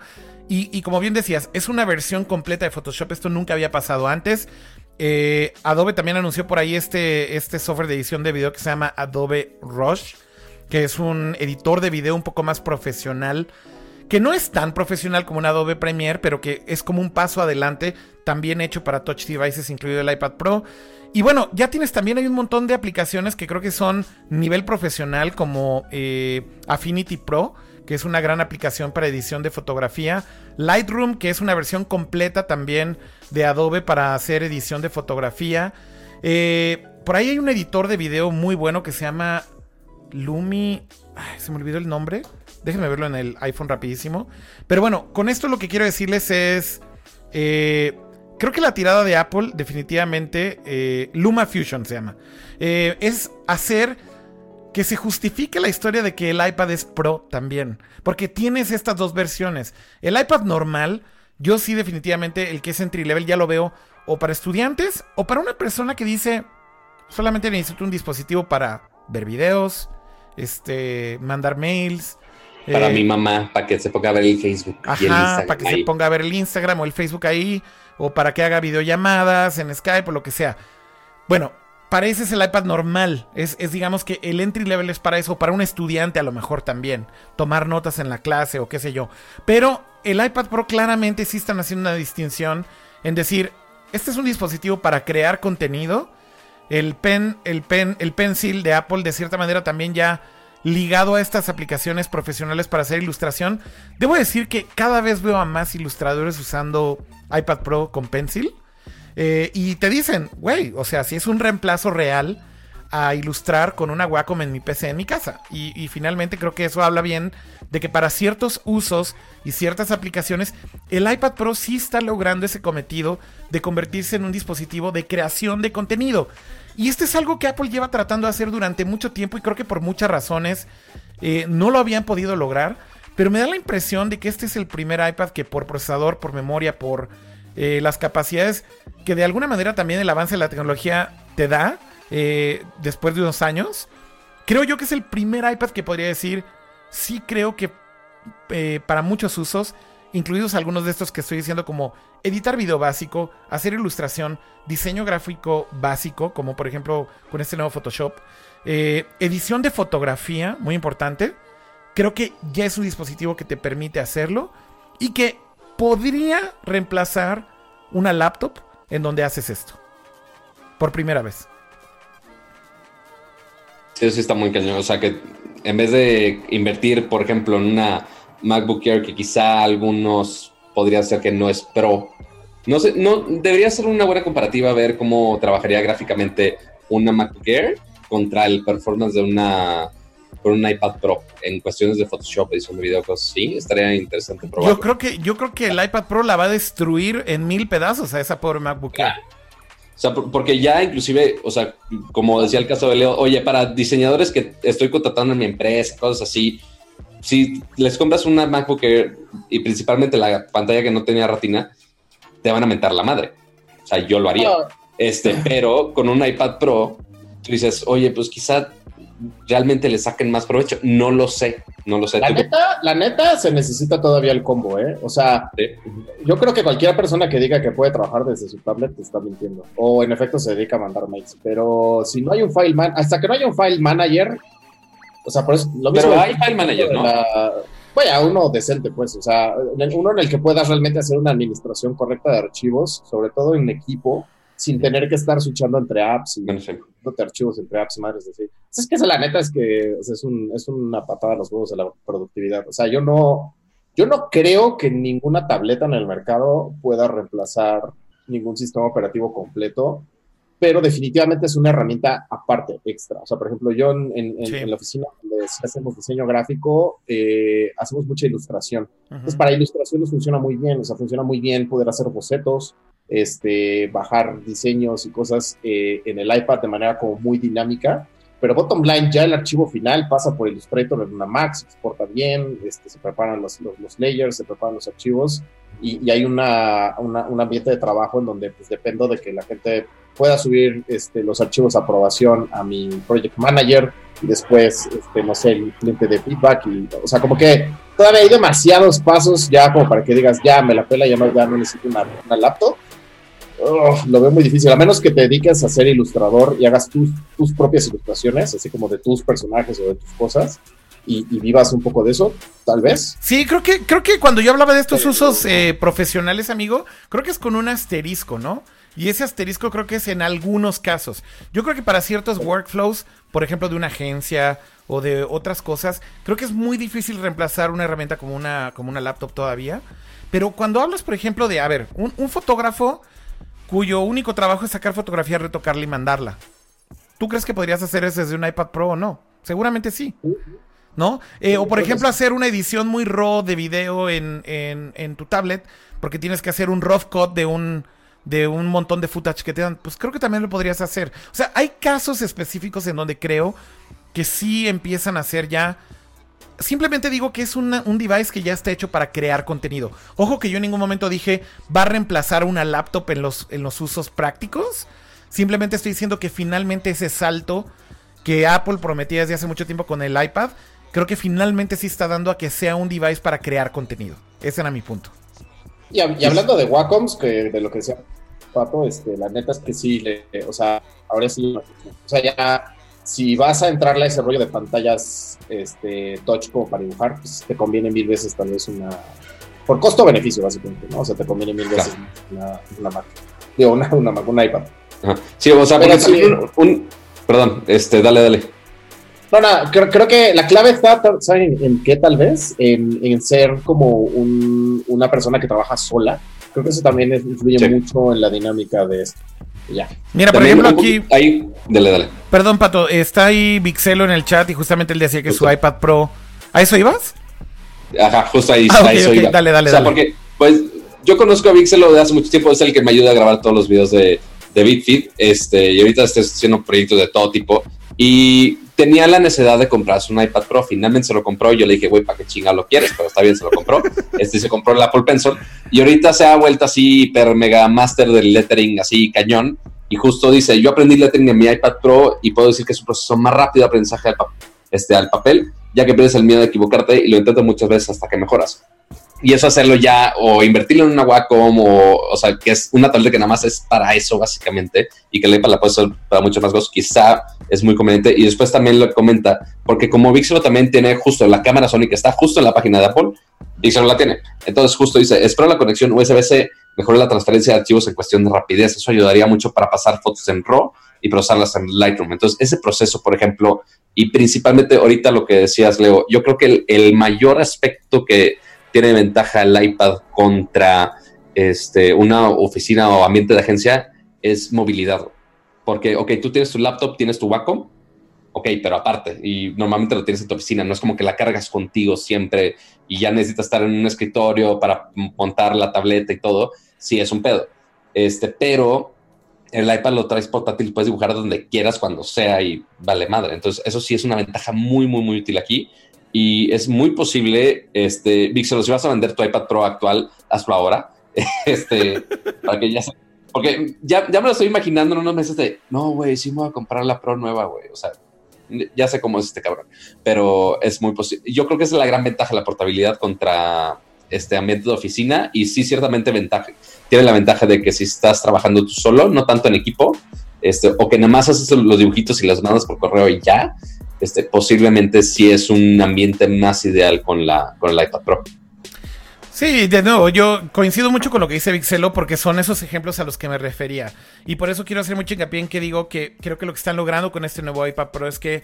Y, como bien decías, es una versión completa de Photoshop. Esto nunca había pasado antes. Eh, Adobe también anunció por ahí este, este software de edición de video que se llama Adobe Rush, que es un editor de video un poco más profesional, que no es tan profesional como un Adobe Premiere, pero que es como un paso adelante, también hecho para touch devices, incluido el iPad Pro. Y bueno, ya tienes también hay un montón de aplicaciones que creo que son nivel profesional, como eh, Affinity Pro que es una gran aplicación para edición de fotografía. Lightroom, que es una versión completa también de Adobe para hacer edición de fotografía. Eh, por ahí hay un editor de video muy bueno que se llama Lumi. se me olvidó el nombre. Déjenme verlo en el iPhone rapidísimo. Pero bueno, con esto lo que quiero decirles es... Eh, creo que la tirada de Apple definitivamente... Eh, Luma Fusion se llama. es hacer que se justifique la historia de que el iPad es Pro también. Porque tienes estas dos versiones. El iPad normal, yo sí definitivamente el que es entry level ya lo veo o para estudiantes o para una persona que dice solamente necesito un dispositivo para ver videos, este, mandar mails. Para eh, mi mamá, para que se ponga a ver el Facebook. Ajá, para que se ponga a ver el Instagram o el Facebook ahí, o para que haga videollamadas en Skype o lo que sea. Bueno, para ese es el iPad normal. Es, digamos que el entry level es para eso, para un estudiante a lo mejor también. Tomar notas en la clase o qué sé yo. Pero el iPad Pro claramente sí están haciendo una distinción en decir, este es un dispositivo para crear contenido. El pen, el pen, el pencil de Apple de cierta manera también ya ligado a estas aplicaciones profesionales para hacer ilustración. Debo decir que cada vez veo a más ilustradores usando iPad Pro con pencil. Eh, y te dicen, güey, o sea, si es un reemplazo real a ilustrar con una Wacom en mi PC en mi casa. Y, finalmente creo que eso habla bien de que para ciertos usos y ciertas aplicaciones, el iPad Pro sí está logrando ese cometido de convertirse en un dispositivo de creación de contenido. Y esto es algo que Apple lleva tratando de hacer durante mucho tiempo y creo que por muchas razones eh, no lo habían podido lograr. Pero me da la impresión de que este es el primer iPad que por procesador, por memoria, por eh, las capacidades que de alguna manera también el avance de la tecnología te da, eh, después de unos años. Creo yo que es el primer iPad que podría decir, sí creo que eh, para muchos usos, incluidos algunos de estos que estoy diciendo como editar video básico, hacer ilustración, diseño gráfico básico, como por ejemplo con este nuevo Photoshop, edición de fotografía, muy importante. Creo que ya es un dispositivo que te permite hacerlo y que podría reemplazar una laptop en donde haces esto. Por primera vez. Sí, sí está muy cañón. O sea que en vez de invertir, por ejemplo, en una MacBook Air que quizá algunos podrían ser que no es pro, no sé, no debería ser una buena comparativa ver cómo trabajaría gráficamente una MacBook Air contra el performance de una por un iPad Pro en cuestiones de Photoshop, edición de video, cosas así, estaría interesante probarlo. Yo creo que, yo creo que el iPad Pro la va a destruir en mil pedazos a esa pobre MacBook Air. O sea, porque ya inclusive, o sea, como decía el caso de Leo, oye, para diseñadores que estoy contratando en mi empresa, cosas así, si les compras una MacBook Air y principalmente la pantalla que no tenía retina, te van a mentar la madre. O sea, yo lo haría. Este, pero con un iPad Pro, tú dices, oye, pues quizá realmente le saquen más provecho. No lo sé, no lo sé. La neta, la neta se necesita todavía el combo, ¿eh? O sea, yo creo que cualquier persona que diga que puede trabajar desde su tablet está mintiendo. O en efecto se dedica a mandar mails. Pero si no hay un file man, hasta que no haya un file manager, o sea, por eso lo mismo. Pero hay file manager, ¿no? vaya, uno decente, pues, o sea, uno en el que puedas realmente hacer una administración correcta de archivos, sobre todo en equipo, sin tener que estar switchando entre apps y te archivos entre apps y madres de sí. Es que la neta es que es, un, es una patada a los huevos de la productividad. O sea, yo no, yo no creo que ninguna tableta en el mercado pueda reemplazar ningún sistema operativo completo, pero definitivamente es una herramienta aparte, extra. O sea, por ejemplo, yo en, la oficina donde hacemos diseño gráfico, eh, hacemos mucha ilustración. Entonces, para ilustración nos funciona muy bien, o sea, funciona muy bien poder hacer bocetos, este, bajar diseños y cosas eh, en el iPad de manera como muy dinámica. Pero bottom line, ya el archivo final pasa por Illustrator en una Mac, se exporta bien, este, se preparan los, los, layers, se preparan los archivos y, hay una, un ambiente de trabajo en donde pues, dependo de que la gente pueda subir este, los archivos a aprobación a mi project manager y después, este, no sé, el cliente de feedback. Y, o sea, como que todavía hay demasiados pasos ya como para que digas, ya me la pela, ya no, ya no necesito una, una laptop lo veo muy difícil, a menos que te dediques a ser ilustrador y hagas tus, tus propias ilustraciones, así como de tus personajes o de tus cosas, y, vivas un poco de eso, tal vez. Sí, creo que, creo que cuando yo hablaba de estos usos eh, profesionales, amigo, creo que es con un asterisco, ¿no? Y ese asterisco creo que es en algunos casos. Yo creo que para ciertos workflows, por ejemplo, de una agencia o de otras cosas, creo que es muy difícil reemplazar una herramienta como una, como una laptop todavía. Pero cuando hablas, por ejemplo, de, a ver, un, un fotógrafo cuyo único trabajo es sacar fotografía, retocarla y mandarla. ¿Tú crees que podrías hacer eso desde un iPad Pro o no? Seguramente sí. ¿No? Eh, o por ejemplo, hacer una edición muy raw de video en, en, tu tablet, porque tienes que hacer un rough cut de un, de un montón de footage que te dan. Pues creo que también lo podrías hacer. O sea, hay casos específicos en donde creo que sí empiezan a hacer ya simplemente digo que es un device que ya está hecho para crear contenido. Ojo que yo en ningún momento dije va a reemplazar una laptop en los, en los usos prácticos. Simplemente estoy diciendo que finalmente ese salto que Apple prometía desde hace mucho tiempo con el iPad, creo que finalmente sí está dando a que sea un device para crear contenido. Ese era mi punto. Y, hablando de Wacoms, que de lo que decía Pato, este, la neta es que sí, le, o sea, ahora sí, o sea, ya si vas a entrarle a ese rollo de pantallas este, touch como para dibujar, pues te conviene mil veces tal vez una... Por costo-beneficio, básicamente, ¿no? O sea, te conviene mil veces una, una Mac. Digo, una, una Mac, un iPad. Sí, o sea, un, Perdón, este, dale, dale. No, no, creo, creo que la clave está, ¿saben en qué tal vez? En, en ser como un, una persona que trabaja sola. Creo que eso también influye mucho en la dinámica de esto. Ya. Mira, por ejemplo, aquí. Ahí, dale, dale. Perdón, Pato, está ahí Vixelo en el chat y justamente él decía que su iPad Pro. ¿A eso ibas? Ajá, justo ahí, ah, eso iba. Dale, dale, o sea, porque, pues, yo conozco a Vixelo de hace mucho tiempo, es el que me ayuda a grabar todos los videos de, de BitFeed, este, y ahorita estoy haciendo proyectos de todo tipo. Y tenía la necesidad de comprarse un iPad Pro. Finalmente se lo compró. Y yo le dije, güey, ¿para qué chinga lo quieres? Pero está bien, se lo compró. Este se compró el Apple Pencil. Y ahorita se ha vuelto así, hiper mega master del lettering, así cañón. Y justo dice, yo aprendí lettering en mi iPad Pro y puedo decir que es un proceso más rápido de aprendizaje al, este, al papel, ya que pierdes el miedo de equivocarte y lo intento muchas veces hasta que mejoras y eso hacerlo ya o invertirlo en una Wacom o, o sea, que es una tableta que nada más es para eso básicamente y que la iPad la puedes usar para mucho más cosas, quizá es muy conveniente. Y después también lo comenta, porque como Vixelo también tiene justo la cámara Sony que está justo en la página de Apple, Vixelo la tiene. Entonces justo dice, espero la conexión USB-C mejore la transferencia de archivos en cuestión de rapidez. Eso ayudaría mucho para pasar fotos en RAW y procesarlas en Lightroom. Entonces, ese proceso, por ejemplo, y principalmente ahorita lo que decías, Leo, yo creo que el, el mayor aspecto que tiene ventaja el iPad contra este, una oficina o ambiente de agencia es movilidad. Porque, ok, tú tienes tu laptop, tienes tu Wacom, ok, pero aparte, y normalmente lo tienes en tu oficina, no es como que la cargas contigo siempre y ya necesitas estar en un escritorio para montar la tableta y todo, sí es un pedo. Este, pero el iPad lo traes portátil, puedes dibujar donde quieras, cuando sea y vale madre. Entonces, eso sí es una ventaja muy, muy, muy útil aquí y es muy posible, este, Vixelo, si vas a vender tu iPad Pro actual, hazlo ahora. este, para que ya porque ya, ya me lo estoy imaginando en unos meses de, no, güey, sí me voy a comprar la Pro nueva, güey. O sea, ya sé cómo es este cabrón, pero es muy posible. Yo creo que es la gran ventaja, la portabilidad contra este ambiente de oficina y sí, ciertamente ventaja. Tiene la ventaja de que si estás trabajando tú solo, no tanto en equipo, este, o que nada más haces los dibujitos y las mandas por correo y ya, este, posiblemente sí es un ambiente más ideal con la, con el iPad Pro. Sí, de nuevo, yo coincido mucho con lo que dice Vixelo porque son esos ejemplos a los que me refería. Y por eso quiero hacer mucho hincapié en que digo que creo que lo que están logrando con este nuevo iPad Pro es que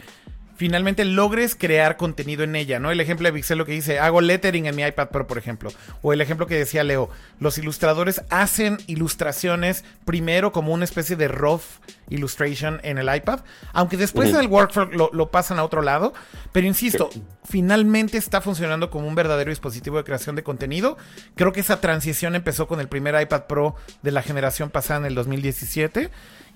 finalmente logres crear contenido en ella, ¿no? El ejemplo de Vixelo que dice, hago lettering en mi iPad Pro, por ejemplo. O el ejemplo que decía Leo, los ilustradores hacen ilustraciones primero como una especie de rough illustration en el iPad, aunque después en el workflow lo, pasan a otro lado. Pero insisto, finalmente está funcionando como un verdadero dispositivo de creación de contenido. Creo que esa transición empezó con el primer iPad Pro de la generación pasada en el 2017.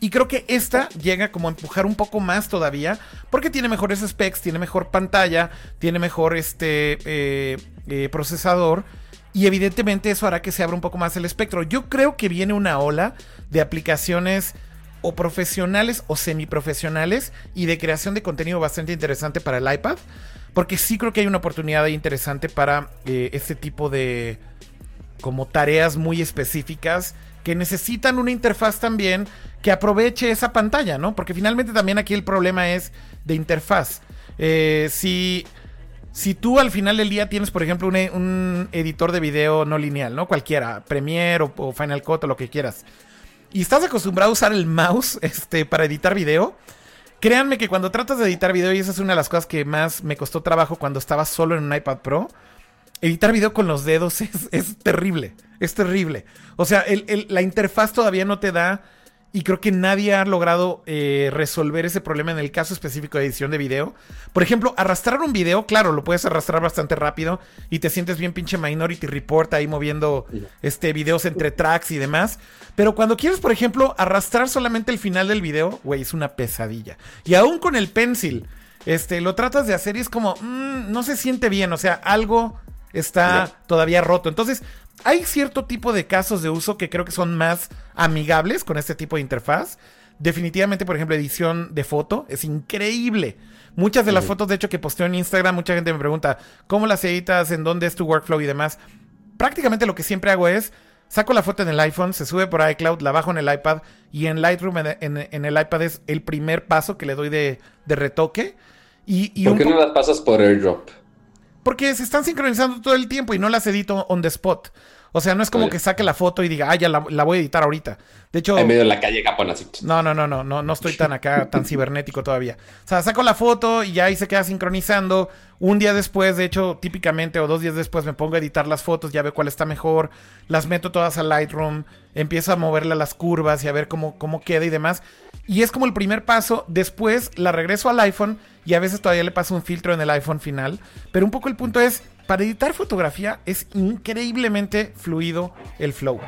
Y creo que esta llega como a empujar un poco más todavía, porque tiene mejores specs, tiene mejor pantalla, tiene mejor este eh, eh, procesador. Y evidentemente eso hará que se abra un poco más el espectro. Yo creo que viene una ola de aplicaciones o profesionales o semiprofesionales y de creación de contenido bastante interesante para el iPad. Porque sí creo que hay una oportunidad interesante para eh, este tipo de como tareas muy específicas que necesitan una interfaz también que aproveche esa pantalla, ¿no? Porque finalmente también aquí el problema es de interfaz. Eh, si, si tú al final del día tienes, por ejemplo, un, editor de video no lineal, ¿no? Cualquiera, Premiere o, Final Cut o lo que quieras. Y estás acostumbrado a usar el mouse este, para editar video. Créanme que cuando tratas de editar video, y esa es una de las cosas que más me costó trabajo cuando estaba solo en un iPad Pro, editar video con los dedos es, terrible. Es terrible. O sea, la interfaz todavía no te da y creo que nadie ha logrado eh, resolver ese problema en el caso específico de edición de video. Por ejemplo, arrastrar un video, claro, lo puedes arrastrar bastante rápido y te sientes bien pinche Minority Report ahí moviendo este, videos entre tracks y demás. Pero cuando quieres, por ejemplo, arrastrar solamente el final del video, güey, es una pesadilla. Y aún con el pencil, este, lo tratas de hacer y es como, mm, no se siente bien, o sea, algo está todavía roto. Entonces, hay cierto tipo de casos de uso que creo que son más amigables con este tipo de interfaz. Definitivamente, por ejemplo, edición de foto es increíble. Muchas de las fotos, de hecho, que posteo en Instagram, mucha gente me pregunta, ¿cómo las editas? ¿En dónde es tu workflow y demás? Prácticamente lo que siempre hago es, saco la foto en el iPhone, se sube por iCloud, la bajo en el iPad y en Lightroom en, el iPad es el primer paso que le doy de, retoque. Y, ¿Por qué no las pasas por AirDrop? Porque se están sincronizando todo el tiempo y no las edito on the spot. O sea, no es como que saque la foto y diga, ah, ya la, voy a editar ahorita. De hecho. En medio de la calle Capón así. No, no, no, no, no, no estoy tan acá, tan cibernético todavía. O sea, saco la foto y ya ahí se queda sincronizando. Un día después, de hecho, típicamente, o dos días después, me pongo a editar las fotos, ya veo cuál está mejor. Las meto todas a Lightroom, empiezo a moverle a las curvas y a ver cómo, cómo queda y demás. Y es como el primer paso. Después la regreso al iPhone y a veces todavía le paso un filtro en el iPhone final. Pero un poco el punto es, para editar fotografía es increíblemente fluido el flow.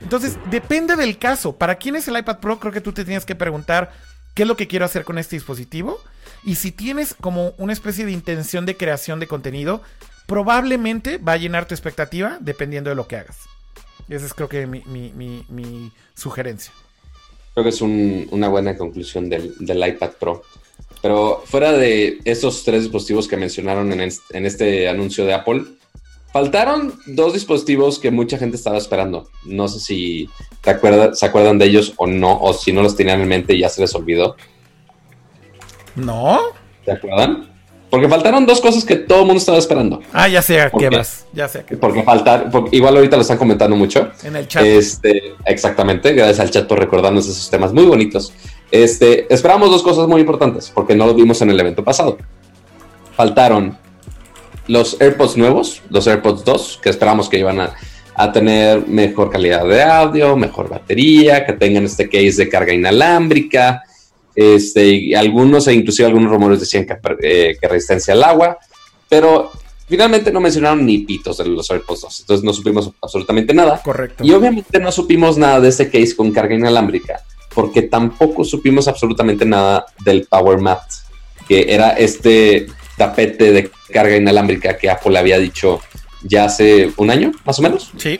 Entonces, depende del caso. ¿Para quién es el iPad Pro? Creo que tú te tienes que preguntar qué es lo que quiero hacer con este dispositivo. Y si tienes como una especie de intención de creación de contenido, probablemente va a llenar tu expectativa dependiendo de lo que hagas. Esa es creo que mi, sugerencia. Creo que es una buena conclusión del, iPad Pro. Pero fuera de esos tres dispositivos que mencionaron en en este anuncio de Apple, Faltaron dos dispositivos que mucha gente estaba esperando. No sé si te se acuerdan de ellos o no, o si no los tenían en mente y ya se les olvidó. ¿No? ¿Te acuerdan? Porque faltaron dos cosas que todo el mundo estaba esperando. Ah, ya sé a qué vas. Ya sé a qué Porque faltar, igual ahorita lo están comentando mucho. En el chat. Este, exactamente. Gracias al chat por recordarnos esos temas muy bonitos. Este, esperamos dos cosas muy importantes, porque no lo vimos en el evento pasado. Faltaron los AirPods nuevos, los AirPods 2, que esperamos que iban a, tener mejor calidad de audio, mejor batería, que tengan este case de carga inalámbrica, este, y algunos, e inclusive algunos rumores decían que, eh, que resistencia al agua, pero finalmente no mencionaron ni pitos de los AirPods 2, entonces no supimos absolutamente nada. Correcto. Y obviamente no supimos nada de este case con carga inalámbrica, porque tampoco supimos absolutamente nada del Power Mat, que era este tapete de carga inalámbrica que Apple había dicho ya hace un año, más o menos. Sí.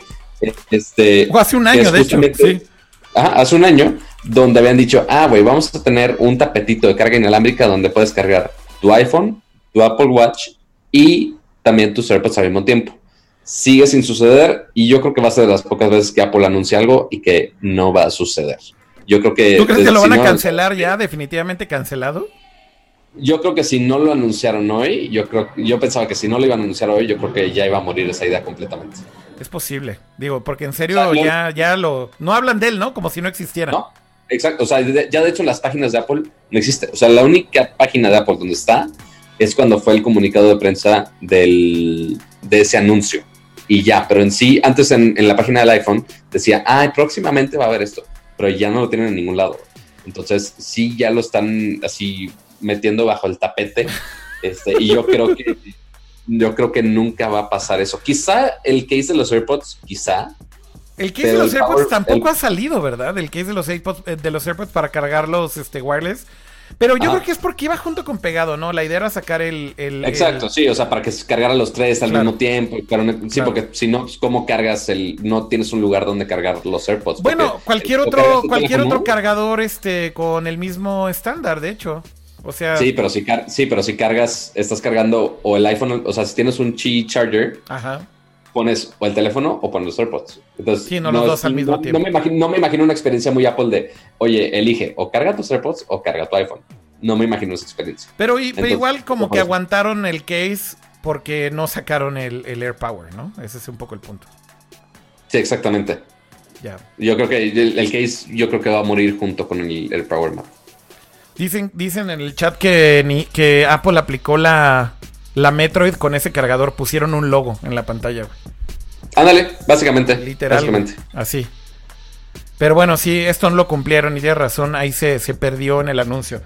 Este, o hace un año, de hecho. Sí. hace un año, donde habían dicho, ah, güey, vamos a tener un tapetito de carga inalámbrica donde puedes cargar tu iPhone, tu Apple Watch y también tus AirPods al mismo tiempo. Sigue sin suceder y yo creo que va a ser de las pocas veces que Apple anuncia algo y que no va a suceder. Yo creo que... ¿Tú crees que lo van a cancelar ya? ¿Definitivamente cancelado? yo creo que si no lo anunciaron hoy, yo creo, yo pensaba que si no lo iban a anunciar hoy, yo creo que ya iba a morir esa idea completamente. Es posible, digo, porque en serio ya, ya lo, no hablan de él, ¿no? Como si no existiera. No, exacto, o sea, ya de hecho las páginas de Apple no existen, o sea, la única página de Apple donde está es cuando fue el comunicado de prensa del, de ese anuncio. Y ya, pero en sí, antes en, en la página del iPhone decía, ah, próximamente va a haber esto, pero ya no lo tienen en ningún lado. Entonces, sí, ya lo están así metiendo bajo el tapete. Este, y yo creo que yo creo que nunca va a pasar eso. Quizá el case de los AirPods, quizá. El case de los AirPods tampoco ha salido, ¿verdad? El case de los AirPods, eh, de los AirPods para cargarlos este, wireless. Pero yo creo que es porque iba junto con pegado, ¿no? La idea era sacar el. Exacto, sí, o sea, para que se cargara los tres al mismo tiempo. sí, porque si no, pues, ¿cómo cargas el.? No tienes un lugar donde cargar los AirPods. Bueno, cualquier otro, cualquier otro cargador este, con el mismo estándar, de hecho. O sea. Sí, pero si, sí, pero si cargas, estás cargando o el iPhone, o sea, si tienes un Qi Charger, pones o el teléfono o pones los AirPods. Entonces, sí, no, los dos al mismo tiempo. No me, imagino, no me imagino una experiencia muy Apple de, oye, elige o carga tus AirPods o carga tu iPhone. No me imagino esa experiencia. Pero, igual como que aguantaron el case porque no sacaron el, el Air Power, ¿no? Ese es un poco el punto. Sí, exactamente. Ya. Yo creo que el, el, case, yo creo que va a morir junto con el Air Power Map. Dicen, dicen en el chat que, ni, que Apple aplicó la, la Metroid con ese cargador. Pusieron un logo en la pantalla, Ándale, básicamente. Literalmente. Así. Pero bueno, sí, esto no lo cumplieron y tiene razón, ahí se, perdió en el anuncio.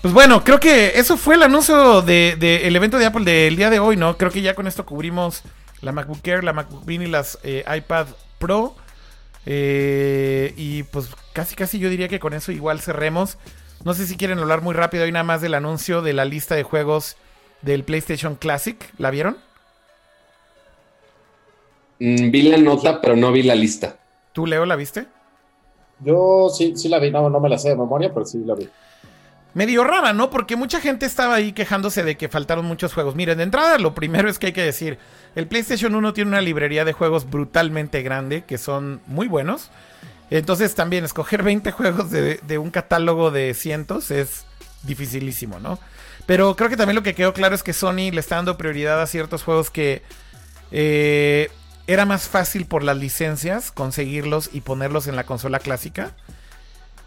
Pues bueno, creo que eso fue el anuncio del de, el evento de Apple del día de hoy, ¿no? Creo que ya con esto cubrimos la MacBook Air, la MacBook Mini y las eh, iPad Pro. Eh, y pues casi, casi yo diría que con eso igual cerremos. No sé si quieren hablar muy rápido hoy nada más del anuncio de la lista de juegos del PlayStation Classic. ¿La vieron? Mm, vi la nota, pero no vi la lista. ¿Tú, Leo, la viste? Yo sí, sí la vi. No, no me la sé de memoria, pero sí la vi. Medio rara, ¿no? Porque mucha gente estaba ahí quejándose de que faltaron muchos juegos. Miren, de entrada, lo primero es que hay que decir: el PlayStation 1 tiene una librería de juegos brutalmente grande, que son muy buenos. Entonces también escoger 20 juegos de, un catálogo de cientos es dificilísimo, ¿no? Pero creo que también lo que quedó claro es que Sony le está dando prioridad a ciertos juegos que eh, era más fácil por las licencias conseguirlos y ponerlos en la consola clásica.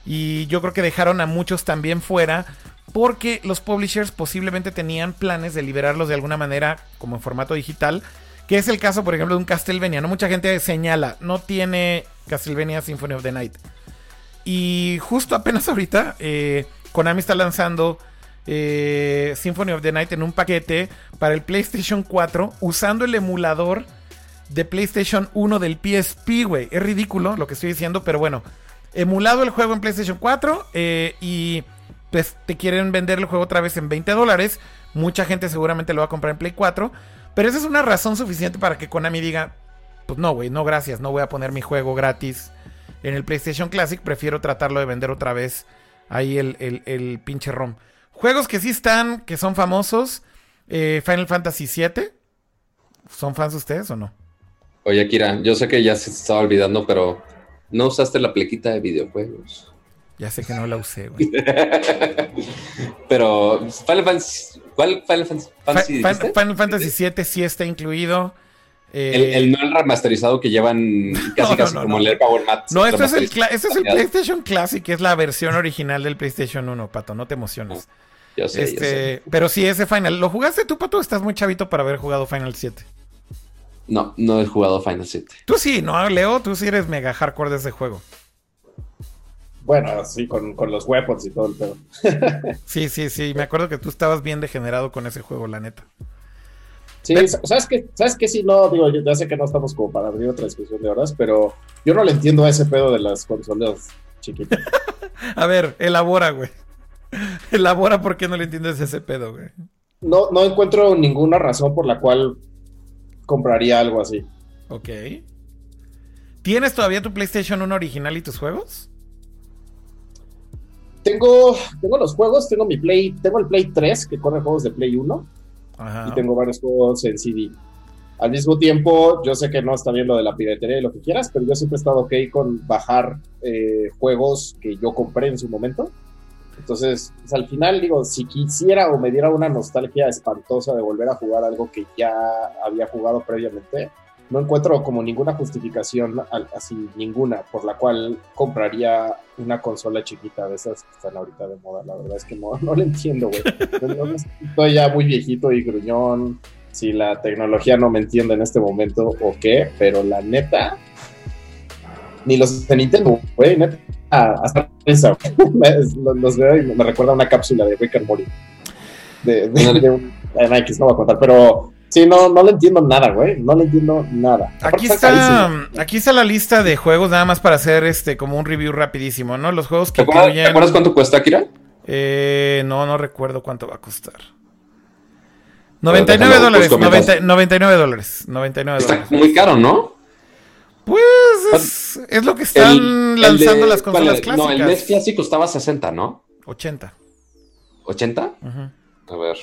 Y yo creo que dejaron a muchos también fuera porque los publishers posiblemente tenían planes de liberarlos de alguna manera como en formato digital. Que es el caso, por ejemplo, de un Castlevania. ¿no? Mucha gente señala, no tiene Castlevania Symphony of the Night. Y justo apenas ahorita, eh, Konami está lanzando eh, Symphony of the Night en un paquete para el PlayStation 4 usando el emulador de PlayStation 1 del PSP, güey. Es ridículo lo que estoy diciendo, pero bueno. Emulado el juego en PlayStation 4 eh, y pues te quieren vender el juego otra vez en 20 dólares. Mucha gente seguramente lo va a comprar en Play 4. Pero esa es una razón suficiente para que Konami diga, pues no, güey, no gracias, no voy a poner mi juego gratis en el PlayStation Classic. Prefiero tratarlo de vender otra vez ahí el, el, pinche ROM. Juegos que sí están, que son famosos. Eh, Final Fantasy VII. ¿Son fans ustedes o no? Oye, Kira, yo sé que ya se estaba olvidando, pero no usaste la plequita de videojuegos. Ya sé que no la usé, güey. pero Final Fantasy, ¿cuál Final Fantasy? Final, Fantasy VII sí está incluido. Eh, el, no el remasterizado que llevan casi casi como el Power Mat. No, este es el, este es el PlayStation Classic, que es la versión original del PlayStation 1, Pato, no te emociones. Yo sé, este, Pero sí, ese Final. ¿Lo jugaste tú, Pato? Estás muy chavito para haber jugado Final 7. No, no he jugado Final 7. Tú sí, ¿no, Leo? Tú sí eres mega hardcore de ese juego. Bueno, sí, con, los weapons y todo el pedo. sí, sí, sí. Me acuerdo que tú estabas bien degenerado con ese juego, la neta. Sí, ¿sabes qué? ¿Sabes qué? Sí, no, digo, ya sé que no estamos como para abrir otra discusión de horas, pero yo no le entiendo a ese pedo de las consolas chiquitas. a ver, elabora, güey. Elabora por qué no le entiendes ese pedo, güey. No, no encuentro ninguna razón por la cual compraría algo así. Ok. ¿Tienes todavía tu PlayStation 1 original y tus juegos? Tengo, tengo los juegos, tengo mi Play, tengo el Play 3 que corre juegos de Play 1 y tengo varios juegos en CD. Al mismo tiempo, yo sé que no está bien lo de la piratería y lo que quieras, pero yo siempre he estado ok con bajar eh, juegos que yo compré en su momento entonces, pues, al final digo, si quisiera o me diera una nostalgia espantosa de volver a jugar algo que ya había jugado previamente, no encuentro como ninguna justificación, así ninguna, por la cual compraría una consola chiquita de esas que están ahorita de moda. La verdad es que no, no lo entiendo, güey. Estoy ya muy viejito y gruñón. Si la tecnología no me entiende en este momento o qué, pero la neta, ni los de Nintendo, güey, neta hasta eso. los veo y me recuerda una cápsula de Rick and Morty. De, de, un, X, no voy a contar, pero sí, no, no le entiendo nada, güey. No le entiendo nada. Aquí está, aquí está la lista de juegos, nada más para hacer este como un review rapidísimo, ¿no? Los juegos que ¿Te acuerdas, ¿te acuerdas cuánto cuesta, Kira? Eh, no, no recuerdo cuánto va a costar. 99 dólares, 99 dólares, 99 Está muy caro, ¿no? Pues es, lo que están lanzando las consolas clásicas. No, el NES clásico costaba 60, ¿no? 80. ¿80? A ver.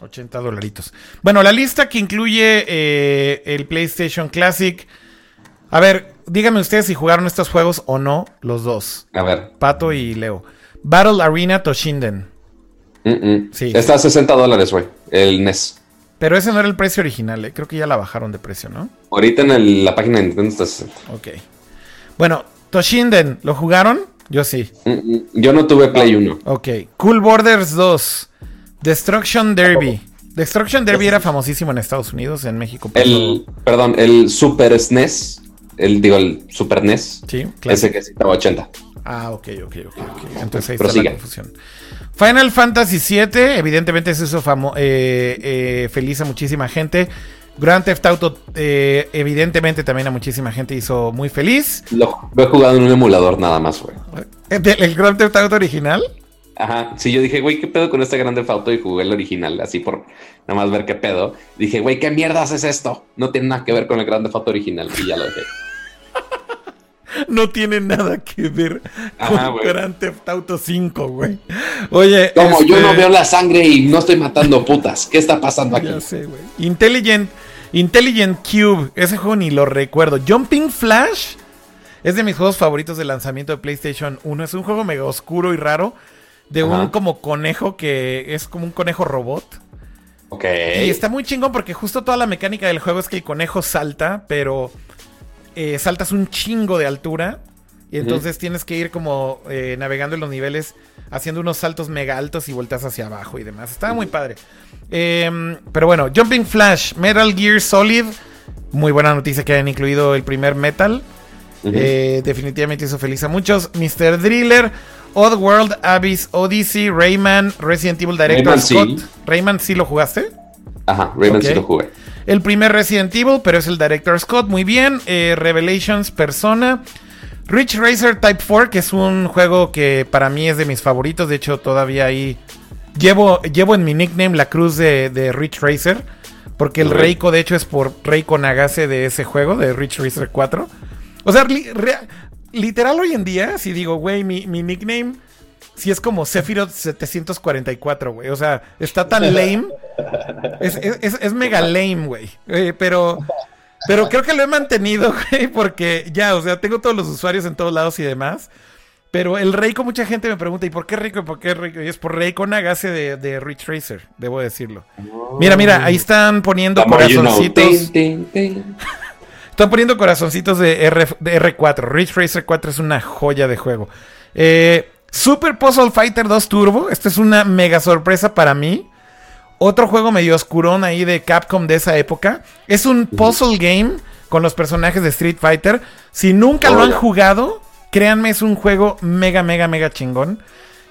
80 dolaritos. Bueno, la lista que incluye eh, el PlayStation Classic. A ver, díganme ustedes si jugaron estos juegos o no, los dos. A ver. Pato y Leo. Battle Arena Toshinden. Sí. Está a 60 dólares, güey. El NES. Pero ese no era el precio original, ¿eh? creo que ya la bajaron de precio, ¿no? Ahorita en la página de Nintendo está 60. Ok. Bueno, Toshinden, ¿lo jugaron? Yo sí. Mm, yo no tuve Play 1. Ok. Cool Borders 2. Destruction Derby. Destruction Derby era famosísimo en Estados Unidos, en México. El, perdón, el Super SNES. El, digo, el Super NES. Sí, claro. Ese que estaba 80. Ah, ok, ok, ok. okay. Entonces ahí está la confusión. Final Fantasy VII, evidentemente eso hizo eh, eh, feliz a muchísima gente. Grand Theft Auto, eh, evidentemente también a muchísima gente hizo muy feliz. Lo, he jugado en un emulador nada más, güey. ¿El Grand Theft Auto original? Ajá, sí, yo dije, güey, ¿qué pedo con este Grand Theft Auto? Y jugué el original, así por nada más ver qué pedo. Dije, güey, ¿qué mierdas es esto? No tiene nada que ver con el Grand Theft Auto original. Y ya lo dejé no tiene nada que ver con Grand Theft Auto 5, güey. Oye. Como yo no este veo la sangre y no estoy matando putas. ¿Qué está pasando aquí? Ya sé, güey. Intelligent, Intelligent Cube. Ese juego ni lo recuerdo. Jumping Flash. Es de mis juegos favoritos de lanzamiento de PlayStation 1. Es un juego mega oscuro y raro. De un como conejo que es como un conejo robot. Ok. Y está muy chingón porque justo toda la mecánica del juego es que el conejo salta, pero eh, saltas un chingo de altura. Y entonces tienes que ir como eh, navegando en los niveles, haciendo unos saltos mega altos y vueltas hacia abajo y demás. Estaba muy padre. Em, pero bueno, Jumping Flash, Metal Gear Solid. Muy buena noticia que hayan incluido el primer Metal. Eh, definitivamente hizo feliz a muchos. Mr. Driller, World Abyss, Odyssey, Rayman, Resident Evil Director Scott. Rayman, ¿sí lo jugaste? Ajá, Rayman sí lo jugué. El primer Resident Evil, pero es el Director Scott, muy bien. Eh, Revelations Persona. Rich Racer Type 4, que es un juego que para mí es de mis favoritos. De hecho, todavía ahí llevo, llevo en mi nickname la cruz de, de Rich Racer. Porque el Reiko, de hecho, es por Reiko Nagase de ese juego, de Rich Racer 4. O sea, literal hoy en día, si digo, güey, mi, mi nickname si es como Sephiroth 744, güey. O sea, está tan lame. Es, es, es mega lame, güey. Eh, pero, pero creo que lo he mantenido, güey, porque ya, o sea, tengo todos los usuarios en todos lados y demás. Pero el Reiko, mucha gente me pregunta, ¿y por qué Reiko? ¿Por qué Reiko? Y es por Reiko Nagase de, de Rich Racer, debo decirlo. Mira, mira, ahí están poniendo corazoncitos. Están poniendo corazoncitos de, R, de R4. Rich Racer 4 es una joya de juego. Eh, Super Puzzle Fighter 2 Turbo. Esta es una mega sorpresa para mí. Otro juego medio oscurón ahí de Capcom de esa época. Es un puzzle game con los personajes de Street Fighter. Si nunca lo han jugado, créanme, es un juego mega, mega, mega chingón.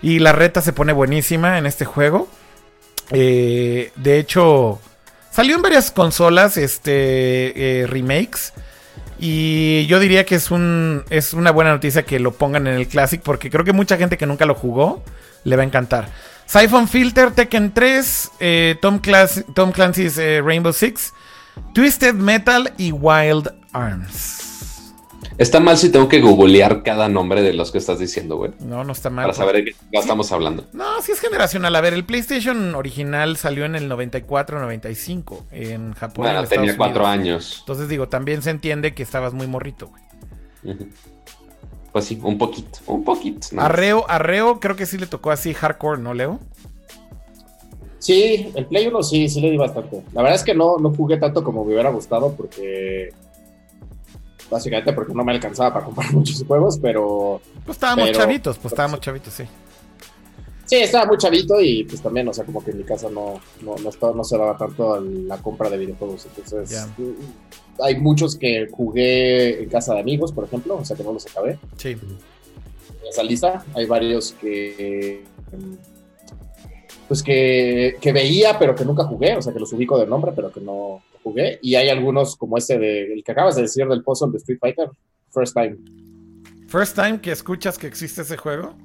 Y la reta se pone buenísima en este juego. Eh, de hecho, salió en varias consolas este, eh, remakes. Y yo diría que es, un, es una buena noticia que lo pongan en el Classic porque creo que mucha gente que nunca lo jugó le va a encantar. Siphon Filter, Tekken 3, eh, Tom, Clancy's eh, Rainbow Six, Twisted Metal y Wild Arms. Está mal si tengo que googlear cada nombre de los que estás diciendo, güey. No, no está mal. Para saber de qué estamos hablando. No, sí es generacional. A ver, el PlayStation original salió en el 94-95 en Japón. Bueno, tenía cuatro años. Entonces digo, también se entiende que estabas muy morrito, güey. Pues sí, un poquito, un poquito. Arreo, Arreo creo que sí le tocó así hardcore, ¿no, Leo? Sí, el Play 1 sí, sí le di bastante. La verdad es que no, no jugué tanto como me hubiera gustado porque básicamente porque no me alcanzaba para comprar muchos juegos, pero... Pues estábamos chavitos, pues estábamos chavitos, sí. Sí, estaba muy chavito y pues también, o sea, como que en mi casa no, no, no, se daba tanto la compra de videojuegos. Entonces, hay muchos que jugué en casa de amigos, por ejemplo, o sea, que no los acabé. Sí. Esa lista, hay varios que pues que, que, veía, pero que nunca jugué, o sea, que los ubico de nombre, pero que no jugué. Y hay algunos como este de, el que acabas de decir del puzzle de Street Fighter, First Time. First Time que escuchas que existe ese juego.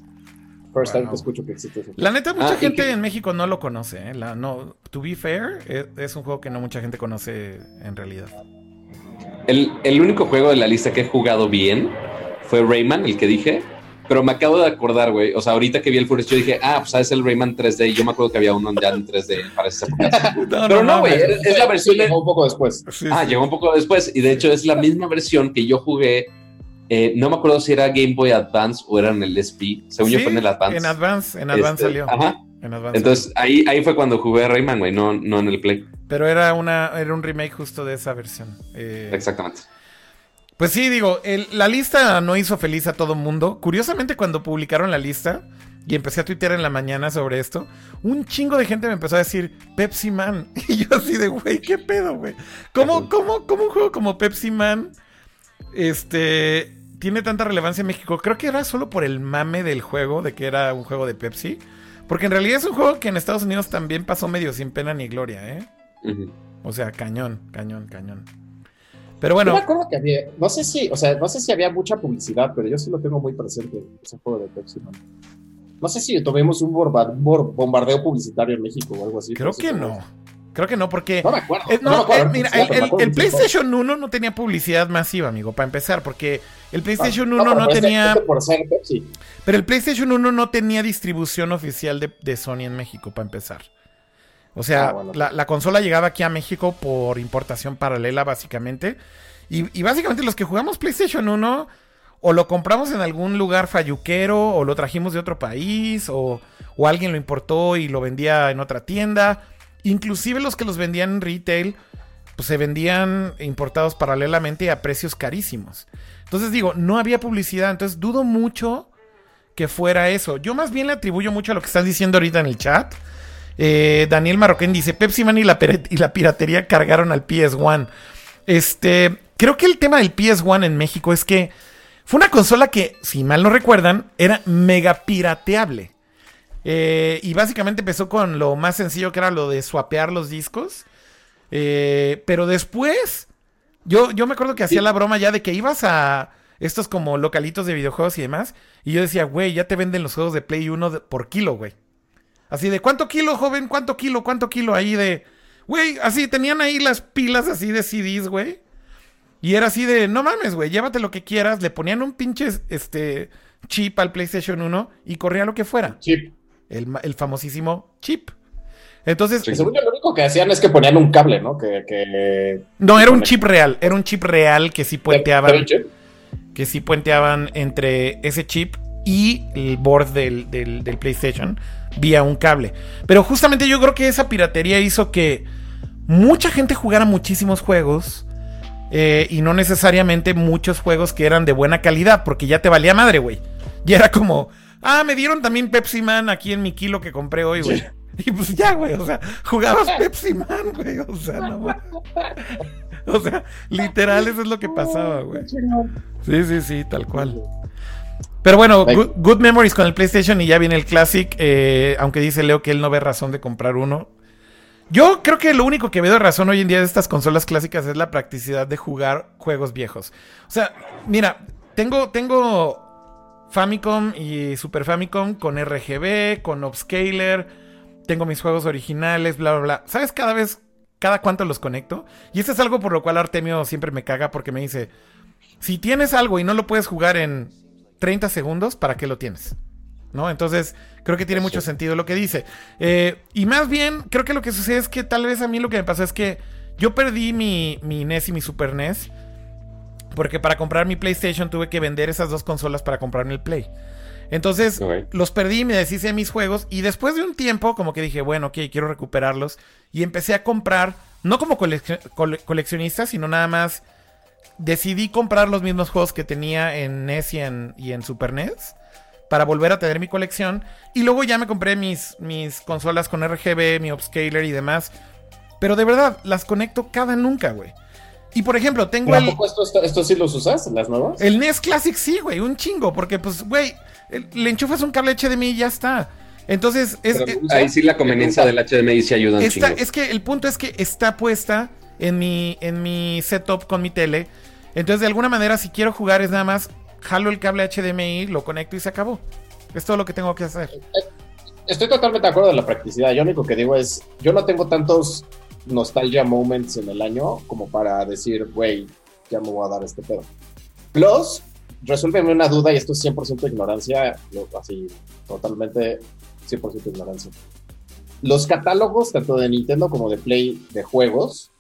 First time que escucho que existe ese juego. La neta, mucha ah, gente en México no lo conoce. ¿eh? La, no, to be fair, es, es, un juego que no mucha gente conoce en realidad. El, el único juego de la lista que he jugado bien fue Rayman, el que dije pero me acabo de acordar, güey. O sea, ahorita que vi el yo dije, ah, pues es el Rayman 3D. Y yo me acuerdo que había uno ya en 3D para esa época. pero no, güey. es, la versión. Llegó un poco después. ah, llegó un poco después. Y de hecho, es la misma versión que yo jugué. Eh, no me acuerdo si era Game Boy Advance o era en el SP. Según yo fue en el Advance. En Advance, en Advance este, salió. Ajá. En Advance Entonces ahí, ahí fue cuando jugué Rayman, güey, no, no en el Play. Pero era una, era un remake justo de esa versión. Eh, Exactamente. Pues sí, digo, la lista no hizo feliz a todo mundo. Curiosamente, cuando publicaron la lista y empecé a tuitear en la mañana sobre esto, un chingo de gente me empezó a decir Pepsi Man. Y yo así de, güey, ¿qué pedo, güey? ¿Cómo, cómo, cómo un juego como Pepsi Man este, tiene tanta relevancia en México? Creo que era solo por el mame del juego, de que era un juego de Pepsi. Porque en realidad es un juego que en Estados Unidos también pasó medio sin pena ni gloria, ¿eh? O sea, cañón, cañón, cañón. Pero bueno. me acuerdo que había, no sé si, o sea, no sé si había mucha publicidad, pero yo sí lo tengo muy presente, ese juego de Pepsi Man. No sé si tuvimos un bombardeo publicitario en México o algo así. Creo que no. Creo que no, porque. No me acuerdo. Eh, no, eh, mira, el, PlayStation 1 no tenía publicidad masiva, amigo, para empezar, porque el PlayStation 1 no, tenía. Pero el PlayStation 1 no tenía distribución oficial de, Sony en México, para empezar. O sea, ah, la, consola llegaba aquí a México por importación paralela, básicamente. Y, básicamente los que jugamos PlayStation 1, o lo compramos en algún lugar falluquero, o lo trajimos de otro país, o, o alguien lo importó y lo vendía en otra tienda. Inclusive los que los vendían en retail, pues se vendían importados paralelamente a precios carísimos. Entonces digo, no había publicidad, entonces dudo mucho que fuera eso. Yo más bien le atribuyo mucho a lo que están diciendo ahorita en el chat eh, Daniel Marroquín dice: Pepsi Man y la, y la piratería cargaron al PS1. Este, creo que el tema del PS1 en México es que fue una consola que, si mal no recuerdan, era mega pirateable. Eh, y básicamente empezó con lo más sencillo que era lo de swapear los discos. Eh, pero después, yo, yo me acuerdo que hacía la broma ya de que ibas a. estos como localitos de videojuegos y demás. Y yo decía, güey, ya te venden los juegos de Play 1 por kilo, güey. Así de, ¿cuánto kilo, joven? ¿Cuánto kilo? ¿Cuánto kilo? Ahí de, güey, así tenían ahí las pilas así de CDs, güey. Y era así de, no mames, güey, llévate lo que quieras. Le ponían un pinche este, chip al PlayStation 1 y corría lo que fuera. Chip. El, famosísimo chip. Entonces. según yo, lo único que hacían es que ponían un cable, ¿no? Que, no, era un chip real. Era un chip real que sí puenteaban. Que sí puenteaban entre ese chip y el board del, del, del, PlayStation vía un cable. Pero justamente yo creo que esa piratería hizo que mucha gente jugara muchísimos juegos eh, y no necesariamente muchos juegos que eran de buena calidad, porque ya te valía madre, güey. Y era como, ah, me dieron también Pepsi Man aquí en mi kilo que compré hoy, güey. Y pues ya, güey, o sea, jugabas Pepsi Man, güey, o sea, no. O sea, literal, eso es lo que pasaba, güey. Sí, sí, sí, tal cual. Pero bueno, good, memories con el PlayStation y ya viene el Classic. Eh, aunque dice Leo que él no ve razón de comprar uno. Yo creo que lo único que veo de razón hoy en día de estas consolas clásicas es la practicidad de jugar juegos viejos. O sea, mira, tengo, tengo Famicom y Super Famicom con RGB, con Upscaler, tengo mis juegos originales, bla, bla, bla. ¿Sabes cada vez, cada cuánto los conecto? Y esto es algo por lo cual Artemio siempre me caga porque me dice, si tienes algo y no lo puedes jugar en 30 segundos, ¿para qué lo tienes? ¿no? Entonces, creo que tiene mucho sentido lo que dice. Eh, y más bien, creo que lo que sucede es que tal vez a mí lo que me pasó es que yo perdí mi, mi NES y mi Super NES. Porque para comprar mi PlayStation tuve que vender esas dos consolas para comprarme el Play. Entonces los perdí, me deshice de mis juegos y después de un tiempo como que dije, bueno, ok, quiero recuperarlos. Y empecé a comprar, no como coleccionista, sino nada más decidí comprar los mismos juegos que tenía en NES y en, y en Super NES para volver a tener mi colección. Y luego ya me compré mis, mis consolas con RGB, mi upscaler y demás. Pero de verdad, las conecto cada nunca, güey. Y por ejemplo, tengo el. Esto, esto, sí los usas, las nuevas? El NES Classic sí, güey, un chingo. Porque, pues, güey, le enchufas un cable HDMI y ya está. Entonces, es, ahí sí la conveniencia del HDMI sí ayuda un chingo. Es que el punto es que está puesta en mi, en mi setup con mi tele. Entonces, de alguna manera, si quiero jugar, es nada más jalo el cable HDMI, lo conecto y se acabó. Es todo lo que tengo que hacer. Estoy totalmente de acuerdo en la practicidad. Yo lo único que digo es, yo no tengo tantos nostalgia moments en el año como para decir, güey, ya me voy a dar este pedo. Plus, resuélveme una duda y esto es 100% ignorancia, así, totalmente 100% ignorancia. Los catálogos, tanto de Nintendo como de Play, de juegos,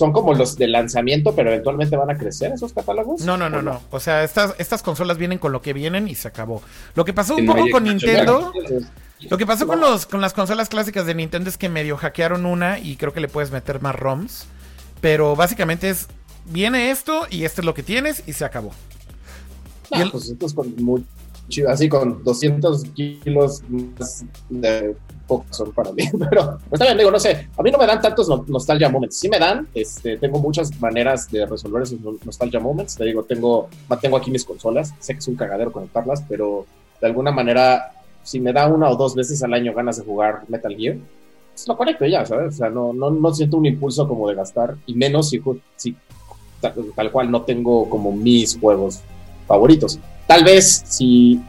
son como los de lanzamiento, pero eventualmente van a crecer esos catálogos. No, no, no, no. O sea, estas, estas consolas vienen con lo que vienen y se acabó. Lo que pasó un poco con Nintendo. Lo que pasó con, los, con las consolas clásicas de Nintendo es que medio hackearon una y creo que le puedes meter más ROMs. Pero básicamente es, viene esto y esto es lo que tienes y se acabó. y el... pues con así con 200 kilos más de pocos son para mí, pero está bien, digo, no sé, a mí no me dan tantos nostalgia moments, sí me dan, este, tengo muchas maneras de resolver esos nostalgia moments, te digo, tengo, tengo aquí mis consolas, sé que es un cagadero conectarlas, pero de alguna manera, si me da una o dos veces al año ganas de jugar Metal Gear, pues lo conecto ya, ¿sabes? O sea, no, no, no siento un impulso como de gastar, y menos si, si tal cual no tengo como mis juegos favoritos. Tal vez si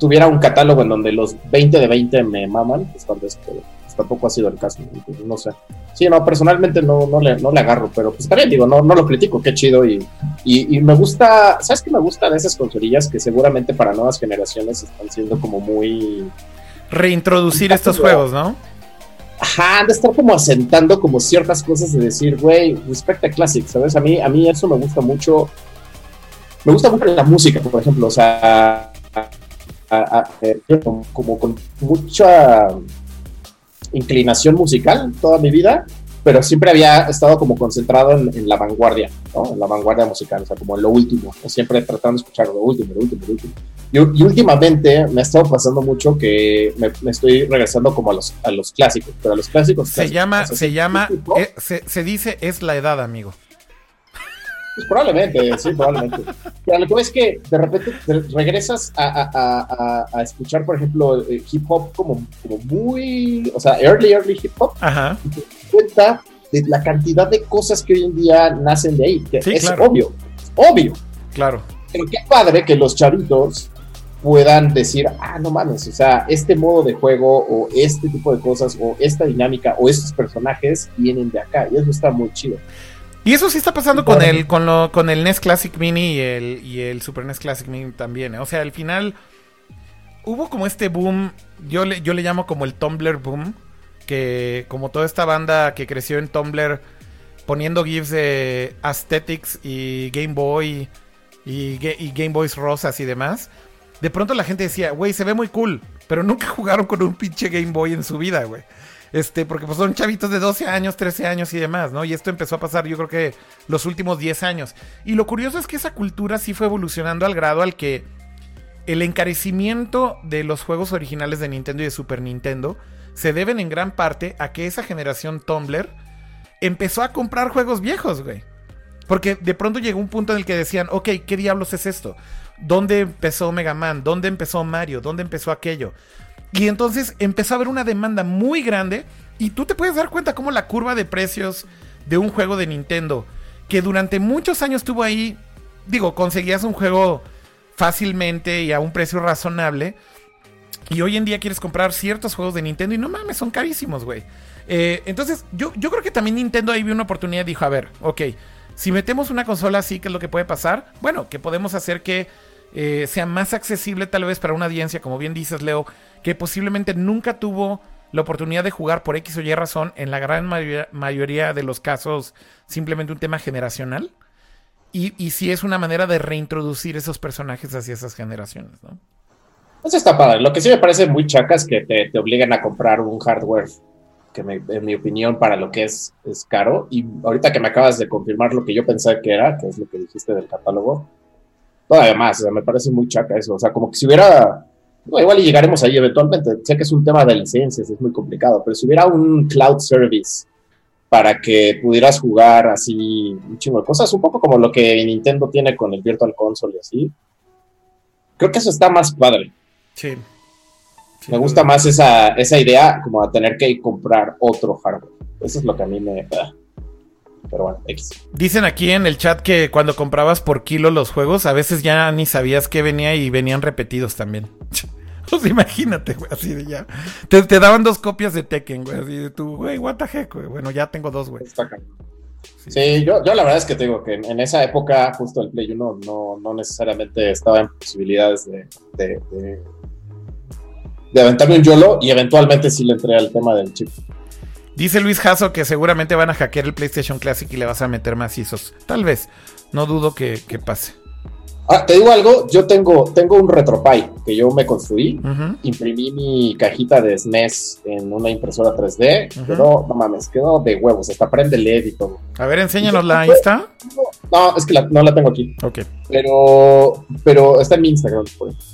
tuviera un catálogo en donde los 20 de 20 me maman, pues tal vez pues, tampoco ha sido el caso. no sé. Sí, no, personalmente no, no, le, no le agarro, pero pues también digo, no, no lo critico, qué chido. Y, y, me gusta, ¿sabes qué me gusta de esas consolillas que seguramente para nuevas generaciones están siendo como muy. Reintroducir estos juegos, ¿no? Ajá, de estar como asentando como ciertas cosas de decir, güey, respecta Classic, ¿sabes? A mí, a mí eso me gusta mucho me gusta mucho la música, por ejemplo, o sea, eh, como, con mucha inclinación musical toda mi vida, pero siempre había estado como concentrado en, la vanguardia, ¿no? En la vanguardia musical, o sea, como en lo último, siempre tratando de escuchar lo último, lo último, lo último. Y, últimamente me ha estado pasando mucho que me, estoy regresando como a los, a los clásicos, pero a los clásicos. Se llama, se llama, eh, se, se dice es la edad, amigo. Pues probablemente, sí, probablemente. Pero lo que es que de repente regresas a, escuchar, por ejemplo, eh, hip hop como, como muy, o sea, early, early hip hop. Ajá. Y te das cuenta de la cantidad de cosas que hoy en día nacen de ahí. Que es obvio, obvio. Claro. Pero qué padre que los chavitos puedan decir, ah, no mames, o sea, este modo de juego o este tipo de cosas o esta dinámica o estos personajes vienen de acá y eso está muy chido. Y eso sí está pasando con el, con, lo, con el NES Classic Mini y el, y el Super NES Classic Mini también. ¿eh? O sea, al final hubo como este boom, yo le, yo le llamo como el Tumblr boom, que como toda esta banda que creció en Tumblr poniendo GIFs de Aesthetics y Game Boy y, y Game Boys rosas y demás, de pronto la gente decía, güey, se ve muy cool, pero nunca jugaron con un pinche Game Boy en su vida, güey. Este, porque pues son chavitos de 12 años, 13 años y demás, ¿no? Y esto empezó a pasar yo creo que los últimos 10 años. Y lo curioso es que esa cultura sí fue evolucionando al grado al que el encarecimiento de los juegos originales de Nintendo y de Super Nintendo se deben en gran parte a que esa generación Tumblr empezó a comprar juegos viejos, güey. Porque de pronto llegó un punto en el que decían, ok, ¿qué diablos es esto? ¿Dónde empezó Mega Man? ¿Dónde empezó Mario? ¿Dónde empezó aquello? Y entonces empezó a haber una demanda muy grande y tú te puedes dar cuenta cómo la curva de precios de un juego de Nintendo, que durante muchos años estuvo ahí, digo, conseguías un juego fácilmente y a un precio razonable. Y hoy en día quieres comprar ciertos juegos de Nintendo y no mames, son carísimos, güey. Eh, entonces, yo, yo creo que también Nintendo ahí vio una oportunidad y dijo, a ver, ok, si metemos una consola así, ¿qué es lo que puede pasar? Bueno, que podemos hacer que eh, sea más accesible tal vez para una audiencia, como bien dices, Leo, que posiblemente nunca tuvo la oportunidad de jugar por X o Y razón, en la gran mayoría de los casos simplemente un tema generacional. Y, y sí es una manera de reintroducir esos personajes hacia esas generaciones, ¿no? Eso está padre. Lo que sí me parece muy chaca es que te, te obligan a comprar un hardware que en mi opinión para lo que es es caro. Y ahorita que me acabas de confirmar lo que yo pensé que era, que es lo que dijiste del catálogo, todavía más, o sea, me parece muy chaca eso. O sea, como que si hubiera igual y llegaremos ahí eventualmente. Sé que es un tema de licencias, es muy complicado, pero si hubiera un cloud service para que pudieras jugar así un chingo de cosas, un poco como lo que Nintendo tiene con el Virtual Console y así, creo que eso está más padre. Sí. me gusta más esa, esa idea como a tener que comprar otro hardware. Eso es lo que a mí me... Pero bueno, X. Dicen aquí en el chat que cuando comprabas por kilo los juegos, a veces ya ni sabías que venía y venían repetidos también. Pues imagínate, güey, así de ya. Te, daban dos copias de Tekken, güey, así de tu, güey, what the heck, güey. Bueno, ya tengo dos, güey. Sí, yo, yo, la verdad es que te digo que en, esa época, justo el Play 1 no, no necesariamente estaba en posibilidades de, de, de, de aventarme un YOLO y eventualmente sí le entré al tema del chip. Dice Luis Jasso que seguramente van a hackear el PlayStation Classic y le vas a meter macizos. Tal vez. No dudo que, pase. Ah, te digo algo, yo tengo, tengo un RetroPie que yo me construí, imprimí mi cajita de SNES e en una impresora 3D, quedó, no mames, quedó de huevos, hasta prende LED y todo. A ver, enséñanosla, ahí está. No, es que no la tengo aquí. Ok. Pero, pero está en mi Instagram,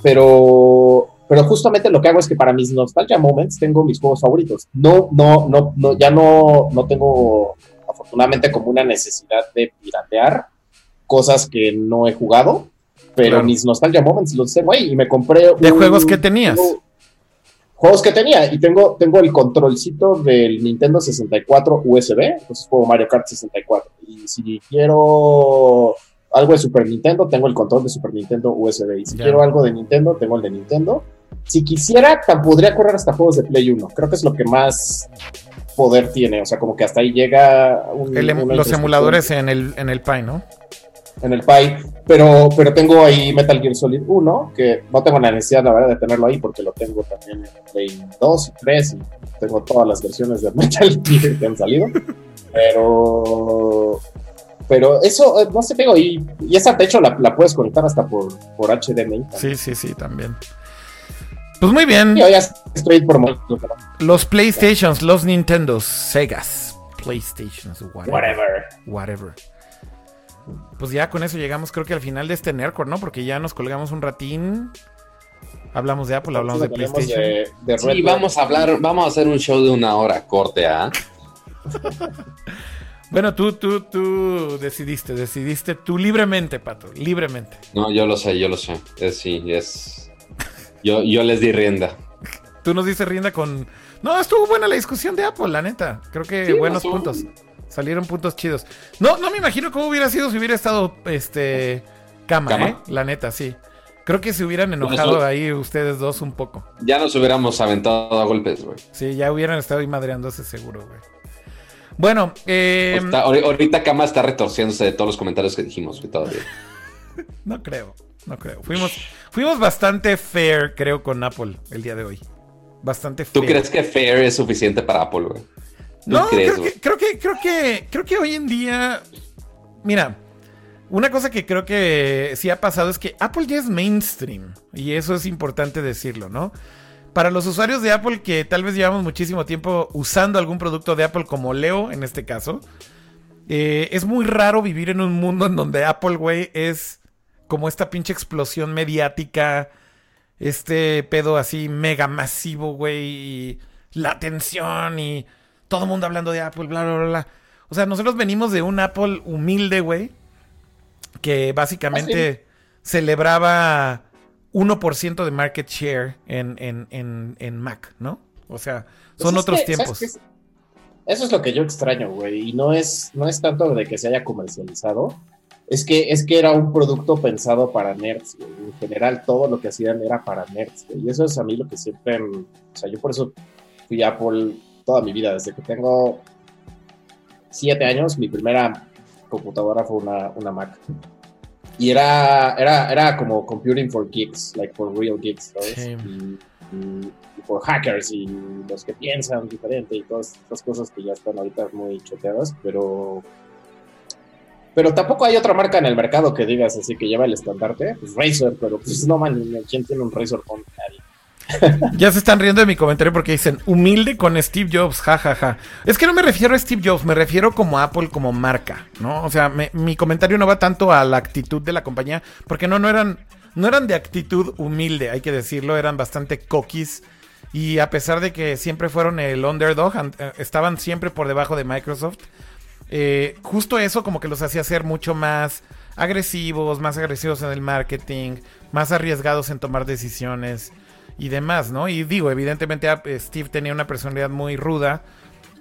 pero pero justamente lo que hago es que para mis nostalgia moments tengo mis juegos favoritos. No, no, no, no ya no, no tengo afortunadamente como una necesidad de piratear cosas que no he jugado, pero mis nostalgia moments los tengo ahí y me compré. ¿De juegos que tenías? juegos que tenía y tengo, tengo el controlcito del Nintendo 64 USB, pues juego Mario Kart 64. Y si quiero algo de Super Nintendo, tengo el control de Super Nintendo USB. Y si quiero algo de Nintendo, tengo el de Nintendo. Si quisiera, podría correr hasta juegos de Play 1. Creo que es lo que más poder tiene. O sea, como que hasta ahí llega em, los emuladores en el, en el Pi, ¿no? En el Pi. Pero, pero tengo ahí Metal Gear Solid 1, que no tengo la necesidad, la verdad, de tenerlo ahí porque lo tengo también en Play 2 y 3 y tengo todas las versiones de Metal Gear que han salido. Pero pero eso, eh, no sé, tengo, y, y esa, de hecho, la, la, puedes conectar hasta por, por HDMI. Sí, sí, sí, también. Pues muy bien. los PlayStations, los Nintendos, Segas, PlayStations, whatever. whatever. Pues ya con eso llegamos, creo que al final de este Nerdcore, ¿no? Porque ya nos colgamos un ratín. Hablamos de Apple, hablamos de PlayStation. sí, vamos a hablar, vamos a hacer un show de una hora corte, ¿ah? bueno, tú, tú, tú decidiste, decidiste tú libremente, Pato, libremente. No, yo lo sé, yo lo sé. Es, sí, es yo, yo les di rienda. Tú nos dices rienda con. No, estuvo buena la discusión de Apple, la neta. Creo que buenos puntos. Salieron puntos chidos. No, no me imagino cómo hubiera sido si hubiera estado este Cama, ¿eh? La neta, sí. Creo que se hubieran enojado ahí ustedes dos un poco. Ya nos hubiéramos aventado a golpes, güey. Sí, ya hubieran estado ahí madreándose seguro, güey. Bueno, eh... ahorita Kama está retorciéndose de todos los comentarios que dijimos, todavía. no creo, no creo. Fuimos, fuimos bastante fair, creo, con Apple el día de hoy. Bastante fair. ¿Tú crees que fair es suficiente para Apple, güey? No, creo, que, creo que, creo que, creo que hoy en día, mira, una cosa que creo que sí ha pasado es que Apple ya es mainstream. Y eso es importante decirlo, ¿no? Para los usuarios de Apple que tal vez llevamos muchísimo tiempo usando algún producto de Apple como Leo en este caso, eh, es muy raro vivir en un mundo en donde Apple, güey, es como esta pinche explosión mediática, este pedo así mega masivo, güey, y la atención y todo el mundo hablando de Apple, bla, bla, bla. O sea, nosotros venimos de un Apple humilde, güey, que básicamente ah, celebraba 1% de market share en, Mac, ¿no? O sea, pues son otros tiempos. Eso es lo que yo extraño, güey, y no es, no es tanto de que se haya comercializado, es que, es que era un producto pensado para nerds, güey. En general, todo lo que hacían era para nerds, güey. Y eso es a mí lo que siempre, o sea, yo por eso fui a Apple toda mi vida, desde que tengo siete años, mi primera computadora fue una, una Mac. Y era, era, era como computing for geeks, like for real geeks, ¿sabes? Y, por hackers y los que piensan diferente y todas estas cosas que ya están ahorita muy choteadas, pero pero tampoco hay otra marca en el mercado que digas así que lleva el estandarte, pues Razer, pero pues no man, ¿quién tiene un Razer con nadie? ya se están riendo de mi comentario porque dicen humilde con Steve Jobs, jajaja. Ja, ja. Es que no me refiero a Steve Jobs, me refiero como Apple como marca, ¿no? O sea, mi comentario no va tanto a la actitud de la compañía, porque no, no eran, no eran de actitud humilde, hay que decirlo, eran bastante coquis. Y a pesar de que siempre fueron el underdog, eh, estaban siempre por debajo de Microsoft. Eh, justo eso como que los hacía ser mucho más agresivos, más agresivos en el marketing, más arriesgados en tomar decisiones y demás, ¿no? Y digo, evidentemente ah, Steve tenía una personalidad muy ruda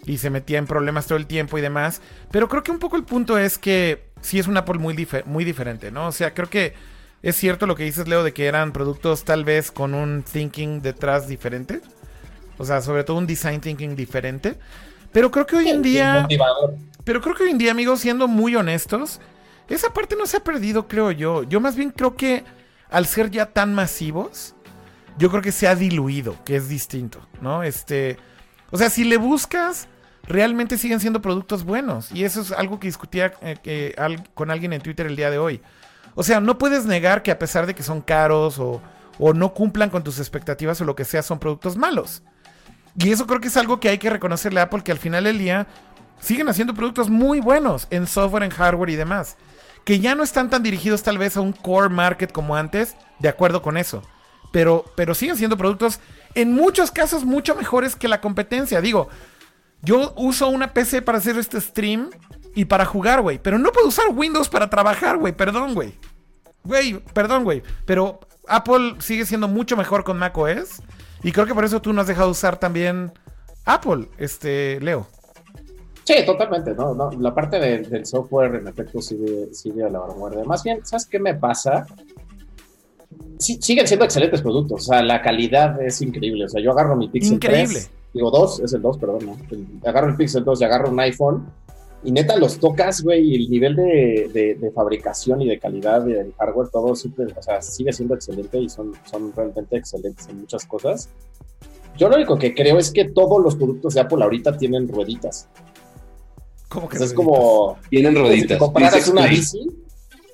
y se metía en problemas todo el tiempo y demás, pero creo que un poco el punto es que sí es un Apple muy, muy diferente, ¿no? O sea, creo que es cierto lo que dices, Leo, de que eran productos tal vez con un thinking detrás diferente, o sea, sobre todo un design thinking diferente, pero creo que hoy en día... Pero creo que hoy en día, amigos, siendo muy honestos, esa parte no se ha perdido, creo yo. Yo más bien creo que al ser ya tan masivos, yo creo que se ha diluido, que es distinto, ¿no? Este, o sea, si le buscas, realmente siguen siendo productos buenos. Y eso es algo que discutía eh, con alguien en Twitter el día de hoy. O sea, no puedes negar que a pesar de que son caros o, o no cumplan con tus expectativas o lo que sea, son productos malos. Y eso creo que es algo que hay que reconocerle a Apple, que al final del día siguen haciendo productos muy buenos en software, en hardware y demás. Que ya no están tan dirigidos tal vez a un core market como antes, de acuerdo con eso pero, pero siguen siendo productos en muchos casos mucho mejores que la competencia. Digo, yo uso una PC para hacer este stream y para jugar, güey, pero no puedo usar Windows para trabajar, güey, perdón, güey. Güey, perdón, güey, pero Apple sigue siendo mucho mejor con macOS y creo que por eso tú no has dejado usar también Apple, este, Leo. Sí, totalmente, ¿no? la parte del software en efecto sigue, sigue a la vanguardia. Más bien, ¿sabes qué me pasa? siguen siendo excelentes productos. O sea, la calidad es increíble. O sea, yo agarro mi Pixel increíble. 3, digo 2, es el 2, perdón, ¿no? agarro el Pixel 2 y agarro un iPhone y neta los tocas, güey, y el nivel de, de, fabricación y de calidad del hardware, todo siempre, o sea, sigue siendo excelente y son, son realmente excelentes en muchas cosas. Yo lo único que creo es que todos los productos de Apple ahorita tienen rueditas. ¿Cómo que es como... Tienen rueditas. Si una bici,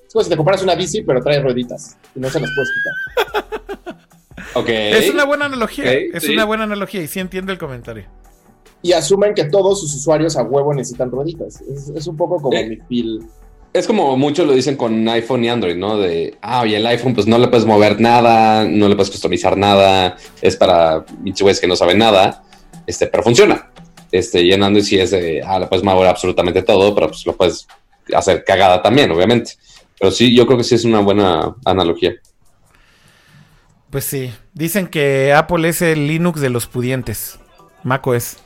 es como si te compras una bici, pero trae rueditas y no se las puedes quitar. okay. Es una buena analogía. es una buena analogía y sí entiendo el comentario. Y asumen que todos sus usuarios a huevo necesitan rueditas. Es, un poco como mi feel. Es como muchos lo dicen con iPhone y Android, ¿no? De, ah, oye, el iPhone pues no le puedes mover nada, no le puedes customizar nada, es para güeyes que no saben nada, este, pero funciona. Este, y en Android sí es de, ah, le puedes mover absolutamente todo, pero pues lo puedes hacer cagada también, obviamente. Pero sí, yo creo que sí es una buena analogía. Pues sí. Dicen que Apple es el Linux de los pudientes. Maco es.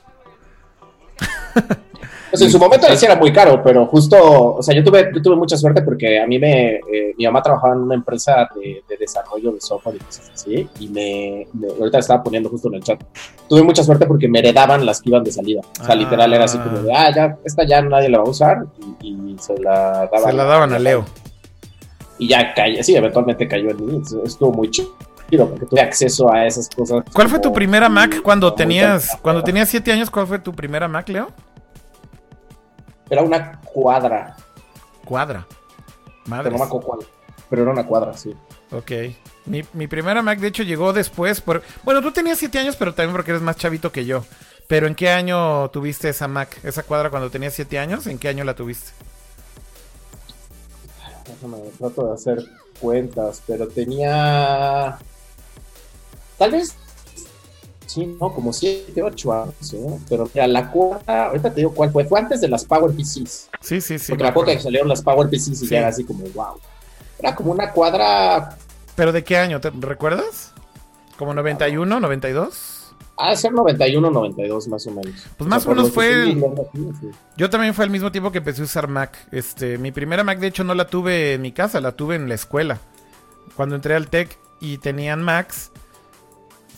Pues en su momento sí era muy caro, pero justo, o sea, yo tuve, yo tuve mucha suerte porque a mí me, eh, mi mamá trabajaba en una empresa de, desarrollo de software y cosas así, y me, ahorita estaba poniendo justo en el chat. Tuve mucha suerte porque me heredaban las que iban de salida. O sea, literal era así como de, ah, ya, esta ya nadie la va a usar, y, se la daban. Se la daban a Leo. Y ya cayó, sí, eventualmente cayó en mí, estuvo muy chido porque tuve acceso a esas cosas. ¿Cuál fue tu primera Mac cuando tenías cuando tenías siete años? ¿Cuál fue tu primera Mac, Leo? Era una cuadra. Cuadra. Madre. No me acuerdo cuál. Pero era una cuadra, sí. Ok. Mi, mi, primera Mac, de hecho, llegó después. Por... Bueno, tú tenías siete años, pero también porque eres más chavito que yo. Pero ¿en qué año tuviste esa Mac? ¿Esa cuadra cuando tenías siete años? ¿En qué año la tuviste? Déjame, trato de hacer cuentas, pero tenía. Tal vez. Sí, no, como 7, 8 años, ¿eh? Pero mira, la cuota, ahorita te digo cuál fue, fue antes de las Power PCs. Sí, sí, sí. Porque la cuota que salieron las Power PCs y ya era así como, wow. Era como una cuadra. ¿Pero de qué año? ¿Te recuerdas? ¿Como 91, 92? Ah, ser 91, 92 más o menos. Pues más o, menos fue... Yo también fue al mismo tiempo que empecé a usar Mac. Este, mi primera Mac de hecho no la tuve en mi casa, la tuve en la escuela. Cuando entré al TEC y tenían Macs,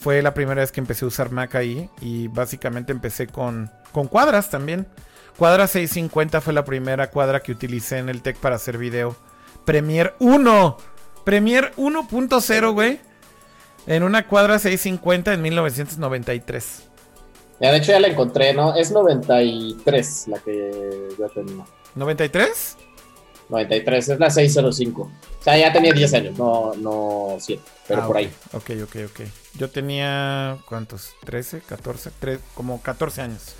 fue la primera vez que empecé a usar Mac ahí. Y básicamente empecé con, con cuadras también. Cuadra 650 fue la primera cuadra que utilicé en el TEC para hacer video. Premiere 1. Premiere 1.0, güey en una cuadra 650 en 1993. Ya, de hecho ya la encontré, ¿no? Es 93 la que yo tenía. ¿93? 93, es la 605. Sea, ya tenía 10 años, no, no 7, pero ah, por ahí. Ok, ok, ok. Yo tenía, ¿cuántos? ¿13? ¿14? como 14 años.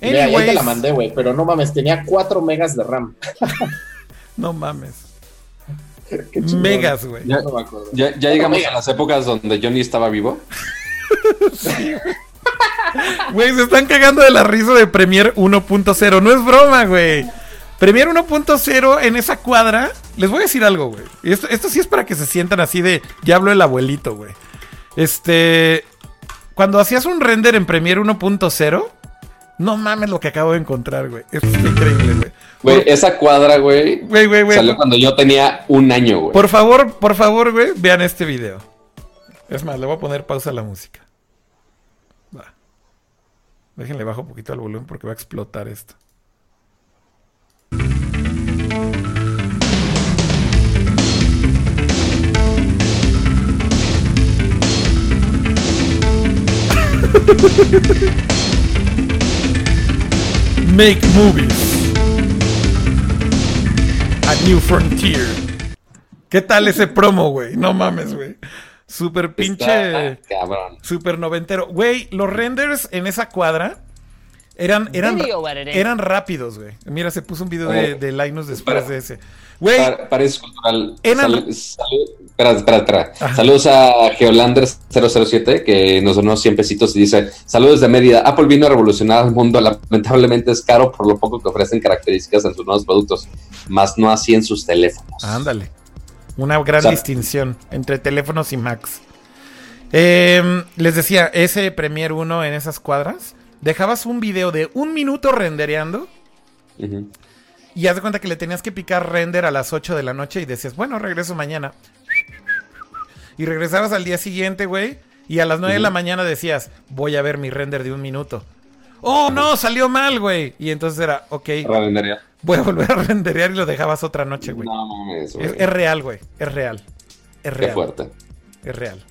Anyways, ya te la mandé, güey, pero no mames, tenía 4 megas de RAM. no mames. Megas, güey. Ya, llegamos a las épocas donde Johnny estaba vivo. Güey, se están cagando de la risa de Premiere 1.0. No es broma, güey. Premiere 1.0 en esa cuadra. Les voy a decir algo, güey. Esto, esto sí es para que se sientan así de. Ya hablo el abuelito, güey. Este. Cuando hacías un render en Premiere 1.0 no mames lo que acabo de encontrar, güey. Es increíble, güey. Güey, esa cuadra, güey. Güey, güey, güey. Salió cuando yo tenía un año, güey. Por favor, por favor, güey, vean este video. Es más, le voy a poner pausa a la música. Va. Déjenle bajo un poquito al volumen porque va a explotar esto. Make movies. A New Frontier. ¿Qué tal ese promo, güey? No mames, güey. Super pinche. cabrón. Super noventero. Güey, los renders en esa cuadra eran, eran, eran rápidos, güey. Mira, se puso un video de, de Linus después de ese. Güey. Parece cultural. espera, espera, espera. Saludos a Geolander007 que nos donó 100 pesitos y dice: Saludos de Mérida. Apple vino a revolucionar el mundo. Lamentablemente es caro por lo poco que ofrecen características en sus nuevos productos, más no así en sus teléfonos. Ándale. Una gran distinción entre teléfonos y Macs. Em, les decía, ese Premiere 1 en esas cuadras, dejabas un video de un minuto rendereando. Y haz de cuenta que le tenías que picar render a las 8 de la noche y decías, bueno, regreso mañana. Y regresabas al día siguiente, güey. Y a las 9 de la mañana decías, voy a ver mi render de un minuto. Oh, no, salió mal, güey. Y entonces era, ok. Voy a volver a renderear y lo dejabas otra noche, güey. No mames, güey. Es, real, güey. Es real. Es real. Qué fuerte. Es real.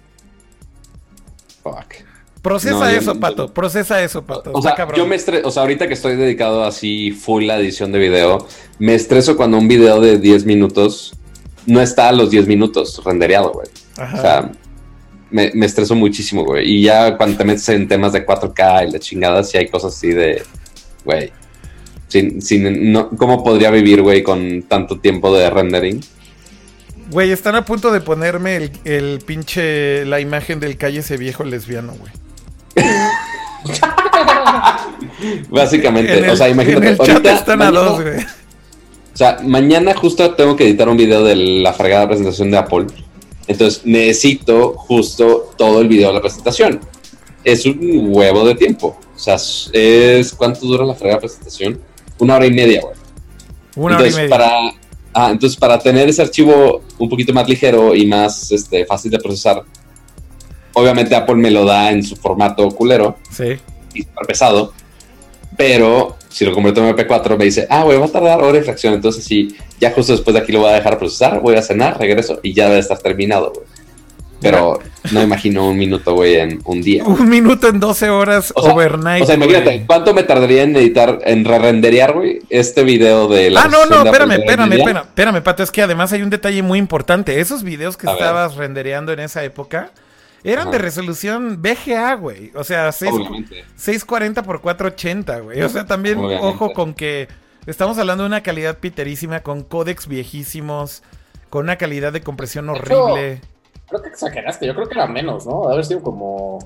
Fuck. Procesa eso, Pato. Procesa eso, Pato. O sea, yo me estreso, o sea, ahorita que estoy dedicado así full la edición de video, me estreso cuando un video de 10 minutos no está a los 10 minutos rendereado, güey. O sea, me, me, estreso muchísimo, güey. Y ya cuando te metes en temas de 4K y la chingada, sí hay cosas así de, güey. Sin, sin, no, ¿Cómo podría vivir, güey, con tanto tiempo de rendering? Güey, están a punto de ponerme el, el pinche, la imagen del calle ese viejo lesbiano, güey. Básicamente, o sea, imagínate. ahorita, están a dos, güey. O sea, mañana justo tengo que editar un video de la fregada presentación de Apple. Entonces necesito justo todo el video de la presentación. Es un huevo de tiempo. O sea, es. ¿Cuánto dura la fregada presentación? una hora y media, güey. Una hora y media. para, ah, entonces, para tener ese archivo un poquito más ligero y más este, fácil de procesar, obviamente Apple me lo da en su formato culero Sí. y pesado, pero si lo convierto en MP4 me dice, ah, güey, va a tardar hora y fracción, entonces sí, ya justo después de aquí lo voy a dejar procesar, voy a cenar, regreso y ya debe estar terminado, güey. Pero no imagino un minuto, güey, en un día. Un minuto en 12 horas O sea, overnight. O sea, imagínate, güey. ¿cuánto me tardaría en editar, en re-renderear, güey, este video de la Ah, no, no, espérame, espérame, espérame, espérame, Pato, es que además hay un detalle muy importante. Esos videos que A ver. estabas rendereando en esa época eran Ajá. de resolución VGA, güey. O sea, seis- Obviamente. 640 por 480, güey. O sea, también Obviamente. ojo con que estamos hablando de una calidad piterísima con códex viejísimos, con una calidad de compresión De hecho, horrible. Creo que exageraste, yo creo que era menos, ¿no? De haber sido como.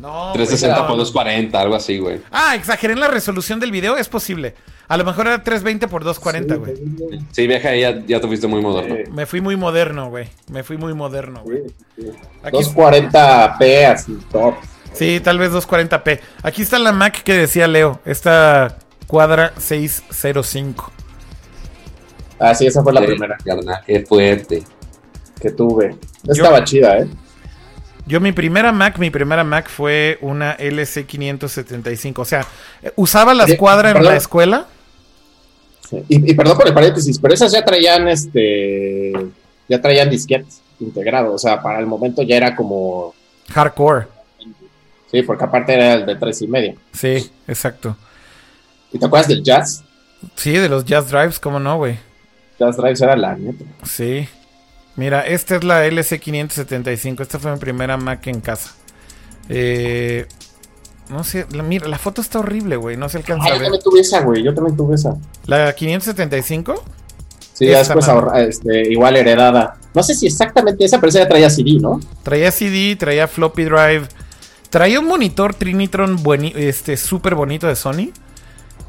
No, 360 güey, por no. 240, algo así, güey. Ah, exageré en la resolución del video, es posible. A lo mejor era 320 por 240, güey. Sí, vieja, ya, ya te fuiste muy moderno. Sí, Me fui muy moderno, güey. Me fui muy moderno, güey. sí, sí. Aquí 240p, así, top. Sí, tal vez 240p. Aquí está la Mac que decía Leo. Esta cuadra 605. Ah, sí, esa fue la Sí, primera carnal, qué fuerte. que tuve. Yo- Estaba chida, ¿eh? Yo mi primera Mac, mi primera Mac fue una LC575. O sea, usaba la escuadra en la escuela. Sí. Y, y perdón por el paréntesis, pero esas ya traían este. Ya traían disquetes integrado. O sea, para el momento ya era como. Hardcore. Sí, porque aparte era el de tres y media. Sí, exacto. ¿Y te acuerdas del Jazz? Sí, de los Jazz Drives, ¿cómo no, güey? Jazz Drives era la neta. Sí. Mira, esta es la LC575. Esta fue mi primera Mac en casa. Eh, no sé, la- mira, la foto está horrible, güey. No se alcanza Ah, a yo ver. también tuve esa, güey. Yo también tuve esa. ¿La 575? Sí, ya Esa después ahorra- este, igual heredada. No sé si exactamente esa, pero esa ya traía CD, ¿no? Traía CD, traía floppy drive. Traía un monitor Trinitron este súper bonito de Sony.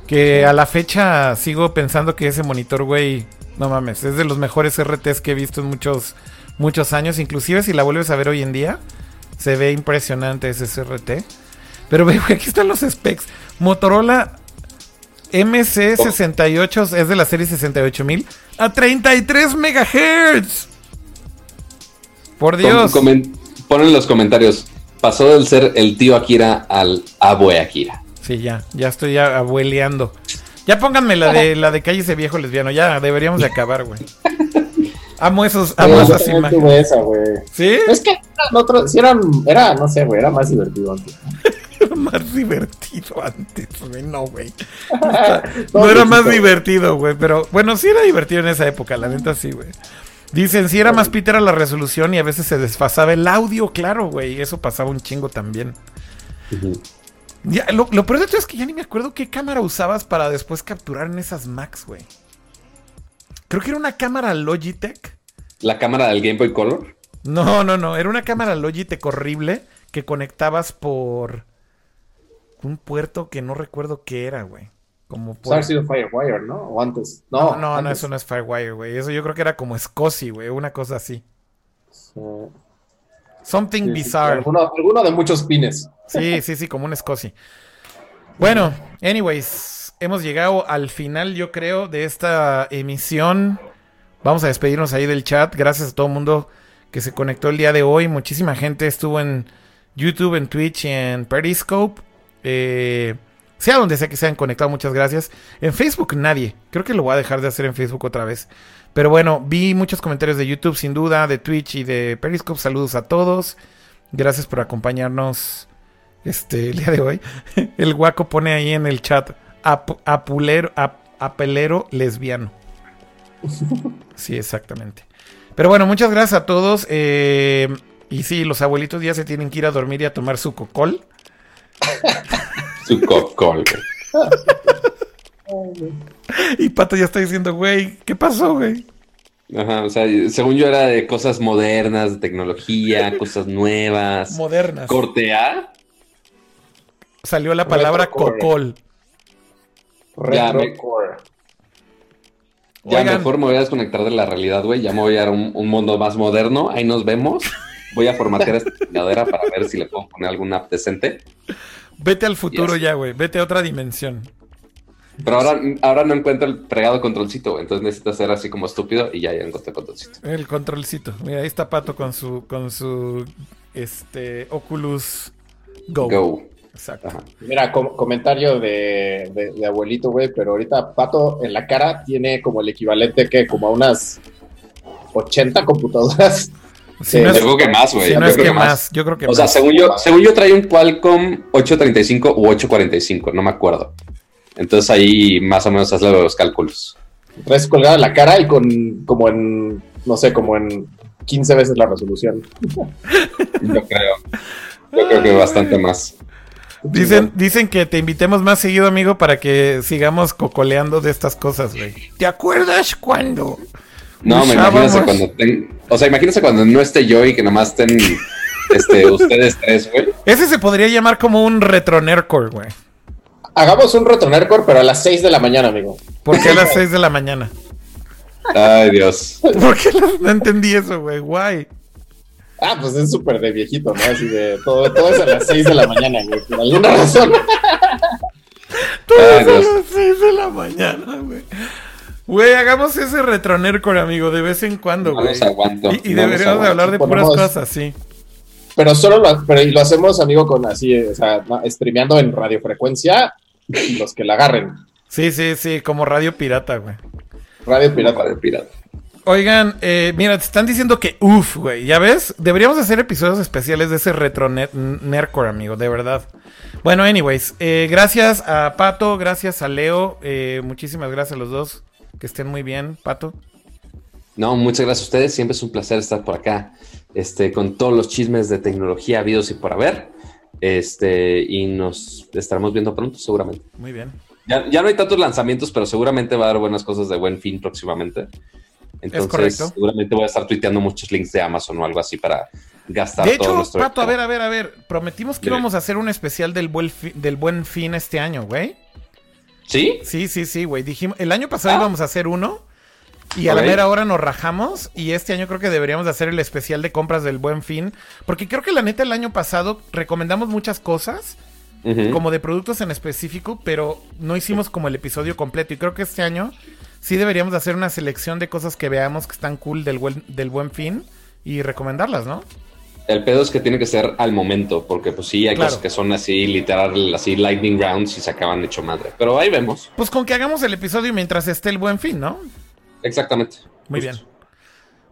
Que a la fecha sigo pensando que ese monitor, güey, no mames, es de los mejores RTs que he visto en muchos, muchos años. Inclusive si la vuelves a ver hoy en día, se ve impresionante ese CRT. Pero ve, güey, aquí están los specs. Motorola MC68 es de la serie 68000 a 33 MHz. Por Dios. Com- comen- Pon en los comentarios. Pasó del ser el tío Akira al abue Akira. Sí, ya, ya estoy abueleando. Ya pónganme la de la de calle ese viejo lesbiano, ya deberíamos de acabar, güey. Amo esos, amo yo esas imágenes. tuve esa, güey. ¿Sí? Es que eran otros, sí eran, era, no sé, güey, era más divertido antes. Era más divertido antes, güey. No, güey. No era más divertido, güey. Pero bueno, sí era divertido en esa época, la neta sí, güey. Dicen, sí era más pitera la resolución y a veces se desfasaba el audio, claro, güey. Eso pasaba un chingo también. Ya, lo, lo peor de todo es que ya ni me acuerdo qué cámara usabas para después capturar en esas Macs, güey. Creo que era una cámara Logitech. La cámara del Game Boy Color. No, no, no. Era una cámara Logitech horrible que conectabas por un puerto que no recuerdo qué era, güey. Como por... haber sido Firewire, ¿no? O antes. No, No, no, eso no es Firewire, güey. Eso yo creo que era como SCSI, güey. Una cosa así. Sí, Something sí, sí, bizarre. Alguno, alguno de muchos pines. Sí, sí, sí, como un SCSI. Bueno, anyways, hemos llegado al final, yo creo, de esta emisión. Vamos a despedirnos ahí del chat. Gracias a todo el mundo que se conectó el día de hoy. Muchísima gente estuvo en YouTube, en Twitch y en Periscope. Eh, sea donde sea que se hayan conectado, muchas gracias. En Facebook nadie. Creo que lo voy a dejar de hacer en Facebook otra vez. Pero bueno, vi muchos comentarios de YouTube, sin duda, de Twitch y de Periscope. Saludos a todos. Gracias por acompañarnos este, el día de hoy. El guaco pone ahí en el chat ap- apulero, ap- apelero lesbiano. Sí, exactamente. Pero bueno, muchas gracias a todos. eh, y sí, los abuelitos ya se tienen que ir a dormir y a tomar su cocol. Su cocol. Y Pato ya está diciendo, güey, ¿qué pasó, güey? Ajá, o sea, según yo era de cosas modernas, de tecnología, cosas nuevas. Modernas. Corte A. Salió la palabra Retrocore. cocol. Ya, me-. Ya mejor me voy a desconectar de la realidad, güey. Ya me voy a ir a un, un mundo más moderno. Ahí nos vemos. Voy a formatear esta chingadera para ver si le puedo poner alguna app decente. Vete al futuro Yes. ya, güey. Vete a otra dimensión. Pero ahora, ahora no encuentro el fregado controlcito. Entonces necesito ser así como estúpido y ya, ya encontré el controlcito. El controlcito. Mira, ahí está Pato con su, con su este Oculus Go. Go. Exacto. Ajá. Mira, com- comentario de, de- de abuelito, güey, pero ahorita Pato en la cara tiene como el equivalente que como a unas 80 computadoras. Sí, no es, Yo creo que más, güey. si Yo no es creo que que más, yo creo que O sea, más. según yo, según yo traía un Qualcomm 835 u 845, no me acuerdo. Entonces ahí más o menos hazle los cálculos. Traes colgada en la cara y con como en, no sé, como en 15 veces la resolución. Yo creo. Yo creo que bastante más. Dicen, dicen que te invitemos más seguido, amigo, para que sigamos cocoleando de estas cosas, güey. ¿Te acuerdas cuando? No, me imagínense cuando ten- O sea, imagínense cuando no esté yo y que nomás estén este, ustedes tres, güey. Ese se podría llamar como un retro nerdcore, güey. Hagamos un retronercore, pero a las 6 de la mañana, amigo. ¿Por qué a las 6 de la mañana? Ay, Dios. ¿Por qué las- no entendí eso, güey? Guay. Ah, pues es súper de viejito, ¿no? Así de todo, todo es a las 6 de la mañana, güey, por alguna razón. Todas Ay, a Dios. las 6 de la mañana, güey. Güey, hagamos ese retro nerdcore, amigo, de vez en cuando, No güey. los aguanto. Y, no deberíamos de aguanto. hablar de puras cosas, sí. Pero solo lo, pero y lo hacemos, amigo, con así, o sea, no, streameando en radiofrecuencia los que la agarren. Sí, sí, sí, como radio pirata, güey. Radio Pirata. de pirata. Oigan, eh, mira, te están diciendo que uff, güey, ¿ya ves? Deberíamos hacer episodios especiales de ese retro ner- nerdcore, amigo, de verdad. Bueno, anyways, eh, gracias a Pato, gracias a Leo, eh, muchísimas gracias a los dos, que estén muy bien, Pato. No, muchas gracias a ustedes. Siempre es un placer estar por acá, este, con todos los chismes de tecnología habidos y por haber. Este, y nos estaremos viendo pronto, seguramente. Muy bien. Ya, ya no hay tantos lanzamientos, pero seguramente va a haber buenas cosas de buen fin próximamente. Entonces, correcto. seguramente voy a estar tuiteando muchos links de Amazon o algo así para gastar De todo hecho, nuestro. Pato, a ver, a ver, a ver, prometimos que íbamos a hacer un especial del buen, fi- del buen fin este año, güey. ¿Sí? Sí, sí, sí, güey. Dijimos, el año pasado Ah. íbamos a hacer uno y a la mera hora nos rajamos y este año creo que deberíamos de hacer el especial de compras del Buen Fin, porque creo que la neta el año pasado recomendamos muchas cosas, como de productos en específico, pero no hicimos como el episodio completo y creo que este año sí deberíamos de hacer una selección de cosas que veamos que están cool del buen, del buen Fin y recomendarlas, ¿no? El pedo es que tiene que ser al momento, porque pues sí, hay Claro. cosas que son así, literal, así lightning rounds y se acaban hecho madre. Pero ahí vemos. Pues con que hagamos el episodio mientras esté el Buen Fin, ¿no? Exactamente. Muy Justo. bien.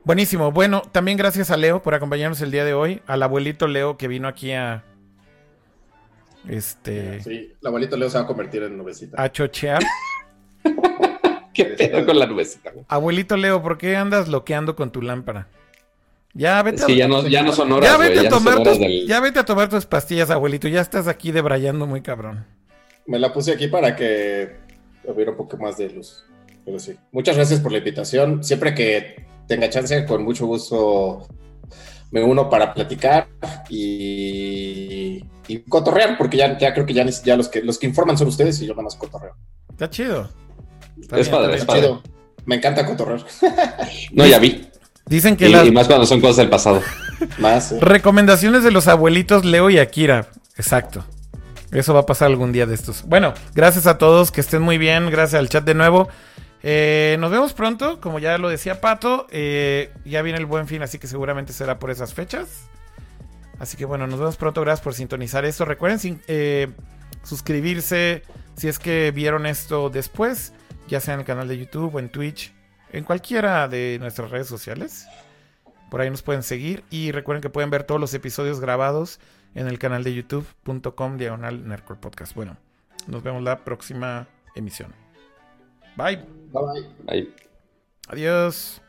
Buenísimo. Bueno, también gracias a Leo por acompañarnos el día de hoy. Al abuelito Leo que vino aquí a. Este. Sí, el abuelito Leo se va a convertir en nubecita. A chochear. ¿Qué pedo con la nubecita? güey? Abuelito Leo, ¿por qué andas loqueando con tu lámpara? Ya vete Es que a. ya no, ya no son horas, ya güey. vete, a Ya no son tomar horas tus, del... ya vete a tomar tus pastillas, abuelito. Ya estás aquí debrayando muy cabrón. Me la puse aquí para que hubiera un poco más de luz. Pero sí. Muchas gracias por la invitación. Siempre que tenga chance, con mucho gusto me uno para platicar y, y cotorrear, porque ya, ya creo que ya, los, que, los que informan son ustedes y yo nada más cotorreo. Está chido. Está Es padre, está es bien. padre. Chido. Me encanta cotorrear. No, ya vi. Dicen que Y, las y más cuando son cosas del pasado. Más. eh. recomendaciones de los abuelitos Leo y Akira. Exacto. Eso va a pasar algún día de estos. Bueno, gracias a todos, que estén muy bien. Gracias al chat de nuevo. Eh, nos vemos pronto, como ya lo decía Pato. eh, ya viene el buen fin, así que seguramente será por esas fechas. Así que bueno, nos vemos pronto. Gracias por sintonizar esto. Recuerden eh, suscribirse si es que vieron esto después, ya sea en el canal de YouTube o en Twitch, en cualquiera de nuestras redes sociales. Por ahí nos pueden seguir y recuerden que pueden ver todos los episodios grabados en el canal de youtube.com diagonal podcast. Bueno, nos vemos la próxima emisión. Bye. Bye bye. Adiós.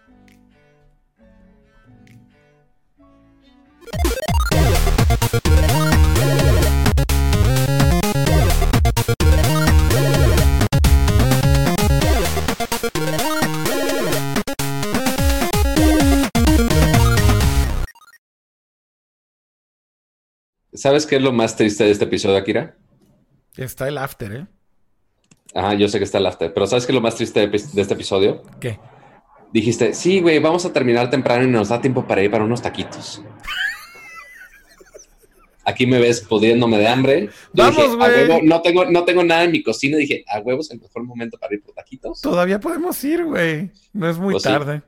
¿Sabes qué es lo más triste de este episodio, Akira? Está el after, ¿eh? Ajá, yo sé que está el after, pero ¿sabes qué es lo más triste de, de este episodio? ¿Qué? Dijiste, sí, güey, vamos a terminar temprano y nos da tiempo para ir para unos taquitos. aquí me ves pudiéndome de hambre. Vamos, güey. No tengo, no tengo nada en mi cocina. Dije, a huevos, el mejor momento para ir por taquitos. Todavía podemos ir, güey. No es muy pues tarde.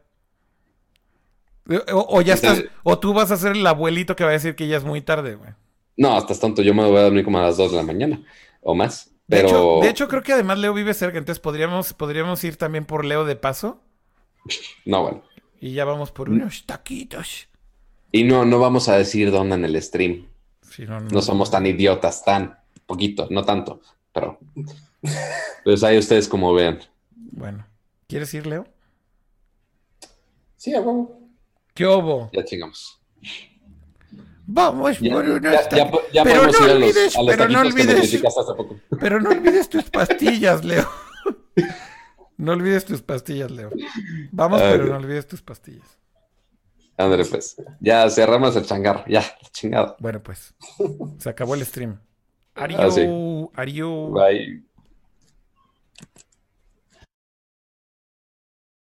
O, ya estás, o tú vas a ser el abuelito que va a decir que ya es muy tarde, güey. No, estás tonto. Yo me voy a dormir como a las 2 de la mañana o más. Pero... De, hecho, creo que además Leo vive cerca, entonces podríamos, podríamos ir también por Leo de paso. No, bueno. Y ya vamos por unos taquitos. Y no, no vamos a decir dónde en el stream. no, somos tan idiotas, tan poquito, no tanto, pero pues ahí ustedes como vean. Bueno, ¿quieres ir, Leo? Sí, a huevo. ¿Qué hubo? Ya chingamos. Vamos por unos ya, ya, pero no olvides, pero no olvides, pero no olvides tus pastillas, Leo. no olvides tus pastillas, Leo. Vamos, pero no olvides tus pastillas. André, pues. Ya cerramos el changar. Ya, chingado. Bueno, pues. Se acabó el stream. Adiós. Ah, Adiós. Bye.